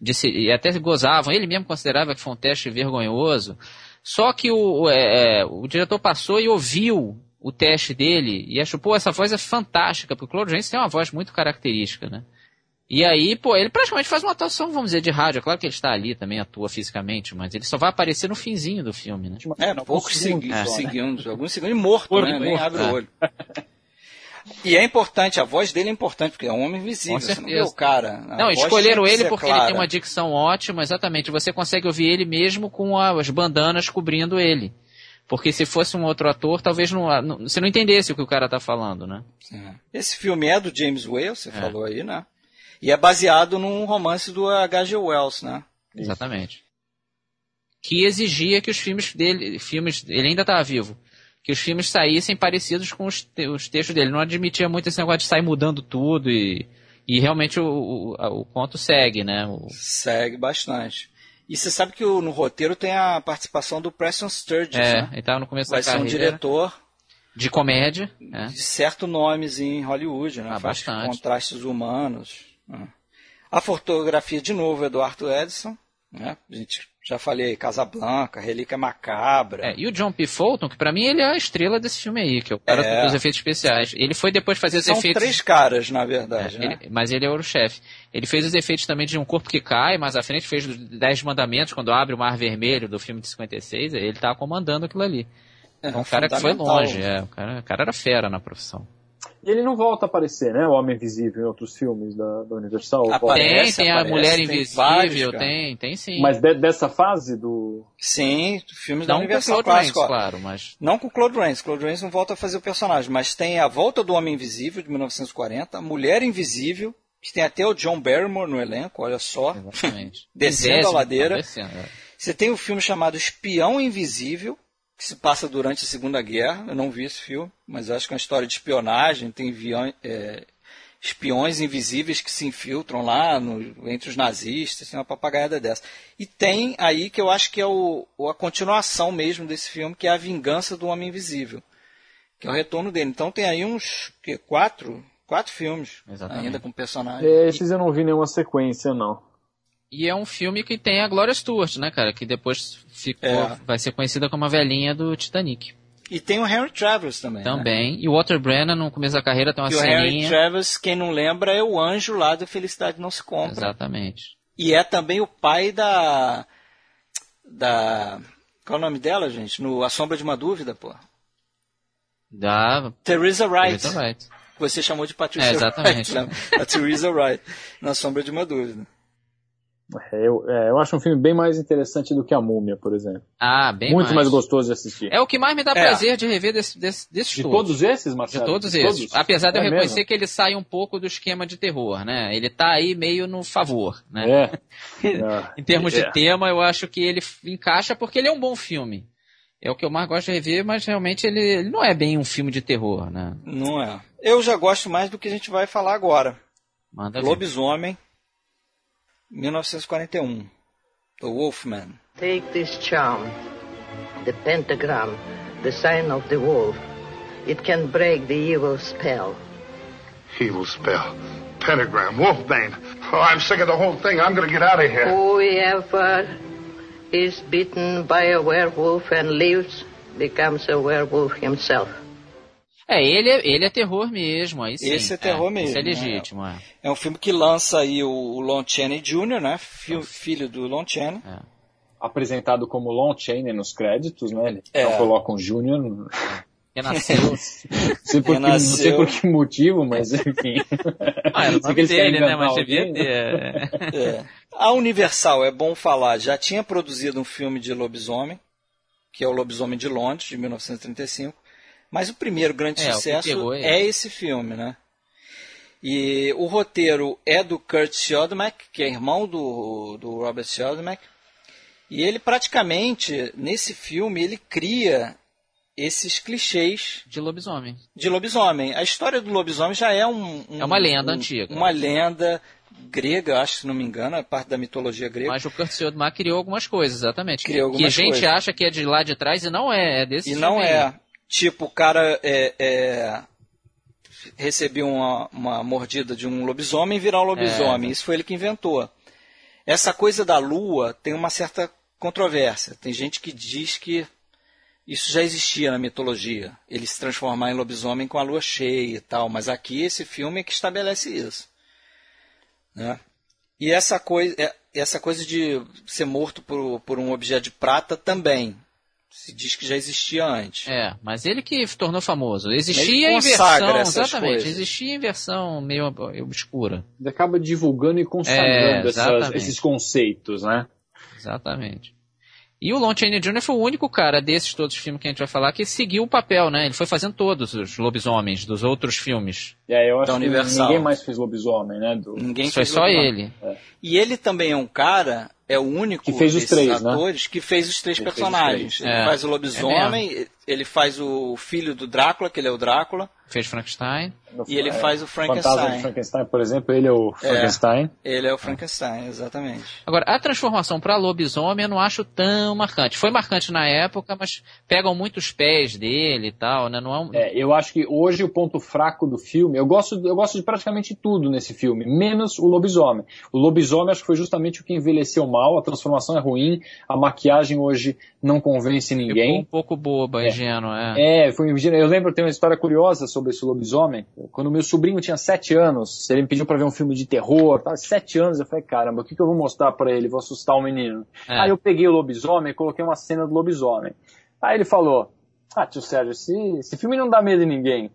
[SPEAKER 2] De se- e até gozavam, ele mesmo considerava que foi um teste vergonhoso. Só que o, o, é, é, o diretor passou e ouviu o teste dele e achou, pô, essa voz é fantástica, porque o Claude Rains tem uma voz muito característica, né? E aí, pô, ele praticamente faz uma atuação, vamos dizer, de rádio. É claro que ele está ali também, atua fisicamente, mas ele só vai aparecer no finzinho do filme, né?
[SPEAKER 1] É,
[SPEAKER 3] Alguns
[SPEAKER 1] poucos
[SPEAKER 3] segundos
[SPEAKER 1] segundos,
[SPEAKER 3] só, né?
[SPEAKER 1] segundos, alguns segundos, e morto,
[SPEAKER 3] Morto,
[SPEAKER 1] né? Nem
[SPEAKER 3] morto,
[SPEAKER 1] abre
[SPEAKER 2] é.
[SPEAKER 1] o olho. (laughs) E é importante, a voz dele é importante, porque é um homem visível, você não vê o cara.
[SPEAKER 2] Não, escolheram ele
[SPEAKER 1] ser
[SPEAKER 2] porque ele
[SPEAKER 1] clara.
[SPEAKER 2] tem uma dicção ótima, exatamente. Você consegue ouvir ele mesmo com as bandanas cobrindo ele. Porque se fosse um outro ator, talvez não, não- você não entendesse o que o cara tá falando, né?
[SPEAKER 1] É. Esse filme é do James Whale, você falou aí, né? E é baseado num romance do H.G. Wells, né?
[SPEAKER 2] Exatamente. Que exigia que os filmes dele, filmes, ele ainda estava vivo, que os filmes saíssem parecidos com os, te- os textos dele. Não admitia muito esse negócio de sair mudando tudo e, e realmente o, o, o conto segue, né? O-
[SPEAKER 1] Segue bastante. E você sabe que o- no roteiro tem a participação do Preston Sturges,
[SPEAKER 2] é,
[SPEAKER 1] né?
[SPEAKER 2] ele estava no começo
[SPEAKER 1] Vai
[SPEAKER 2] da
[SPEAKER 1] ser um
[SPEAKER 2] carreira
[SPEAKER 1] diretor
[SPEAKER 2] de comédia, né?
[SPEAKER 1] de certo nomes em Hollywood, né?
[SPEAKER 2] Ah,
[SPEAKER 1] Faz
[SPEAKER 2] bastante.
[SPEAKER 1] contrastes humanos. né? A fotografia, de novo, é do Arthur Edison. Né? A gente já falei aí, Casablanca, Relíquia Macabra.
[SPEAKER 2] É, e o John P. Fulton, que pra mim ele é a estrela desse filme aí, que é o cara
[SPEAKER 1] É.
[SPEAKER 2] dos efeitos especiais. Ele foi depois fazer os
[SPEAKER 1] São
[SPEAKER 2] efeitos.
[SPEAKER 1] três caras, na verdade,
[SPEAKER 2] É,
[SPEAKER 1] né?
[SPEAKER 2] ele- mas ele é o chefe. Ele fez os efeitos também de um corpo que cai, mais à frente fez os Dez Mandamentos, quando abre o Mar Vermelho do filme de 56, ele tá comandando aquilo ali.
[SPEAKER 1] É,
[SPEAKER 2] É um cara que foi longe, é, o, cara, o cara era fera na profissão.
[SPEAKER 3] E ele não volta a aparecer, né? O Homem Invisível em outros filmes da, da Universal.
[SPEAKER 1] Aparece,
[SPEAKER 2] tem, tem a
[SPEAKER 1] aparece,
[SPEAKER 2] Mulher
[SPEAKER 1] tem
[SPEAKER 2] Invisível,
[SPEAKER 1] vários, cara.
[SPEAKER 2] tem, tem sim.
[SPEAKER 3] Mas de- dessa fase do.
[SPEAKER 1] Sim, filmes da
[SPEAKER 2] não o
[SPEAKER 1] Universal
[SPEAKER 2] Rains,
[SPEAKER 1] Clássico.
[SPEAKER 2] claro, mas...
[SPEAKER 1] Não com o Claude Rains. Claude Rains não volta a fazer o personagem, mas tem a Volta do Homem Invisível, de 1940, Mulher Invisível, que tem até o John Barrymore no elenco, olha só.
[SPEAKER 2] Exatamente. (laughs)
[SPEAKER 1] Descendo a ladeira.
[SPEAKER 2] descendo, é.
[SPEAKER 1] Você tem um filme chamado Espião Invisível, que se passa durante a Segunda Guerra. Eu não vi esse filme, mas acho que é uma história de espionagem. Tem vião- é, espiões invisíveis que se infiltram lá no- entre os nazistas. Tem uma papagaiada dessa. E tem aí que eu acho que é o, a continuação mesmo desse filme, que é A Vingança do Homem Invisível. Que é o retorno dele. Então tem aí uns que, quatro, quatro filmes
[SPEAKER 2] Exatamente.
[SPEAKER 1] ainda com personagem.
[SPEAKER 3] Esses eu não vi nenhuma sequência, não.
[SPEAKER 2] E é um filme que tem a Gloria Stewart, né, cara? Que depois ficou,
[SPEAKER 1] É.
[SPEAKER 2] vai ser conhecida como a velhinha do Titanic.
[SPEAKER 1] E tem o Henry Travers também. né?
[SPEAKER 2] Também. E o Walter Brennan, no começo da carreira, tem uma
[SPEAKER 1] Que o Henry
[SPEAKER 2] ceninha.
[SPEAKER 1] Travers, quem não lembra, é o anjo lá do Felicidade Não Se Compra.
[SPEAKER 2] Exatamente.
[SPEAKER 1] E é também o pai da. Da. Qual é o nome dela, gente? No A Sombra de uma Dúvida, pô.
[SPEAKER 2] Da
[SPEAKER 1] Teresa Wright.
[SPEAKER 2] Teresa Wright.
[SPEAKER 1] Você chamou de Patricia
[SPEAKER 2] É, exatamente.
[SPEAKER 1] Wright. né? A Teresa Wright. Na Sombra de uma Dúvida.
[SPEAKER 3] É, eu, é, eu acho um filme bem mais interessante do que A Múmia, por exemplo.
[SPEAKER 2] Ah, bem
[SPEAKER 3] Muito mais.
[SPEAKER 2] mais.
[SPEAKER 3] gostoso de assistir.
[SPEAKER 2] É o que mais me dá
[SPEAKER 1] É.
[SPEAKER 2] prazer de rever desse, desse, desses
[SPEAKER 3] de
[SPEAKER 2] todos.
[SPEAKER 3] todos esses,
[SPEAKER 2] De
[SPEAKER 3] Marcelo?
[SPEAKER 2] todos esses. Apesar de eu
[SPEAKER 3] É
[SPEAKER 2] reconhecer
[SPEAKER 3] mesmo?
[SPEAKER 2] que ele sai um pouco do esquema de terror, né? Ele tá aí meio no favor, né? (laughs) Em termos
[SPEAKER 3] É.
[SPEAKER 2] de tema, eu acho que ele encaixa porque ele é um bom filme. É o que eu mais gosto de rever, mas realmente ele, ele não é bem um filme de terror, né?
[SPEAKER 1] Não é. Eu já gosto mais do que a gente vai falar agora.
[SPEAKER 2] Manda ver.
[SPEAKER 1] Lobisomem, 1941. Um, the Wolfman.
[SPEAKER 7] Take this charm, the pentagram, the sign of the wolf. It can break the evil spell.
[SPEAKER 8] Evil spell. Pentagram. Wolfbane. Oh, I'm sick of the whole thing. I'm gonna get out of here.
[SPEAKER 7] Whoever is bitten by a werewolf and lives becomes a werewolf himself.
[SPEAKER 2] É, ele é, ele é terror mesmo, aí sim.
[SPEAKER 1] Esse é terror mesmo,
[SPEAKER 2] Esse é
[SPEAKER 1] né?
[SPEAKER 2] legítimo, é.
[SPEAKER 1] É um filme que lança aí o, o Lon Chaney Jr., né? Fi- filho do Lon Chaney.
[SPEAKER 2] É.
[SPEAKER 3] apresentado como Lon Chaney nos créditos, né? Ele
[SPEAKER 1] É.
[SPEAKER 3] só coloca um Júnior.
[SPEAKER 2] Renasceu. (laughs)
[SPEAKER 3] Não sei, por que, não sei por que motivo, mas enfim.
[SPEAKER 2] Ah, era o (laughs) nome dele, né? Mas devia
[SPEAKER 3] alguém,
[SPEAKER 2] ter.
[SPEAKER 1] É. A Universal, é bom falar, já tinha produzido um filme de lobisomem, que é o Lobisomem de Londres, de 1935. Mas o primeiro grande
[SPEAKER 2] É,
[SPEAKER 1] sucesso
[SPEAKER 2] pegou ele.
[SPEAKER 1] é esse filme, né? E o roteiro é do Kurt Siodmak, que é irmão do, do Robert Siodmak. E ele praticamente, nesse filme, ele cria esses clichês
[SPEAKER 2] De lobisomem.
[SPEAKER 1] de lobisomem. A história do lobisomem já é um, um-
[SPEAKER 2] É uma lenda
[SPEAKER 1] um-
[SPEAKER 2] antiga.
[SPEAKER 1] Uma lenda grega, acho, se não me engano, é parte da mitologia grega.
[SPEAKER 2] Mas o Kurt Siodmak criou algumas coisas, exatamente.
[SPEAKER 1] Criou
[SPEAKER 2] que a
[SPEAKER 1] algumas
[SPEAKER 2] gente
[SPEAKER 1] coisas.
[SPEAKER 2] acha que é de lá de trás e não é, é desse
[SPEAKER 1] E não
[SPEAKER 2] aí.
[SPEAKER 1] é. Tipo, o cara é, é, recebeu uma, uma mordida de um lobisomem e virar um lobisomem.
[SPEAKER 2] É.
[SPEAKER 1] Isso foi ele que inventou. Essa coisa da lua tem uma certa controvérsia. Tem gente que diz que isso já existia na mitologia. Ele se transformar em lobisomem com a lua cheia e tal. Mas aqui esse filme é que estabelece isso. Né? E essa coisa, é- essa coisa de ser morto por, por um objeto de prata também. Se diz que já existia antes.
[SPEAKER 2] É, mas ele que tornou famoso. Existia em versão,
[SPEAKER 1] essas
[SPEAKER 2] exatamente,
[SPEAKER 1] coisas.
[SPEAKER 2] existia em versão meio obscura.
[SPEAKER 3] Ele acaba divulgando e
[SPEAKER 2] É,
[SPEAKER 3] consagrando essas-
[SPEAKER 2] exatamente.
[SPEAKER 3] esses conceitos, né?
[SPEAKER 2] Exatamente. E o Lon Chaney Jr. foi o único cara desses todos os filmes que a gente vai falar que seguiu o papel, né? Ele foi fazendo todos os lobisomens dos outros filmes.
[SPEAKER 3] É, eu acho
[SPEAKER 1] Da
[SPEAKER 3] que
[SPEAKER 1] Universal.
[SPEAKER 3] ninguém mais fez lobisomem, né? Do...
[SPEAKER 1] Ninguém
[SPEAKER 2] Foi
[SPEAKER 1] fez
[SPEAKER 2] só
[SPEAKER 1] lobisomem.
[SPEAKER 2] ele.
[SPEAKER 1] E ele também é um cara, é o único
[SPEAKER 3] Que fez os
[SPEAKER 1] desses
[SPEAKER 3] três, né?
[SPEAKER 1] atores que fez os três
[SPEAKER 3] Ele fez os
[SPEAKER 1] personagens.
[SPEAKER 2] três.
[SPEAKER 1] Ele
[SPEAKER 2] É,
[SPEAKER 1] faz o
[SPEAKER 2] é
[SPEAKER 1] lobisomem, ele faz o filho do Drácula, que ele é o Drácula,
[SPEAKER 2] Fez Frankenstein.
[SPEAKER 1] E ele
[SPEAKER 3] é,
[SPEAKER 1] faz o
[SPEAKER 3] Fantasma
[SPEAKER 1] Frankenstein.
[SPEAKER 3] de Frankenstein, por exemplo, ele é o Frankenstein.
[SPEAKER 1] Ele é o Frankenstein, exatamente.
[SPEAKER 2] Agora, a transformação para lobisomem eu não acho tão marcante. Foi marcante na época, mas pegam muito os pés dele e tal, né? Não é um...
[SPEAKER 3] É, eu acho que hoje o ponto fraco do filme, eu gosto, eu gosto de praticamente tudo nesse filme, menos o lobisomem. O lobisomem acho que foi justamente o que envelheceu mal, a transformação é ruim, a maquiagem hoje não convence
[SPEAKER 2] Ficou um
[SPEAKER 3] ninguém.
[SPEAKER 2] pouco boba, ingênua, é.
[SPEAKER 3] É, foi, eu lembro, tem uma história curiosa sobre esse lobisomem. Quando meu sobrinho tinha sete anos, ele me pediu pra ver um filme de terror, tá? sete anos, eu falei, caramba, o que, que eu vou mostrar pra ele? Vou assustar o menino.
[SPEAKER 2] É.
[SPEAKER 3] Aí eu peguei o lobisomem e coloquei uma cena do lobisomem. Aí ele falou, ah, tio Sérgio, esse, esse filme não dá medo em ninguém.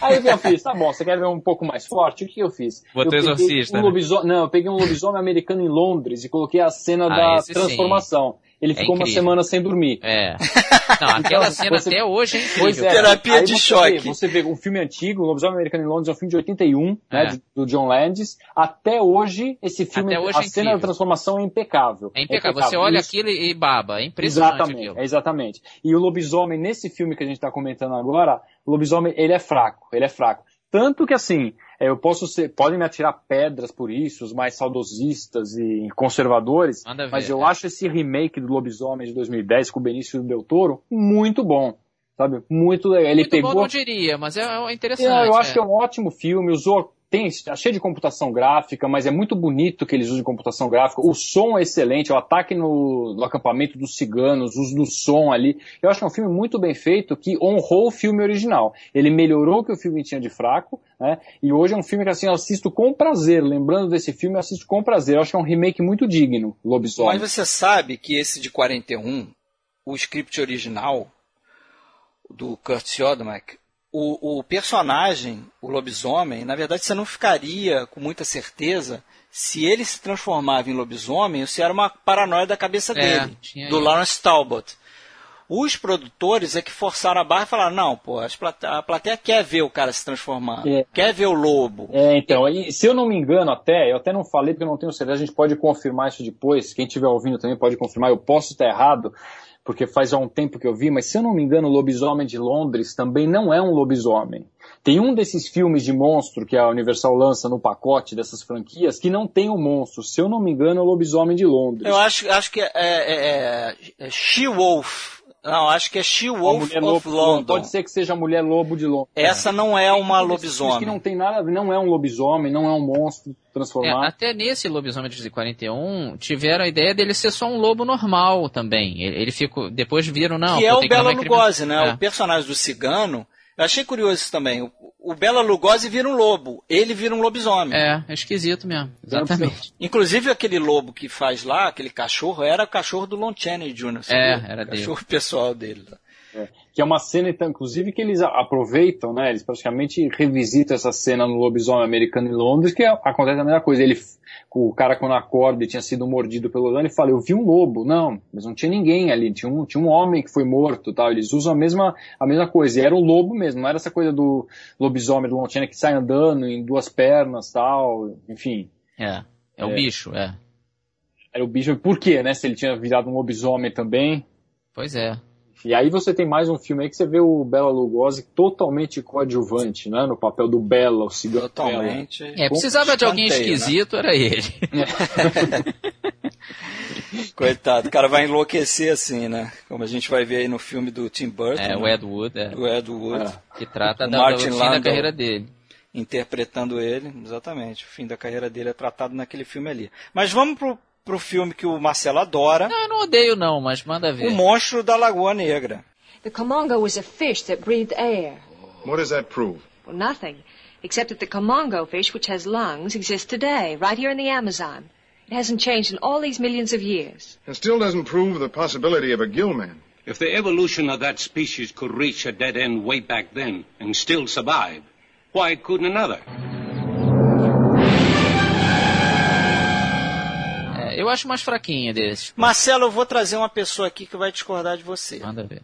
[SPEAKER 3] Aí o que eu fiz? Tá bom, você quer ver um pouco mais forte? O que eu fiz?
[SPEAKER 2] Botou
[SPEAKER 3] eu peguei
[SPEAKER 2] Exorcista,
[SPEAKER 3] um
[SPEAKER 2] né?
[SPEAKER 3] Não, eu peguei um lobisomem americano em Londres e coloquei a cena
[SPEAKER 2] Ah,
[SPEAKER 3] da
[SPEAKER 2] esse sim.
[SPEAKER 3] transformação. Ele
[SPEAKER 2] É
[SPEAKER 3] ficou uma
[SPEAKER 2] incrível.
[SPEAKER 3] semana sem dormir.
[SPEAKER 2] É. Não, aquela
[SPEAKER 3] Então,
[SPEAKER 2] cena
[SPEAKER 3] você-
[SPEAKER 2] até hoje é incrível.
[SPEAKER 3] Pois é.
[SPEAKER 1] Terapia
[SPEAKER 3] Aí
[SPEAKER 1] de
[SPEAKER 3] você
[SPEAKER 1] choque.
[SPEAKER 3] Vê, você vê um filme antigo, o Lobisomem Americano em Londres é um filme de 81, né,
[SPEAKER 2] É.
[SPEAKER 3] de- do John Landis. Até hoje, esse filme,
[SPEAKER 2] Até hoje
[SPEAKER 3] a
[SPEAKER 2] é
[SPEAKER 3] cena
[SPEAKER 2] incrível.
[SPEAKER 3] da transformação é impecável.
[SPEAKER 2] É impecável. Você olha
[SPEAKER 3] Isso-
[SPEAKER 2] aquilo e baba. É impressionante
[SPEAKER 3] Exatamente, é exatamente. E o lobisomem, nesse filme que a gente está comentando agora, o lobisomem, ele é fraco, ele é fraco. Tanto que assim, é, eu posso ser, podem me atirar pedras por isso, os mais saudosistas e conservadores,
[SPEAKER 2] ver,
[SPEAKER 3] mas eu
[SPEAKER 2] é.
[SPEAKER 3] acho esse remake do lobisomem de 2010 com o Benício Del Toro muito bom. Sabe? Muito legal. Ele
[SPEAKER 2] Muito
[SPEAKER 3] pegou
[SPEAKER 2] bom, não diria, mas é, é interessante.
[SPEAKER 3] é, eu acho
[SPEAKER 2] é.
[SPEAKER 3] que é um ótimo filme, usou tem, é cheio de computação gráfica, mas é muito bonito que eles usem computação gráfica. O som é excelente, o ataque no, no acampamento dos ciganos, o uso do som ali. Eu acho que é um filme muito bem feito que honrou o filme original. Ele melhorou o que o filme tinha de fraco, né? E hoje é um filme que assim, eu assisto com prazer. Lembrando desse filme, eu assisto com prazer. Eu acho que é um remake muito digno, Lobisomem.
[SPEAKER 1] Mas você sabe que esse de 41, o script original do Kurt Siodmak, o, o personagem, o lobisomem, na verdade você não ficaria com muita certeza se ele se transformava em lobisomem ou se era uma paranoia da cabeça
[SPEAKER 2] É,
[SPEAKER 1] dele,
[SPEAKER 2] tinha
[SPEAKER 1] do
[SPEAKER 2] isso.
[SPEAKER 1] Lawrence Talbot. Os produtores é que forçaram a barra e falaram, não, pô, a plateia quer ver o cara se transformando,
[SPEAKER 3] É.
[SPEAKER 1] quer ver o lobo.
[SPEAKER 3] É, então, e se eu não me engano até, eu até não falei porque eu não tenho certeza, a gente pode confirmar isso depois, quem estiver ouvindo também pode confirmar, eu posso estar errado, porque faz já um tempo que eu vi, mas se eu não me engano, o Lobisomem de Londres também não é um lobisomem. Tem um desses filmes de monstro que a Universal lança no pacote dessas franquias que não tem o monstro. Se eu não me engano, é o Lobisomem de Londres.
[SPEAKER 1] Eu acho, acho que é, é, é, é She-Wolf. Não, acho que é She-Wolf
[SPEAKER 3] mulher
[SPEAKER 1] of
[SPEAKER 3] lobo,
[SPEAKER 1] London.
[SPEAKER 3] Pode ser que seja a Mulher Lobo de Londres.
[SPEAKER 1] Essa não é uma
[SPEAKER 3] um filmes Que
[SPEAKER 1] lobisomem.
[SPEAKER 3] não tem nada, a ver, não é um lobisomem, não é um monstro
[SPEAKER 2] É,
[SPEAKER 3] transformado.
[SPEAKER 2] até nesse lobisomem de 41, tiveram a ideia dele ser só um lobo normal também. Ele, ele ficou, depois viram, não,
[SPEAKER 1] que é o Bela Lugosi, né?
[SPEAKER 2] É.
[SPEAKER 1] O personagem do cigano. Eu achei curioso isso também. O, o Bela Lugosi vira um lobo, ele vira um lobisomem.
[SPEAKER 2] É, é esquisito mesmo. Exatamente.
[SPEAKER 1] Inclusive aquele lobo que faz lá, aquele cachorro, era o cachorro do Lon Chaney Jr. sabia?
[SPEAKER 2] É, era
[SPEAKER 1] o
[SPEAKER 2] dele.
[SPEAKER 1] cachorro pessoal dele.
[SPEAKER 3] É. Que é uma cena, então, inclusive, que eles aproveitam, né? Eles praticamente revisitam essa cena no lobisomem americano em Londres, que é- acontece a mesma coisa. Ele, o cara, quando acorda e tinha sido mordido pelo lobisomem, ele fala, eu vi um lobo. Não, mas não tinha ninguém ali. Tinha um, tinha um homem que foi morto tal. Eles usam a mesma, a mesma coisa. E era um lobo mesmo, não era essa coisa do lobisomem do Chaney que sai andando em duas pernas tal. Enfim,
[SPEAKER 2] É. É o
[SPEAKER 3] É.
[SPEAKER 2] bicho, é.
[SPEAKER 3] era o bicho. Por quê, né? Se ele tinha virado um lobisomem também.
[SPEAKER 2] Pois é.
[SPEAKER 3] E aí você tem mais um filme aí que você vê o Bela Lugosi totalmente coadjuvante, né? No papel do Bela, o cigano.
[SPEAKER 1] Totalmente.
[SPEAKER 2] É, precisava de alguém
[SPEAKER 1] né?
[SPEAKER 2] esquisito, era ele. (laughs)
[SPEAKER 1] Coitado, o cara vai enlouquecer assim, né? Como a gente vai ver aí no filme do Tim Burton.
[SPEAKER 2] É, o
[SPEAKER 1] né?
[SPEAKER 2] Ed Wood, é,
[SPEAKER 1] Do Ed Wood.
[SPEAKER 2] que trata
[SPEAKER 1] O
[SPEAKER 2] da,
[SPEAKER 1] Martin
[SPEAKER 2] do fim da carreira dele.
[SPEAKER 1] interpretando ele, exatamente. O fim da carreira dele é tratado naquele filme ali. Mas vamos pro, pro filme que o Marcelo adora,
[SPEAKER 2] Não, eu não odeio não, mas manda ver.
[SPEAKER 1] O Monstro da Lagoa Negra.
[SPEAKER 9] The comongo was a fish that breathed air.
[SPEAKER 8] What does that prove?
[SPEAKER 9] Well, nothing. Except that the comongo fish, which has lungs, exists today, right here in the Amazon. It hasn't changed in all these millions of years.
[SPEAKER 8] It still doesn't prove the possibility of a gillman.
[SPEAKER 10] If the evolution of that species could reach a dead end way back then and still survive, why couldn't another?
[SPEAKER 2] É, eu acho mais fraquinha desses.
[SPEAKER 1] Marcelo, eu vou trazer uma pessoa aqui que vai discordar de você.
[SPEAKER 2] Manda ver.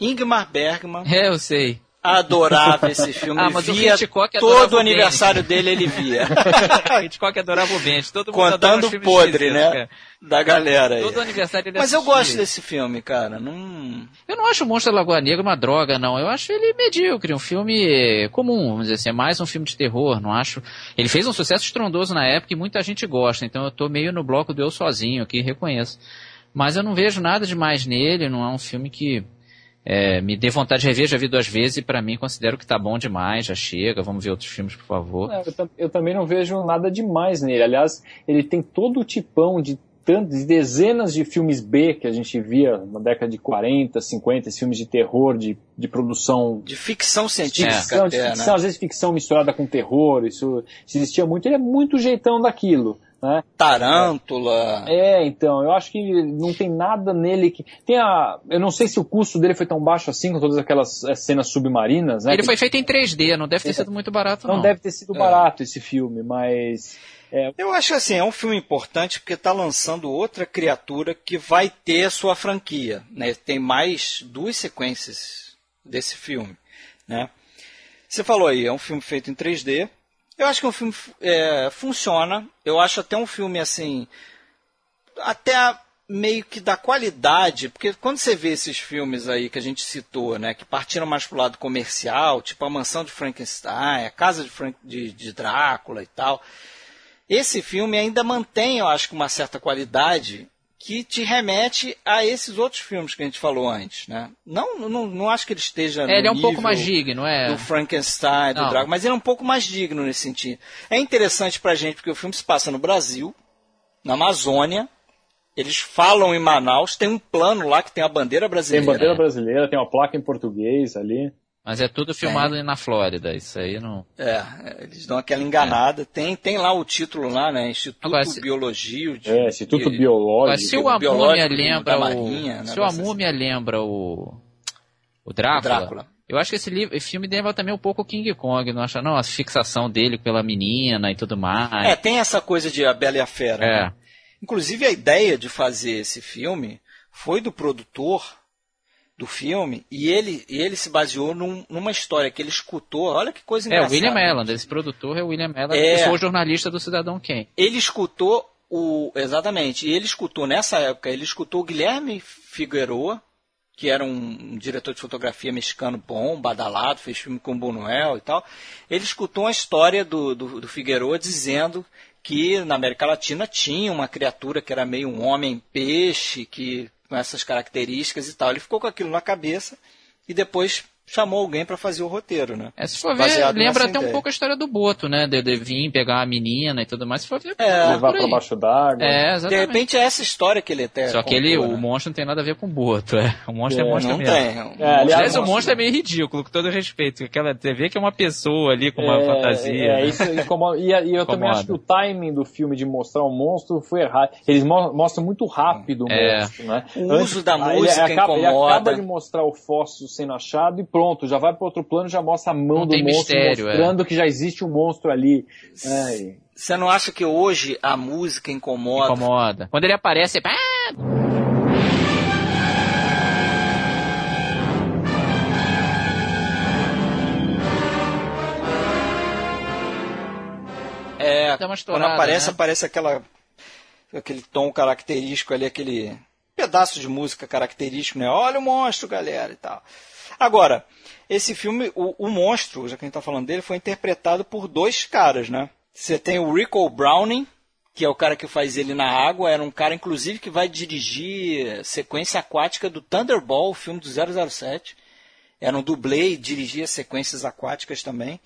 [SPEAKER 1] Ingmar Bergman
[SPEAKER 2] É, eu sei.
[SPEAKER 1] Adorava esse filme.
[SPEAKER 2] Ah, mas o
[SPEAKER 1] via
[SPEAKER 2] Hitchcock adorava
[SPEAKER 1] todo
[SPEAKER 2] o
[SPEAKER 1] aniversário dele ele via. (laughs)
[SPEAKER 2] Hitchcock adorava o Bench. Todo mundo
[SPEAKER 1] Contando o podre, né?
[SPEAKER 2] cara.
[SPEAKER 1] Da galera aí.
[SPEAKER 2] Todo aniversário ele
[SPEAKER 1] Mas eu
[SPEAKER 2] assistia.
[SPEAKER 1] gosto desse filme, cara. Não...
[SPEAKER 2] Eu não acho o Monstro da Lagoa Negra uma droga, não. Eu acho ele medíocre, um filme comum, vamos dizer assim, é mais um filme de terror, não acho. Ele fez um sucesso estrondoso na época e muita gente gosta, então eu tô meio no bloco do eu sozinho aqui, reconheço. Mas eu não vejo nada demais nele, não é um filme que é, me dê vontade de rever, já vi duas vezes e pra mim considero que tá bom demais, já chega, vamos ver outros filmes, por favor.
[SPEAKER 3] É, eu, eu também não vejo nada demais nele. Aliás, ele tem todo o tipão de tantos, de dezenas de filmes B que a gente via na década de 40, 50, esses filmes de terror, de, de produção
[SPEAKER 1] De ficção
[SPEAKER 3] de
[SPEAKER 1] científica
[SPEAKER 3] ficção, de ficção,
[SPEAKER 1] né?
[SPEAKER 3] às vezes ficção misturada com terror, isso, isso existia muito, ele é muito jeitão daquilo, né?
[SPEAKER 1] Tarântula.
[SPEAKER 3] É, então, eu acho que não tem nada nele que. Tem a. Eu não sei se o custo dele foi tão baixo assim, com todas aquelas eh, cenas submarinas, né?
[SPEAKER 2] Ele
[SPEAKER 3] que
[SPEAKER 2] foi feito em 3D, não deve ter sido muito barato,
[SPEAKER 3] não,
[SPEAKER 2] não.
[SPEAKER 3] deve ter sido barato esse filme, mas. É,
[SPEAKER 1] Eu acho assim, é um filme importante porque está lançando outra criatura que vai ter sua franquia. Né? Tem mais duas sequências desse filme. Né? Você falou aí, é um filme feito em 3D. Eu acho que o filme é, funciona. Eu acho até um filme assim. Até meio que da qualidade, porque quando você vê esses filmes aí que a gente citou, né, que partiram mais pro lado comercial, tipo a Mansão de Frankenstein, a Casa de, Frank, de, de Drácula e tal, esse filme ainda mantém, eu acho, uma certa qualidade que te remete a esses outros filmes que a gente falou antes, né? Não, não, não acho que ele esteja
[SPEAKER 2] É, ele é
[SPEAKER 1] no
[SPEAKER 2] um pouco
[SPEAKER 1] nível
[SPEAKER 2] mais digno, é.
[SPEAKER 1] do Frankenstein, do. Drácula, mas ele é um pouco mais digno nesse sentido. É interessante pra gente porque o filme se passa no Brasil, na Amazônia, eles falam em Manaus, tem um plano lá que tem a bandeira
[SPEAKER 3] tem
[SPEAKER 1] brasileira.
[SPEAKER 3] bandeira brasileira, tem uma placa em português ali.
[SPEAKER 2] Mas é tudo filmado na Flórida, isso aí não...
[SPEAKER 1] É, eles dão aquela enganada. Tem, tem lá o título lá, né? Instituto
[SPEAKER 2] Agora, se-
[SPEAKER 1] Biologia. de-
[SPEAKER 3] É, Instituto
[SPEAKER 1] de-
[SPEAKER 3] Biológico.
[SPEAKER 2] Mas se o Amúmia lembra
[SPEAKER 1] da
[SPEAKER 2] o...
[SPEAKER 1] Marinha, né,
[SPEAKER 2] se o
[SPEAKER 1] vai ser
[SPEAKER 2] Amúmia lembra o... O Drácula,
[SPEAKER 1] O Drácula.
[SPEAKER 2] Eu acho que esse, livro, esse filme lembra também um pouco o King Kong, não acha? Não, a fixação dele pela menina e tudo mais.
[SPEAKER 1] É, tem essa coisa de A Bela e a Fera.
[SPEAKER 2] É.
[SPEAKER 1] né? Inclusive, a ideia de fazer esse filme foi do produtor do filme e ele, e ele se baseou num- numa história que ele escutou. Olha que coisa
[SPEAKER 2] É, o
[SPEAKER 1] engraçada.
[SPEAKER 2] William Elland, esse produtor é o William Elland,
[SPEAKER 1] É.
[SPEAKER 2] foi o jornalista do Cidadão Kane.
[SPEAKER 1] Ele escutou o. Exatamente. E ele escutou, nessa época, ele escutou o Guilherme Figueroa, que era um, diretor de fotografia mexicano bom, badalado, fez filme com o Buñuel e tal. Ele escutou a história do, do, do Figueroa dizendo que na América Latina tinha uma criatura que era meio um homem-peixe, que com essas características e tal. Ele ficou com aquilo na cabeça e depois chamou alguém para fazer o roteiro, né?
[SPEAKER 2] É, se for ver,
[SPEAKER 1] Baseado
[SPEAKER 2] lembra até um pouco a história do Boto, né? De, de vir pegar a menina e tudo mais. Se for ver,
[SPEAKER 1] É,
[SPEAKER 2] por
[SPEAKER 3] Levar
[SPEAKER 2] aí.
[SPEAKER 3] pra baixo d'água.
[SPEAKER 2] É,
[SPEAKER 1] De repente é essa história que ele até
[SPEAKER 2] Só que ele,
[SPEAKER 1] contou,
[SPEAKER 2] o
[SPEAKER 1] né?
[SPEAKER 2] monstro não tem nada a ver com o Boto, é. O monstro é,
[SPEAKER 3] É,
[SPEAKER 2] monstro
[SPEAKER 1] Não
[SPEAKER 2] mesmo.
[SPEAKER 1] tem.
[SPEAKER 3] É,
[SPEAKER 2] Aliás,
[SPEAKER 3] aliás,
[SPEAKER 2] o monstro é meio ridículo, com todo respeito. Aquela, você vê que é uma pessoa ali com uma
[SPEAKER 3] É,
[SPEAKER 2] fantasia.
[SPEAKER 3] É,
[SPEAKER 2] né?
[SPEAKER 3] isso incomoda. E, e eu também acho que o timing do filme de mostrar o monstro foi errado. Eles mo- mostram muito rápido o
[SPEAKER 2] É.
[SPEAKER 3] monstro, né?
[SPEAKER 1] O uso da
[SPEAKER 3] ah, ele
[SPEAKER 1] música
[SPEAKER 3] acaba, ele
[SPEAKER 1] incomoda.
[SPEAKER 3] acaba de mostrar o fóssil sendo achado e pronto, já vai para outro plano, já mostra a mão
[SPEAKER 2] Não
[SPEAKER 3] do
[SPEAKER 2] tem
[SPEAKER 3] monstro
[SPEAKER 2] mistério, é.
[SPEAKER 3] mostrando que já existe um monstro ali. Ai.
[SPEAKER 1] Você não acha que hoje a música incomoda?
[SPEAKER 2] Incomoda. Quando ele aparece, é...
[SPEAKER 1] É, quando aparece,
[SPEAKER 2] né?
[SPEAKER 1] aparece aquela, aquele tom característico ali, aquele pedaço de música característico, né? Olha o monstro, galera, e tal. Agora, esse filme, o, o monstro, já que a gente tá falando dele, foi interpretado por dois caras, né? Você tem o Rico Browning, que é o cara que faz ele na água, era um cara, inclusive, que vai dirigir sequência aquática do Thunderball, o filme do 007. Era um dublê e dirigia sequências aquáticas também.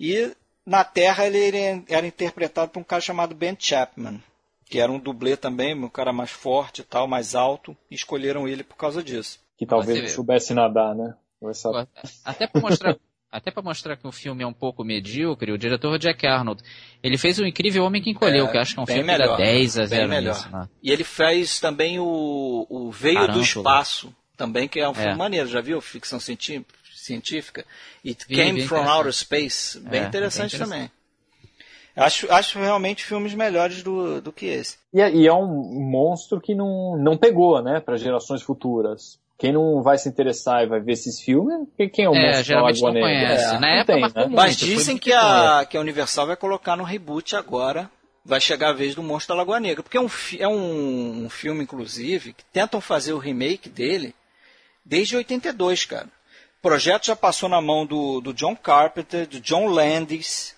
[SPEAKER 1] E na Terra ele era- era interpretado por um cara chamado Ben Chapman, que era um dublê também, um cara mais forte e tal, mais alto, e escolheram ele por causa disso.
[SPEAKER 3] Que talvez
[SPEAKER 2] vê.
[SPEAKER 3] soubesse nadar, né? Essa-
[SPEAKER 2] Até para mostrar, (laughs) até para mostrar que o filme é um pouco medíocre, o diretor Jack Arnold, ele fez o Incrível Homem que Encolheu, que eu acho que é um filme que
[SPEAKER 1] melhor,
[SPEAKER 2] dá 10 a
[SPEAKER 1] bem
[SPEAKER 2] 0
[SPEAKER 1] melhor.
[SPEAKER 2] nisso, né?
[SPEAKER 1] E ele fez também o, o Veio do. Espaço, também, que é um filme
[SPEAKER 2] É.
[SPEAKER 1] maneiro. Já viu? Ficção científica. It
[SPEAKER 2] Vi,
[SPEAKER 1] Came
[SPEAKER 2] bem
[SPEAKER 1] from. Outer Space. Bem
[SPEAKER 2] É, bem
[SPEAKER 1] interessante
[SPEAKER 2] interessante.
[SPEAKER 1] também. Acho, acho realmente filmes melhores do, do que esse.
[SPEAKER 3] E é, e é um monstro que não, não pegou, né, para gerações futuras. Quem não vai se interessar e vai ver esses filmes, quem- quem é o
[SPEAKER 2] É,
[SPEAKER 3] monstro da
[SPEAKER 2] geralmente
[SPEAKER 3] Lagoa
[SPEAKER 2] não
[SPEAKER 3] Negra?
[SPEAKER 2] conhece.
[SPEAKER 3] É,
[SPEAKER 2] Na
[SPEAKER 3] não
[SPEAKER 2] época
[SPEAKER 3] tem, né?
[SPEAKER 2] muito.
[SPEAKER 1] Mas dizem que a, que a Universal vai colocar no reboot agora. Vai chegar a vez do Monstro da Lagoa Negra. Porque é um, é um, um filme, inclusive, que tentam fazer o remake dele desde 82, cara. O projeto já passou na mão do, do John Carpenter, do John Landis.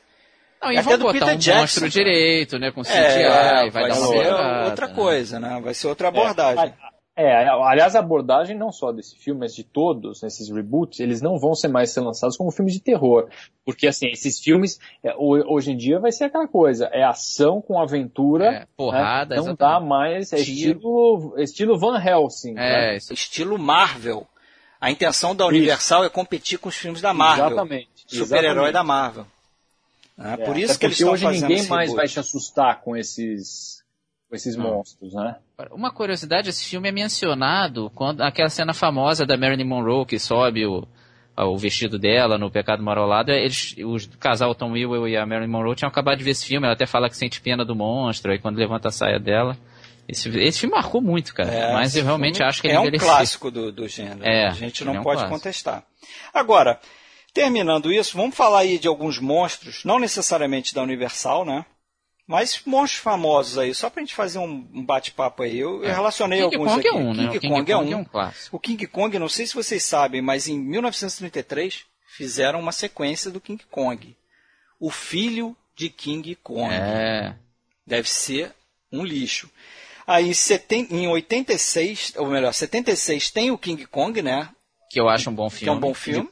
[SPEAKER 2] Não, e
[SPEAKER 1] Até
[SPEAKER 2] vão
[SPEAKER 1] do
[SPEAKER 2] botar
[SPEAKER 1] Peter
[SPEAKER 2] um
[SPEAKER 1] Jackson,
[SPEAKER 2] monstro
[SPEAKER 1] cara.
[SPEAKER 2] direito, né, com CGI,
[SPEAKER 1] É,
[SPEAKER 2] vai, dar uma
[SPEAKER 1] ser
[SPEAKER 2] melhorada,
[SPEAKER 1] outra
[SPEAKER 2] né?
[SPEAKER 1] coisa, né? Vai ser outra abordagem.
[SPEAKER 3] É, aliás, a abordagem não só desse filme, mas de todos esses reboots, eles não vão ser mais ser lançados como filmes de terror. Porque, assim, esses filmes, é, ho- hoje em dia vai ser aquela coisa, é ação com aventura.
[SPEAKER 2] É, porrada,
[SPEAKER 3] né? Não
[SPEAKER 2] exatamente.
[SPEAKER 3] dá mais, é estilo, estilo Van Helsing. né?
[SPEAKER 2] É, isso
[SPEAKER 1] Estilo Marvel. A intenção da Universal é competir com os filmes da Marvel.
[SPEAKER 3] Exatamente.
[SPEAKER 1] Super-herói da Marvel. É,
[SPEAKER 3] É,
[SPEAKER 1] por isso que eles
[SPEAKER 3] hoje ninguém mais
[SPEAKER 1] reboot.
[SPEAKER 3] vai te assustar com esses, com esses monstros, né?
[SPEAKER 2] Uma curiosidade, esse filme é mencionado quando aquela cena famosa da Marilyn Monroe que sobe o, o vestido dela no Pecado Marolado. Eles, o casal Tom Will e a Marilyn Monroe tinham acabado de ver esse filme. Ela até fala que sente pena do monstro. Aí quando levanta a saia dela, esse, esse filme marcou muito, cara.
[SPEAKER 1] É,
[SPEAKER 2] Mas eu realmente acho que ele
[SPEAKER 1] é um clássico do, do gênero.
[SPEAKER 2] É,
[SPEAKER 1] a gente não
[SPEAKER 2] é um
[SPEAKER 1] pode
[SPEAKER 2] clássico.
[SPEAKER 1] contestar. Agora, terminando isso, vamos falar aí de alguns monstros, não necessariamente da Universal, né? Mas monstros famosos aí, só pra gente fazer um, bate-papo aí. Eu, eu relacionei
[SPEAKER 2] King
[SPEAKER 1] alguns
[SPEAKER 2] Kong
[SPEAKER 1] aqui.
[SPEAKER 2] é um, né?
[SPEAKER 1] King,
[SPEAKER 2] O King
[SPEAKER 1] Kong,
[SPEAKER 2] Kong
[SPEAKER 1] é
[SPEAKER 2] é
[SPEAKER 1] um.
[SPEAKER 2] um clássico.
[SPEAKER 1] O King Kong, não sei se vocês sabem, mas em 1933 fizeram uma sequência do King Kong. O filho de King Kong.
[SPEAKER 2] É.
[SPEAKER 1] Deve ser um lixo. Aí seten- em 86, ou melhor, 76 tem o King Kong, né?
[SPEAKER 2] Que eu acho um bom
[SPEAKER 1] Que é
[SPEAKER 2] filme.
[SPEAKER 1] um bom filme.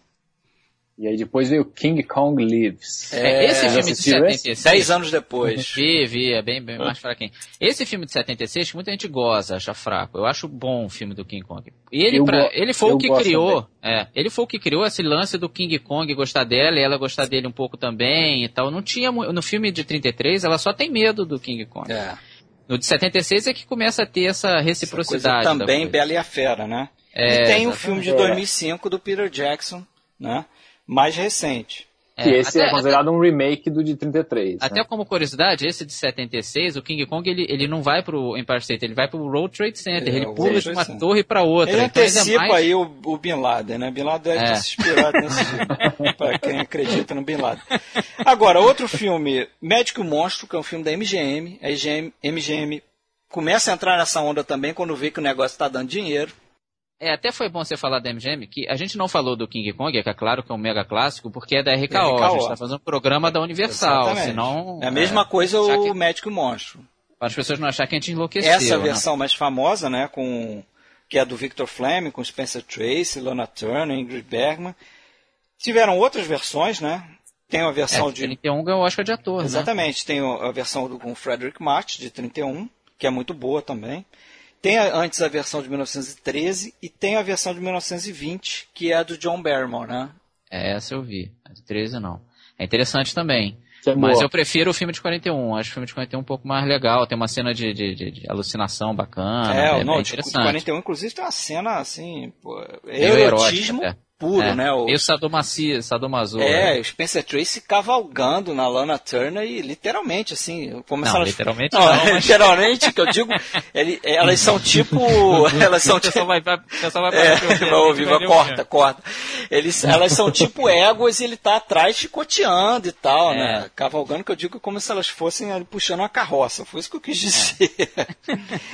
[SPEAKER 3] E aí depois veio King Kong Lives.
[SPEAKER 2] É, esse
[SPEAKER 1] É,
[SPEAKER 2] filme de
[SPEAKER 3] assistiu esse?
[SPEAKER 2] 76.
[SPEAKER 1] Dez anos depois.
[SPEAKER 2] Vi, vi, é bem, bem mais fraquinho. Esse filme de 76, que muita gente goza, acha fraco. Eu acho bom o filme do King Kong. E ele, pra- ele foi o que criou, é, ele foi o que criou esse lance do King Kong gostar dela e ela gostar dele um pouco também e tal. Não tinha, no filme de 33, ela só tem medo do King Kong.
[SPEAKER 1] É.
[SPEAKER 2] No de 76 é que começa a ter essa
[SPEAKER 1] Essa
[SPEAKER 2] reciprocidade. da
[SPEAKER 1] também. Bela e a Fera, né?
[SPEAKER 2] É,
[SPEAKER 1] e tem o
[SPEAKER 2] exatamente.
[SPEAKER 1] filme de
[SPEAKER 3] É.
[SPEAKER 1] 2005 do Peter Jackson, né? Mais recente.
[SPEAKER 2] É,
[SPEAKER 3] que esse
[SPEAKER 2] até-
[SPEAKER 3] é considerado um remake do de 33.
[SPEAKER 2] Até
[SPEAKER 3] né?
[SPEAKER 2] como curiosidade, esse de 76, o King Kong, ele, ele não vai pro Empire State, ele vai pro World Trade Center.
[SPEAKER 1] É,
[SPEAKER 2] ele pula de uma torre para outra.
[SPEAKER 1] Ele
[SPEAKER 2] Então,
[SPEAKER 1] antecipa
[SPEAKER 2] mais-
[SPEAKER 1] aí o, o Bin Laden, né? Bin Laden deve
[SPEAKER 2] É.
[SPEAKER 1] ter se inspirado nesse filme, pra quem acredita no Bin Laden. Agora, outro filme, Médico e Monstro, que é um filme da MGM. A MGM, MGM começa a entrar nessa onda também quando vê que o negócio está dando dinheiro.
[SPEAKER 2] É, até foi bom você falar da MGM, que a gente não falou do King Kong, que é claro que é um mega clássico, porque é da RKO. A
[SPEAKER 1] RKO.
[SPEAKER 2] gente tá fazendo um programa da Universal,
[SPEAKER 1] Exatamente.
[SPEAKER 2] senão...
[SPEAKER 1] É a mesma coisa
[SPEAKER 2] achar
[SPEAKER 1] o
[SPEAKER 2] que-
[SPEAKER 1] Médico e Monstro.
[SPEAKER 2] Para as pessoas não acharem que a gente enlouqueceu.
[SPEAKER 1] Essa
[SPEAKER 2] né?
[SPEAKER 1] versão mais famosa, né, com que é do Victor Fleming, com Spencer Tracy, Lana Turner, Ingrid Bergman. Tiveram outras versões, né? Tem a versão
[SPEAKER 2] é,
[SPEAKER 1] de.
[SPEAKER 2] 31 ganhou o Oscar de ator,
[SPEAKER 1] Exatamente.
[SPEAKER 2] Né?
[SPEAKER 1] Tem a versão do, com Frederick March, de 31, que é muito boa também. Tem a, antes a versão de 1913 e tem a versão de 1920, que é a do John Barrymore, né?
[SPEAKER 2] É, essa eu vi. A de 13 não. É interessante também.
[SPEAKER 3] É
[SPEAKER 2] Mas
[SPEAKER 3] boa.
[SPEAKER 2] eu prefiro o filme de 41. Acho o filme de 41 um pouco mais legal. Tem uma cena de, de, de- de alucinação bacana.
[SPEAKER 1] é,
[SPEAKER 2] é,
[SPEAKER 1] não,
[SPEAKER 2] bem
[SPEAKER 1] de, de
[SPEAKER 2] interessante.
[SPEAKER 1] 41, inclusive, tem uma cena assim, pô,
[SPEAKER 2] Meio
[SPEAKER 1] erotismo
[SPEAKER 2] erótica, é.
[SPEAKER 1] Puro,
[SPEAKER 2] É,
[SPEAKER 1] né? O,
[SPEAKER 2] Meio sadomacia, sadomaso.
[SPEAKER 1] é, o Spencer Tracy cavalgando na Lana Turner e literalmente, assim, como se
[SPEAKER 2] Não,
[SPEAKER 1] elas...
[SPEAKER 2] literalmente
[SPEAKER 1] não,
[SPEAKER 2] não, (laughs) mas-
[SPEAKER 1] literalmente, que eu digo, ele- elas são tipo, (laughs) (laughs) elas são tipo,
[SPEAKER 2] pessoal vai, vai, vai,
[SPEAKER 1] É,
[SPEAKER 2] vai,
[SPEAKER 1] ouvir, vai, corta, corta. Eles, elas são tipo éguas e ele tá atrás chicoteando e tal,
[SPEAKER 2] É.
[SPEAKER 1] né? Cavalgando, que eu digo como se elas fossem ali puxando uma carroça. Foi isso que eu quis dizer.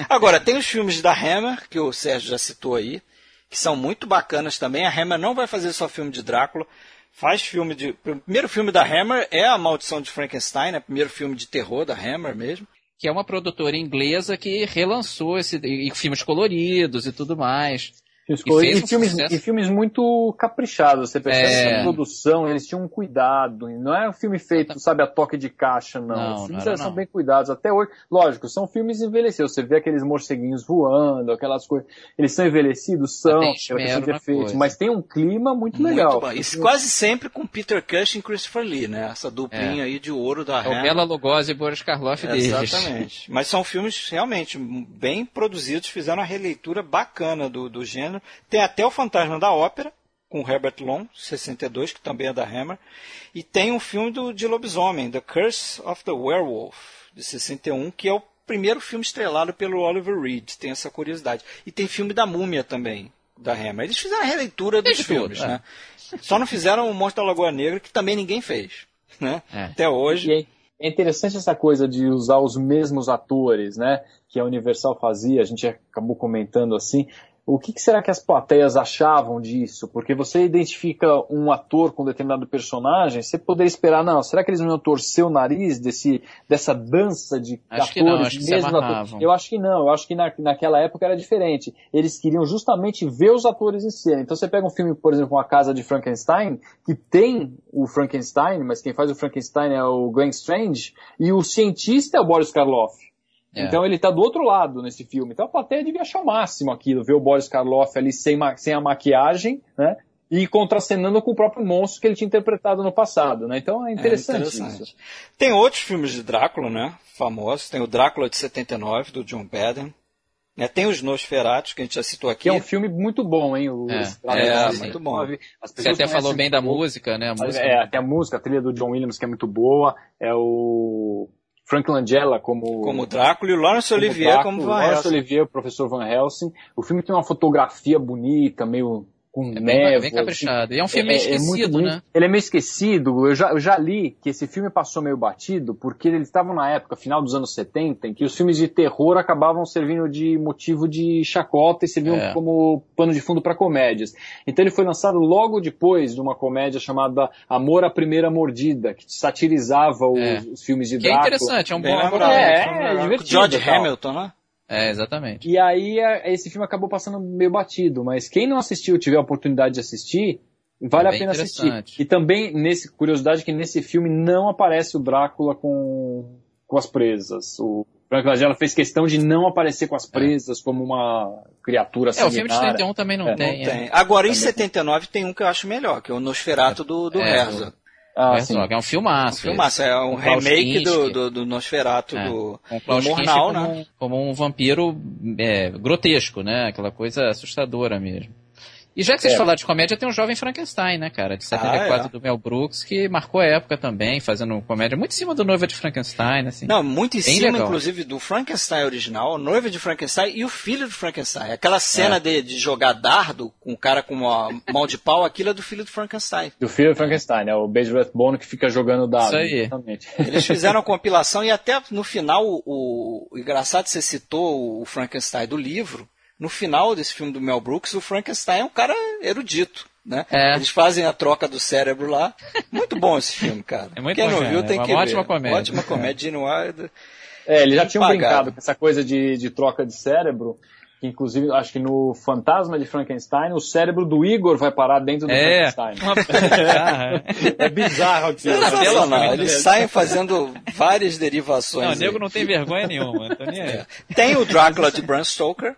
[SPEAKER 1] Agora, tem os filmes da Hammer, que o Sérgio já citou aí, que são muito bacanas também. A Hammer não vai fazer só filme de Drácula. Faz filme de. O primeiro filme da Hammer é A Maldição de Frankenstein, né? Primeiro filme de terror da Hammer mesmo.
[SPEAKER 2] que é uma produtora inglesa que relançou esse e filmes coloridos e tudo mais.
[SPEAKER 3] Filmes
[SPEAKER 2] E
[SPEAKER 3] E, filmes, e filmes muito caprichados. Você percebe
[SPEAKER 2] É.
[SPEAKER 3] que a produção, eles tinham um cuidado. Não é um filme feito, sabe, a toque de caixa, não.
[SPEAKER 2] Não,
[SPEAKER 3] Os
[SPEAKER 2] não
[SPEAKER 3] filmes
[SPEAKER 2] era,
[SPEAKER 3] eles são
[SPEAKER 2] não.
[SPEAKER 3] bem cuidados. Até hoje, lógico, são filmes envelhecidos. Você vê aqueles morceguinhos voando, aquelas coisas. Eles são envelhecidos, são,
[SPEAKER 2] tem
[SPEAKER 3] pela questão
[SPEAKER 2] esmero
[SPEAKER 3] de
[SPEAKER 2] na
[SPEAKER 3] efeitos.
[SPEAKER 2] coisa.
[SPEAKER 3] Mas tem um clima muito legal.
[SPEAKER 1] Muito bom. Isso quase sempre com Peter Cushing e Christopher Lee, né? Essa duplinha aí de ouro da
[SPEAKER 2] É o. Bela Lugosi e Boris Karloff deles.
[SPEAKER 1] Exatamente. Mas são filmes realmente bem produzidos, fizeram uma releitura bacana do, do gênero. Tem até o Fantasma da Ópera, com Herbert Long, 62, que também é da Hammer. E tem um filme do, de lobisomem, The Curse of the Werewolf, de 61, que é o primeiro filme estrelado pelo Oliver Reed. Tem essa curiosidade. E tem filme da Múmia também, da Hammer. Eles fizeram a releitura dos
[SPEAKER 2] tudo,
[SPEAKER 1] filmes,
[SPEAKER 2] é.
[SPEAKER 1] né? Só não fizeram o Monstro da Lagoa Negra, que também ninguém fez. Né?
[SPEAKER 2] É.
[SPEAKER 1] Até hoje.
[SPEAKER 3] E é- é interessante essa coisa de usar os mesmos atores, né? Que a Universal fazia, a gente acabou comentando assim. O que, que será que as plateias achavam disso? Porque você identifica um ator com um determinado personagem, você poderia esperar, não, será que eles não iam torcer o nariz desse, dessa dança de
[SPEAKER 2] Acho
[SPEAKER 3] atores?
[SPEAKER 2] não, acho
[SPEAKER 3] mesmo ator? Eu acho que não, eu acho que na, naquela época era diferente. Eles queriam justamente ver os atores em cena. Então você pega um filme, por exemplo, A Casa de Frankenstein, que tem o Frankenstein, mas quem faz o Frankenstein é o Glenn Strange, e o cientista é o Boris Karloff.
[SPEAKER 2] É.
[SPEAKER 3] Então ele tá do outro lado nesse filme. Então a plateia devia achar o máximo aquilo, ver o Boris Karloff ali sem, ma- sem a maquiagem, né? E contracenando com o próprio monstro que ele tinha interpretado no passado, né? Então é interessante,
[SPEAKER 1] É interessante.
[SPEAKER 3] isso.
[SPEAKER 1] Tem outros filmes de Drácula, né? Famosos. Tem o Drácula de 79, do John Baden. Né? Tem os Nosferatos, que a gente já citou aqui.
[SPEAKER 3] Que é um filme muito bom, hein? O
[SPEAKER 2] É,
[SPEAKER 1] é, muito bom.
[SPEAKER 3] 69. As
[SPEAKER 2] Você até falou bem da música, né? A música.
[SPEAKER 3] É, tem a música, a trilha do John Williams, que é muito boa. É o Frank Langella como,
[SPEAKER 1] Como Drácula e o Laurence
[SPEAKER 3] como
[SPEAKER 1] Olivier
[SPEAKER 3] Drácula,
[SPEAKER 1] como Van
[SPEAKER 3] Laurence
[SPEAKER 1] Helsing.
[SPEAKER 3] Olivier, o professor Van Helsing. O filme tem uma fotografia bonita, meio com
[SPEAKER 2] É bem,
[SPEAKER 3] névoa.
[SPEAKER 2] bem caprichado. E é um filme
[SPEAKER 3] É-
[SPEAKER 2] meio
[SPEAKER 3] é muito
[SPEAKER 2] esquecido,
[SPEAKER 3] bonito.
[SPEAKER 2] né?
[SPEAKER 3] Ele é meio esquecido. Eu já, eu já li que esse filme passou meio batido porque eles estavam na época, final dos anos 70, em que os filmes de terror acabavam servindo de motivo de chacota e serviam
[SPEAKER 2] É.
[SPEAKER 3] como pano de fundo para comédias. Então ele foi lançado logo depois de uma comédia chamada Amor à Primeira Mordida, que satirizava os,
[SPEAKER 2] É.
[SPEAKER 3] os filmes de
[SPEAKER 2] Que é
[SPEAKER 3] Drácula.
[SPEAKER 2] interessante, é um bom.
[SPEAKER 3] É, é,
[SPEAKER 1] legal.
[SPEAKER 3] divertido
[SPEAKER 1] George. Hamilton, né?
[SPEAKER 2] É, exatamente.
[SPEAKER 3] E aí é, esse filme acabou passando meio batido, mas quem não assistiu, tiver a oportunidade de assistir, vale
[SPEAKER 2] É
[SPEAKER 3] a pena assistir. E também, nesse curiosidade, que nesse filme não aparece o Drácula com, com as presas. O Frank Langella fez questão de não aparecer com as presas como uma criatura
[SPEAKER 2] É, o filme de
[SPEAKER 3] sanguinária.
[SPEAKER 2] 31 também não
[SPEAKER 3] É,
[SPEAKER 2] tem.
[SPEAKER 1] Não
[SPEAKER 2] é.
[SPEAKER 1] tem. Agora, em 79, tem um que eu acho melhor, que é o Nosferatu do, do
[SPEAKER 2] É,
[SPEAKER 1] Herzog.
[SPEAKER 3] Ah,
[SPEAKER 2] É, que é um filmaço.
[SPEAKER 1] Filmaço, é um remake do, do, do Nosferatu
[SPEAKER 2] É,
[SPEAKER 1] do,
[SPEAKER 2] o
[SPEAKER 1] do Murnau,
[SPEAKER 2] como,
[SPEAKER 1] né?
[SPEAKER 2] um, como um vampiro é, grotesco, né? Aquela coisa assustadora mesmo. E já que vocês
[SPEAKER 3] É.
[SPEAKER 2] falaram de comédia, tem o Jovem Frankenstein, né, cara? De 74
[SPEAKER 1] Ah, é.
[SPEAKER 2] do Mel Brooks, que marcou a época também, fazendo comédia muito em cima do Noiva de Frankenstein, assim.
[SPEAKER 1] Não, muito em
[SPEAKER 2] Bem
[SPEAKER 1] cima,
[SPEAKER 2] legal.
[SPEAKER 1] inclusive, do Frankenstein original, a noiva de Frankenstein e o filho de Frankenstein. Aquela cena
[SPEAKER 2] É.
[SPEAKER 1] de, de jogar dardo com o cara com uma (laughs) mão de pau, aquilo é do filho do Frankenstein.
[SPEAKER 3] Do filho de Frankenstein, né? O Base Rathbone que fica jogando dado.
[SPEAKER 2] Isso aí.
[SPEAKER 3] Exatamente.
[SPEAKER 1] Eles (laughs) fizeram a compilação e até no final, o, o engraçado você citou o Frankenstein do livro, no final desse filme do Mel Brooks, o Frankenstein é um cara erudito. Né?
[SPEAKER 2] É.
[SPEAKER 1] Eles fazem a troca do cérebro lá. Muito bom esse filme, cara. (laughs)
[SPEAKER 2] É muito
[SPEAKER 1] Quem não
[SPEAKER 2] bacana,
[SPEAKER 1] viu
[SPEAKER 2] é
[SPEAKER 1] tem
[SPEAKER 2] uma
[SPEAKER 1] que
[SPEAKER 2] ótima
[SPEAKER 1] ver.
[SPEAKER 2] comédia.
[SPEAKER 1] Ótima comédia. Gene Wilder.
[SPEAKER 3] É, eles já tinham brincado com essa coisa de, de troca de cérebro, que inclusive acho que no Fantasma de Frankenstein o cérebro do Igor vai parar dentro do
[SPEAKER 2] É,
[SPEAKER 3] Frankenstein. (laughs)
[SPEAKER 2] uma bizarra. (laughs)
[SPEAKER 3] É bizarro aquilo. né?
[SPEAKER 1] Sensacional. Eles saem fazendo várias derivações.
[SPEAKER 2] Não, o nego não tem vergonha nenhuma, aí.
[SPEAKER 1] Tem o Drácula de Bram Stoker,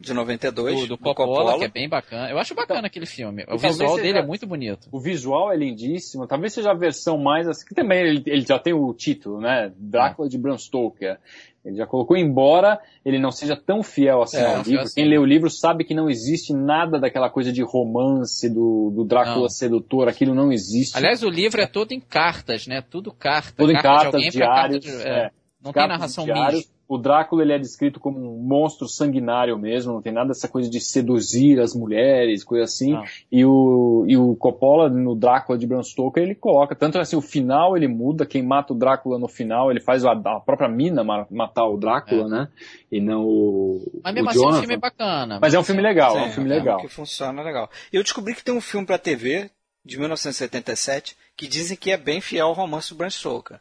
[SPEAKER 1] de 92,
[SPEAKER 2] Do, do Coppola, que é bem bacana. Eu acho bacana aquele filme. O visual
[SPEAKER 3] seja-
[SPEAKER 2] dele é muito bonito.
[SPEAKER 3] O visual é lindíssimo. Talvez seja a versão mais assim, que também ele, ele já tem o título, né? Drácula de Bram Stoker. Ele já colocou, embora ele não seja tão fiel assim
[SPEAKER 1] É,
[SPEAKER 3] ao livro.
[SPEAKER 2] fiel
[SPEAKER 3] Quem
[SPEAKER 2] assim.
[SPEAKER 3] lê o livro sabe que não existe nada daquela coisa de romance do, do Drácula
[SPEAKER 2] Não.
[SPEAKER 3] sedutor. Aquilo não existe.
[SPEAKER 2] Aliás, o livro é todo em cartas, né? Tudo carta.
[SPEAKER 3] Tudo
[SPEAKER 2] carta de
[SPEAKER 3] cartas,
[SPEAKER 2] alguém pra carta
[SPEAKER 3] diários.
[SPEAKER 2] de-
[SPEAKER 3] é.
[SPEAKER 2] É. Não tem narração
[SPEAKER 3] diários.
[SPEAKER 2] mística.
[SPEAKER 3] O Drácula ele é descrito como um monstro sanguinário mesmo, não tem nada dessa coisa de seduzir as mulheres, coisa assim. E o, e o Coppola no Drácula de Bram Stoker ele coloca, tanto assim, o final ele muda, quem mata o Drácula no final, ele faz a, a própria mina ma- matar o Drácula, né? E não o,
[SPEAKER 2] Mas
[SPEAKER 3] o
[SPEAKER 2] mesmo assim o
[SPEAKER 3] Jonathan.
[SPEAKER 2] filme é bacana.
[SPEAKER 3] Mas é um filme legal, é um
[SPEAKER 1] Sim,
[SPEAKER 3] filme
[SPEAKER 1] é um
[SPEAKER 3] legal.
[SPEAKER 1] que funciona legal. Eu descobri que tem um filme pra TV, de 1977, que dizem que é bem fiel ao romance do Bram Stoker.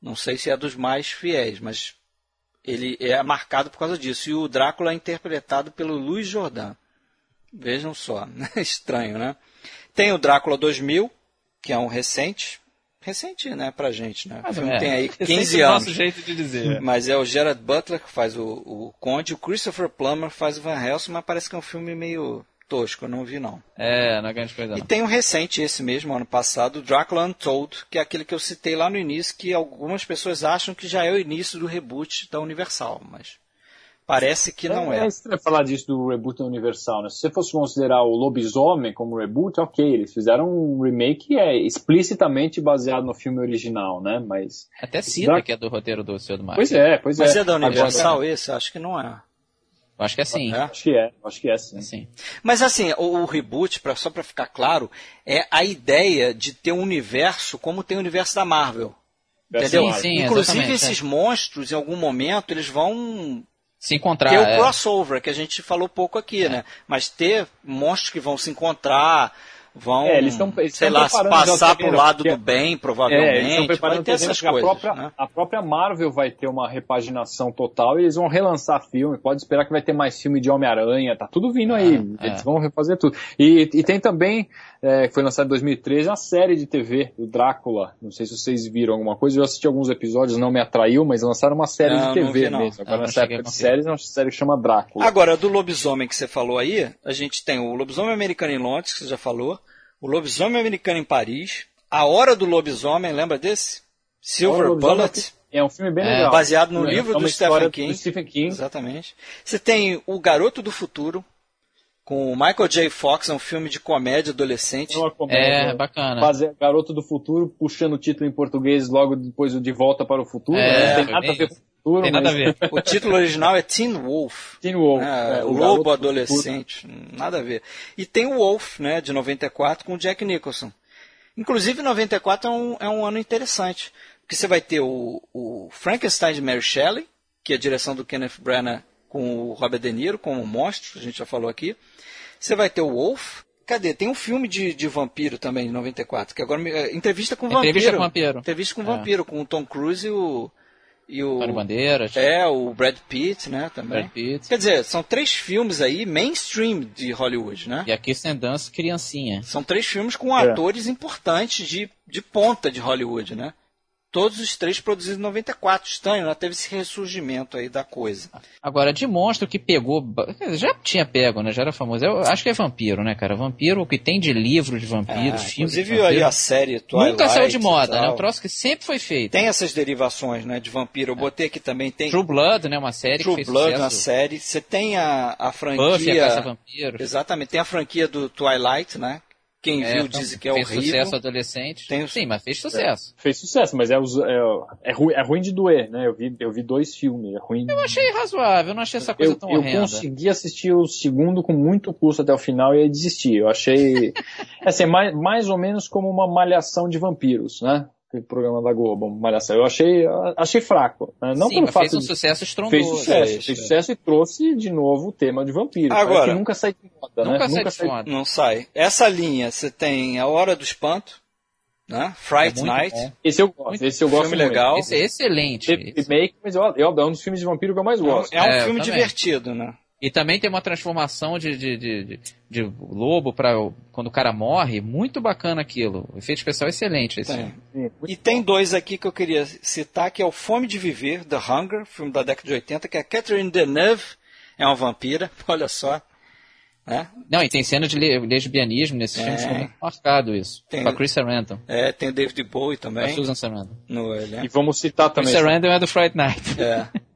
[SPEAKER 1] Não sei se é dos mais fiéis, mas ele é marcado por causa disso. E o Drácula é interpretado pelo Luiz Jordan. Vejam só, (laughs) estranho, né? Tem o Drácula 2000, que é um recente, recente, né, pra gente, né? O filme
[SPEAKER 2] É,
[SPEAKER 1] tem aí (laughs)
[SPEAKER 2] esse
[SPEAKER 1] 15
[SPEAKER 2] é o
[SPEAKER 1] anos.
[SPEAKER 2] nosso jeito de dizer.
[SPEAKER 1] Mas é o Gerard Butler que faz o, o Conde, o Christopher Plummer faz o Van Helsing, mas parece que é um filme meio tosco, eu não vi não.
[SPEAKER 2] É, não é grande coisa
[SPEAKER 1] E
[SPEAKER 2] não.
[SPEAKER 1] tem o recente, esse mesmo, ano passado, Drácula Untold, que é aquele que eu citei lá no início, que algumas pessoas acham que já é o início do reboot da Universal, mas parece que não é.
[SPEAKER 3] É estranho falar disso do reboot da Universal, né? Se você fosse considerar o Lobisomem como reboot, ok, eles fizeram um remake que é explicitamente baseado no filme original, né? Mas.
[SPEAKER 2] Até cita
[SPEAKER 3] Dra-
[SPEAKER 2] que é do roteiro do Senhor do Mar.
[SPEAKER 3] Pois é, pois
[SPEAKER 1] Mas
[SPEAKER 3] é.
[SPEAKER 1] é da Universal
[SPEAKER 3] Agora-
[SPEAKER 1] esse? Acho que não é.
[SPEAKER 2] Eu acho que é sim.
[SPEAKER 1] É?
[SPEAKER 3] Acho que é, acho que é sim.
[SPEAKER 2] Assim.
[SPEAKER 1] Mas assim, o, o reboot, pra, só para ficar claro, é a ideia de ter um universo como tem o universo da Marvel. Entendeu?
[SPEAKER 2] Sim, sim,
[SPEAKER 1] Inclusive
[SPEAKER 2] exatamente,
[SPEAKER 1] esses monstros, em algum momento, eles vão
[SPEAKER 2] Se encontrar.
[SPEAKER 1] ter o
[SPEAKER 2] é.
[SPEAKER 1] crossover, que a gente falou pouco aqui, né? Mas ter monstros que vão se encontrar, vão,
[SPEAKER 3] É, eles tão- eles
[SPEAKER 1] sei lá, passar
[SPEAKER 3] também,
[SPEAKER 1] pro lado
[SPEAKER 3] porque-
[SPEAKER 1] do bem,
[SPEAKER 3] É, eles estão
[SPEAKER 1] provavelmente. vai
[SPEAKER 3] preparando,
[SPEAKER 1] ter essas
[SPEAKER 3] que a
[SPEAKER 1] coisas.
[SPEAKER 3] própria,
[SPEAKER 1] né?
[SPEAKER 3] a própria Marvel vai ter uma repaginação total e eles vão relançar filme. Pode esperar que vai ter mais filme de Homem-Aranha, tá tudo vindo aí.
[SPEAKER 2] é.
[SPEAKER 3] Eles vão refazer tudo. E, e tem também, é, que foi lançado em 2013, a série de TV do Drácula. Não sei se vocês viram alguma coisa, eu assisti alguns episódios, não me atraiu, mas lançaram uma série
[SPEAKER 1] Não,
[SPEAKER 3] de
[SPEAKER 1] não
[SPEAKER 3] TV
[SPEAKER 1] vi, não.
[SPEAKER 3] mesmo. Agora
[SPEAKER 2] Ah, não
[SPEAKER 3] nessa
[SPEAKER 2] cheguei
[SPEAKER 3] época de séries, é uma série que chama Drácula.
[SPEAKER 1] Agora, do lobisomem que você falou aí, a gente tem o lobisomem americano em Londres, que você já falou, o lobisomem americano em Paris, a hora do lobisomem, lembra desse? Silver Bullet,
[SPEAKER 3] É um filme bem
[SPEAKER 2] É,
[SPEAKER 3] legal.
[SPEAKER 1] baseado no
[SPEAKER 3] É,
[SPEAKER 1] livro
[SPEAKER 3] é
[SPEAKER 1] do Stephen King.
[SPEAKER 3] Do Stephen King.
[SPEAKER 1] Exatamente. Você tem o Garoto do Futuro, com o Michael J. Fox, é um filme de comédia adolescente.
[SPEAKER 3] É uma comédia.
[SPEAKER 2] É, bacana.
[SPEAKER 3] fazer Garoto do Futuro, puxando o título em português logo depois do De Volta para o Futuro.
[SPEAKER 2] É,
[SPEAKER 3] né? Não tem nada a ver com o futuro,
[SPEAKER 2] Tem nada a
[SPEAKER 3] mas-
[SPEAKER 2] ver.
[SPEAKER 1] O título original é Teen Wolf.
[SPEAKER 3] Teen Wolf.
[SPEAKER 1] É,
[SPEAKER 3] é,
[SPEAKER 1] o Lobo
[SPEAKER 3] do
[SPEAKER 1] Adolescente. Nada a ver. E tem o Wolf, né, de 94, com o Jack Nicholson. Inclusive, 94 é um, é um ano interessante. Porque você vai ter o, o Frankenstein de Mary Shelley, que é a direção do Kenneth Branagh com o Robert De Niro, como o monstro, a gente já falou aqui. Você vai ter o Wolf. Cadê? Tem um filme de, de vampiro também, de 94, que agora... me- é, Entrevista com Vampiro.
[SPEAKER 2] Entrevista com Vampiro.
[SPEAKER 1] Entrevista com
[SPEAKER 2] É.
[SPEAKER 1] Vampiro, com o Tom Cruise e o... E o
[SPEAKER 2] Antônio Bandeiras.
[SPEAKER 1] é, o Brad Pitt, né, também.
[SPEAKER 2] Brad Pitt.
[SPEAKER 1] Quer dizer, são três filmes aí mainstream de Hollywood, né?
[SPEAKER 2] E a Kirsten Dunst, criancinha.
[SPEAKER 1] São três filmes com
[SPEAKER 3] É.
[SPEAKER 1] atores importantes de, de ponta de Hollywood, né? Todos os três produzidos em 94. Estranho, né? Teve esse ressurgimento aí da coisa.
[SPEAKER 2] Agora, de monstro que pegou. Já tinha pego, né? Já era famoso. Eu acho que é vampiro, né, cara? Vampiro, o que tem de livro de vampiros,
[SPEAKER 1] É,
[SPEAKER 2] filmes
[SPEAKER 1] inclusive aí
[SPEAKER 2] vampiro,
[SPEAKER 1] a série Twilight
[SPEAKER 2] Nunca saiu de moda, né? Um troço que sempre foi feito.
[SPEAKER 1] Tem essas derivações, né, de vampiro. Eu botei aqui também, tem
[SPEAKER 2] True Blood, né? Uma série
[SPEAKER 1] True
[SPEAKER 2] que fez
[SPEAKER 1] Blood
[SPEAKER 2] sucesso.
[SPEAKER 1] na série. Você tem a, a franquia...
[SPEAKER 2] Buffy, a Caça a Vampiros.
[SPEAKER 1] Exatamente. Tem a franquia do Twilight, né? Quem
[SPEAKER 2] É,
[SPEAKER 1] viu
[SPEAKER 2] então,
[SPEAKER 1] diz que é
[SPEAKER 2] fez
[SPEAKER 1] horrível.
[SPEAKER 2] sucesso adolescente.
[SPEAKER 1] Tem o-
[SPEAKER 2] Sim, mas fez sucesso.
[SPEAKER 3] Fez sucesso, mas é, é, é, ruim, é ruim de doer, né? Eu vi, eu vi dois filmes, é ruim.
[SPEAKER 2] Eu achei razoável, eu não achei essa coisa
[SPEAKER 3] eu,
[SPEAKER 2] tão
[SPEAKER 3] eu
[SPEAKER 2] horrenda.
[SPEAKER 3] consegui assistir o segundo com muito custo até o final e aí desisti. Eu achei (laughs) assim, é mais, mais ou menos como uma malhação de vampiros, né? Aquele programa da Globo, malhação. Eu achei, achei fraco. né? Não
[SPEAKER 2] Sim,
[SPEAKER 3] pelo
[SPEAKER 2] mas
[SPEAKER 3] fato
[SPEAKER 2] fez um
[SPEAKER 3] de
[SPEAKER 2] sucesso estrondoso.
[SPEAKER 3] fez sucesso,
[SPEAKER 1] é
[SPEAKER 3] fez
[SPEAKER 1] é.
[SPEAKER 3] sucesso e trouxe de novo o tema de vampiro.
[SPEAKER 1] Agora-
[SPEAKER 3] nunca sai de moda,
[SPEAKER 2] Nunca
[SPEAKER 3] né?
[SPEAKER 2] sai de foda.
[SPEAKER 1] Não sai. Essa linha, você tem A Hora do Espanto, né? Fright
[SPEAKER 2] É muito
[SPEAKER 1] Night.
[SPEAKER 2] bom.
[SPEAKER 3] Esse eu gosto, esse eu gosto
[SPEAKER 1] filme
[SPEAKER 3] muito.
[SPEAKER 1] legal.
[SPEAKER 2] Esse é excelente.
[SPEAKER 3] Remake, mas eu, eu, é um dos filmes de vampiro que eu mais gosto.
[SPEAKER 1] É um
[SPEAKER 2] É,
[SPEAKER 1] filme
[SPEAKER 2] também.
[SPEAKER 1] divertido, né?
[SPEAKER 2] E também tem uma transformação de, de, de, de, de lobo para quando o cara morre. Muito bacana aquilo. O efeito especial é excelente. Esse
[SPEAKER 1] Tem.
[SPEAKER 2] filme.
[SPEAKER 1] E tem dois aqui que eu queria citar, que é o Fome de Viver, The Hunger, filme da década de 80, que é Catherine Deneuve, é uma vampira, (laughs) olha só. Né?
[SPEAKER 2] Não, e tem cena de le- lesbianismo nesse filme,
[SPEAKER 1] É.
[SPEAKER 2] ficou muito marcado isso.
[SPEAKER 1] Tem-
[SPEAKER 2] Com a Chris Sarandon.
[SPEAKER 1] É, tem o David Bowie
[SPEAKER 2] Com a
[SPEAKER 1] também
[SPEAKER 2] Susan Sarandon.
[SPEAKER 1] no
[SPEAKER 3] E
[SPEAKER 1] elenco.
[SPEAKER 3] vamos citar
[SPEAKER 2] Chris
[SPEAKER 3] também.
[SPEAKER 2] Sarandon é do Fright Night.
[SPEAKER 1] É. (laughs)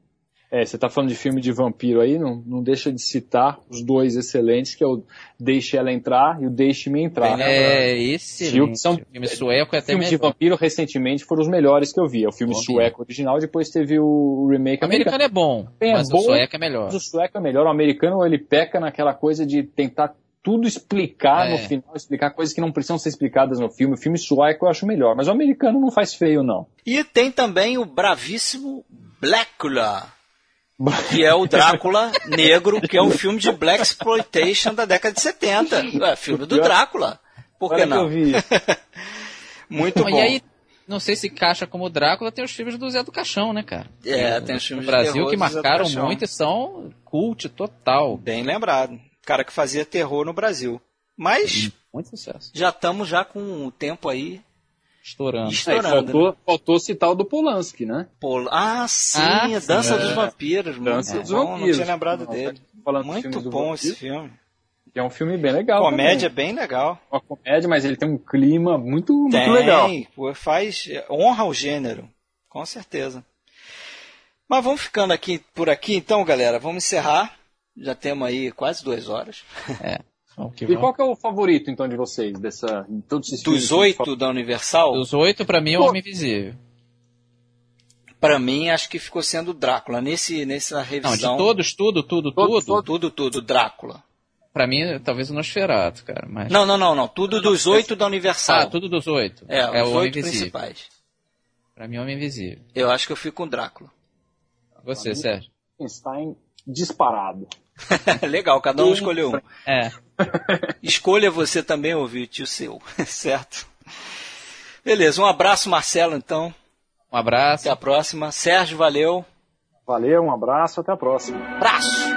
[SPEAKER 3] É, você tá falando de filme de vampiro aí, não, não deixa de citar os dois excelentes, que é o Deixe Ela Entrar e o Deixe-me Entrar.
[SPEAKER 2] É,
[SPEAKER 3] Filme
[SPEAKER 2] excelente.
[SPEAKER 3] que são-
[SPEAKER 2] O filme sueco é até
[SPEAKER 3] Filmes de vampiro recentemente foram os melhores que eu vi. É o filme
[SPEAKER 2] Bom,
[SPEAKER 3] sueco original, depois teve o remake
[SPEAKER 2] O americano é bom,
[SPEAKER 3] É
[SPEAKER 2] mas
[SPEAKER 3] bom,
[SPEAKER 2] o sueco é melhor.
[SPEAKER 3] Mas o sueco é melhor. O americano ele peca naquela coisa de tentar tudo explicar
[SPEAKER 2] É.
[SPEAKER 3] no final, explicar coisas que não precisam ser explicadas no filme. O filme sueco eu acho melhor, mas o americano não faz feio, não.
[SPEAKER 1] E tem também o bravíssimo Blackula, que é o Drácula negro, que é um filme de Black Exploitation da década de 70. É, filme do Drácula. Por que não? (laughs) Muito bom.
[SPEAKER 2] E aí, não sei se caixa como Drácula, tem os filmes do Zé do Caixão, né, cara?
[SPEAKER 1] É, tem os
[SPEAKER 2] No
[SPEAKER 1] filmes de
[SPEAKER 2] Brasil
[SPEAKER 1] terror
[SPEAKER 2] que
[SPEAKER 1] do do
[SPEAKER 2] marcaram muito e são cult total.
[SPEAKER 1] Bem lembrado. Cara que fazia terror no Brasil. Mas
[SPEAKER 2] Muito sucesso.
[SPEAKER 1] já estamos já com o tempo aí
[SPEAKER 2] Estourando.
[SPEAKER 3] Aí,
[SPEAKER 1] estourando. né?
[SPEAKER 3] faltou, faltou citar o do Polanski, né?
[SPEAKER 1] Pol- Ah, sim,
[SPEAKER 2] Ah,
[SPEAKER 1] a Dança
[SPEAKER 3] sim.
[SPEAKER 1] dos Vampiros.
[SPEAKER 3] Dança
[SPEAKER 1] muito
[SPEAKER 3] dos
[SPEAKER 1] bom,
[SPEAKER 3] Vampiros.
[SPEAKER 1] Não tinha lembrado
[SPEAKER 3] Nossa,
[SPEAKER 1] dele. Muito bom esse filme.
[SPEAKER 3] Que é um filme bem legal.
[SPEAKER 1] Comédia
[SPEAKER 3] também.
[SPEAKER 1] bem legal.
[SPEAKER 3] Uma comédia, mas ele tem um clima muito, muito
[SPEAKER 1] Tem,
[SPEAKER 3] legal.
[SPEAKER 1] pô, faz honra ao gênero, com certeza. Mas vamos ficando aqui por aqui, então, galera. Vamos encerrar. Já temos aí quase duas horas.
[SPEAKER 2] Vamos (laughs) que
[SPEAKER 3] E qual que é o favorito, então, de vocês? Dessa, em todos esses filmes
[SPEAKER 1] Dos oito da Universal,
[SPEAKER 2] Dos oito, pra mim, é o. Homem Invisível.
[SPEAKER 1] pra mim, acho que ficou sendo Drácula. Nesse, nessa
[SPEAKER 2] Não, de
[SPEAKER 1] revisão.
[SPEAKER 2] todos, tudo, tudo,
[SPEAKER 3] Todos,
[SPEAKER 2] tudo.
[SPEAKER 1] Tudo, tudo, Drácula.
[SPEAKER 2] Pra mim, talvez o Nosferatu, cara. Mas...
[SPEAKER 1] Não, não, não, não. Tudo dos oito da Universal.
[SPEAKER 2] Ah, tudo dos oito.
[SPEAKER 1] É,
[SPEAKER 2] é
[SPEAKER 1] os oito principais.
[SPEAKER 2] Pra mim, é o Homem Invisível.
[SPEAKER 1] Eu acho que eu fico com Drácula.
[SPEAKER 2] Você, Sérgio?
[SPEAKER 3] Frankenstein disparado. (laughs)
[SPEAKER 1] Legal, cada um escolheu um.
[SPEAKER 2] É. (laughs)
[SPEAKER 1] Escolha você também, ouvinte, o seu, (laughs) certo? Beleza, um abraço, Marcelo, então.
[SPEAKER 2] Um abraço.
[SPEAKER 1] Até a próxima. Sérgio, valeu.
[SPEAKER 3] Valeu, um abraço, até a próxima.
[SPEAKER 1] Abraço!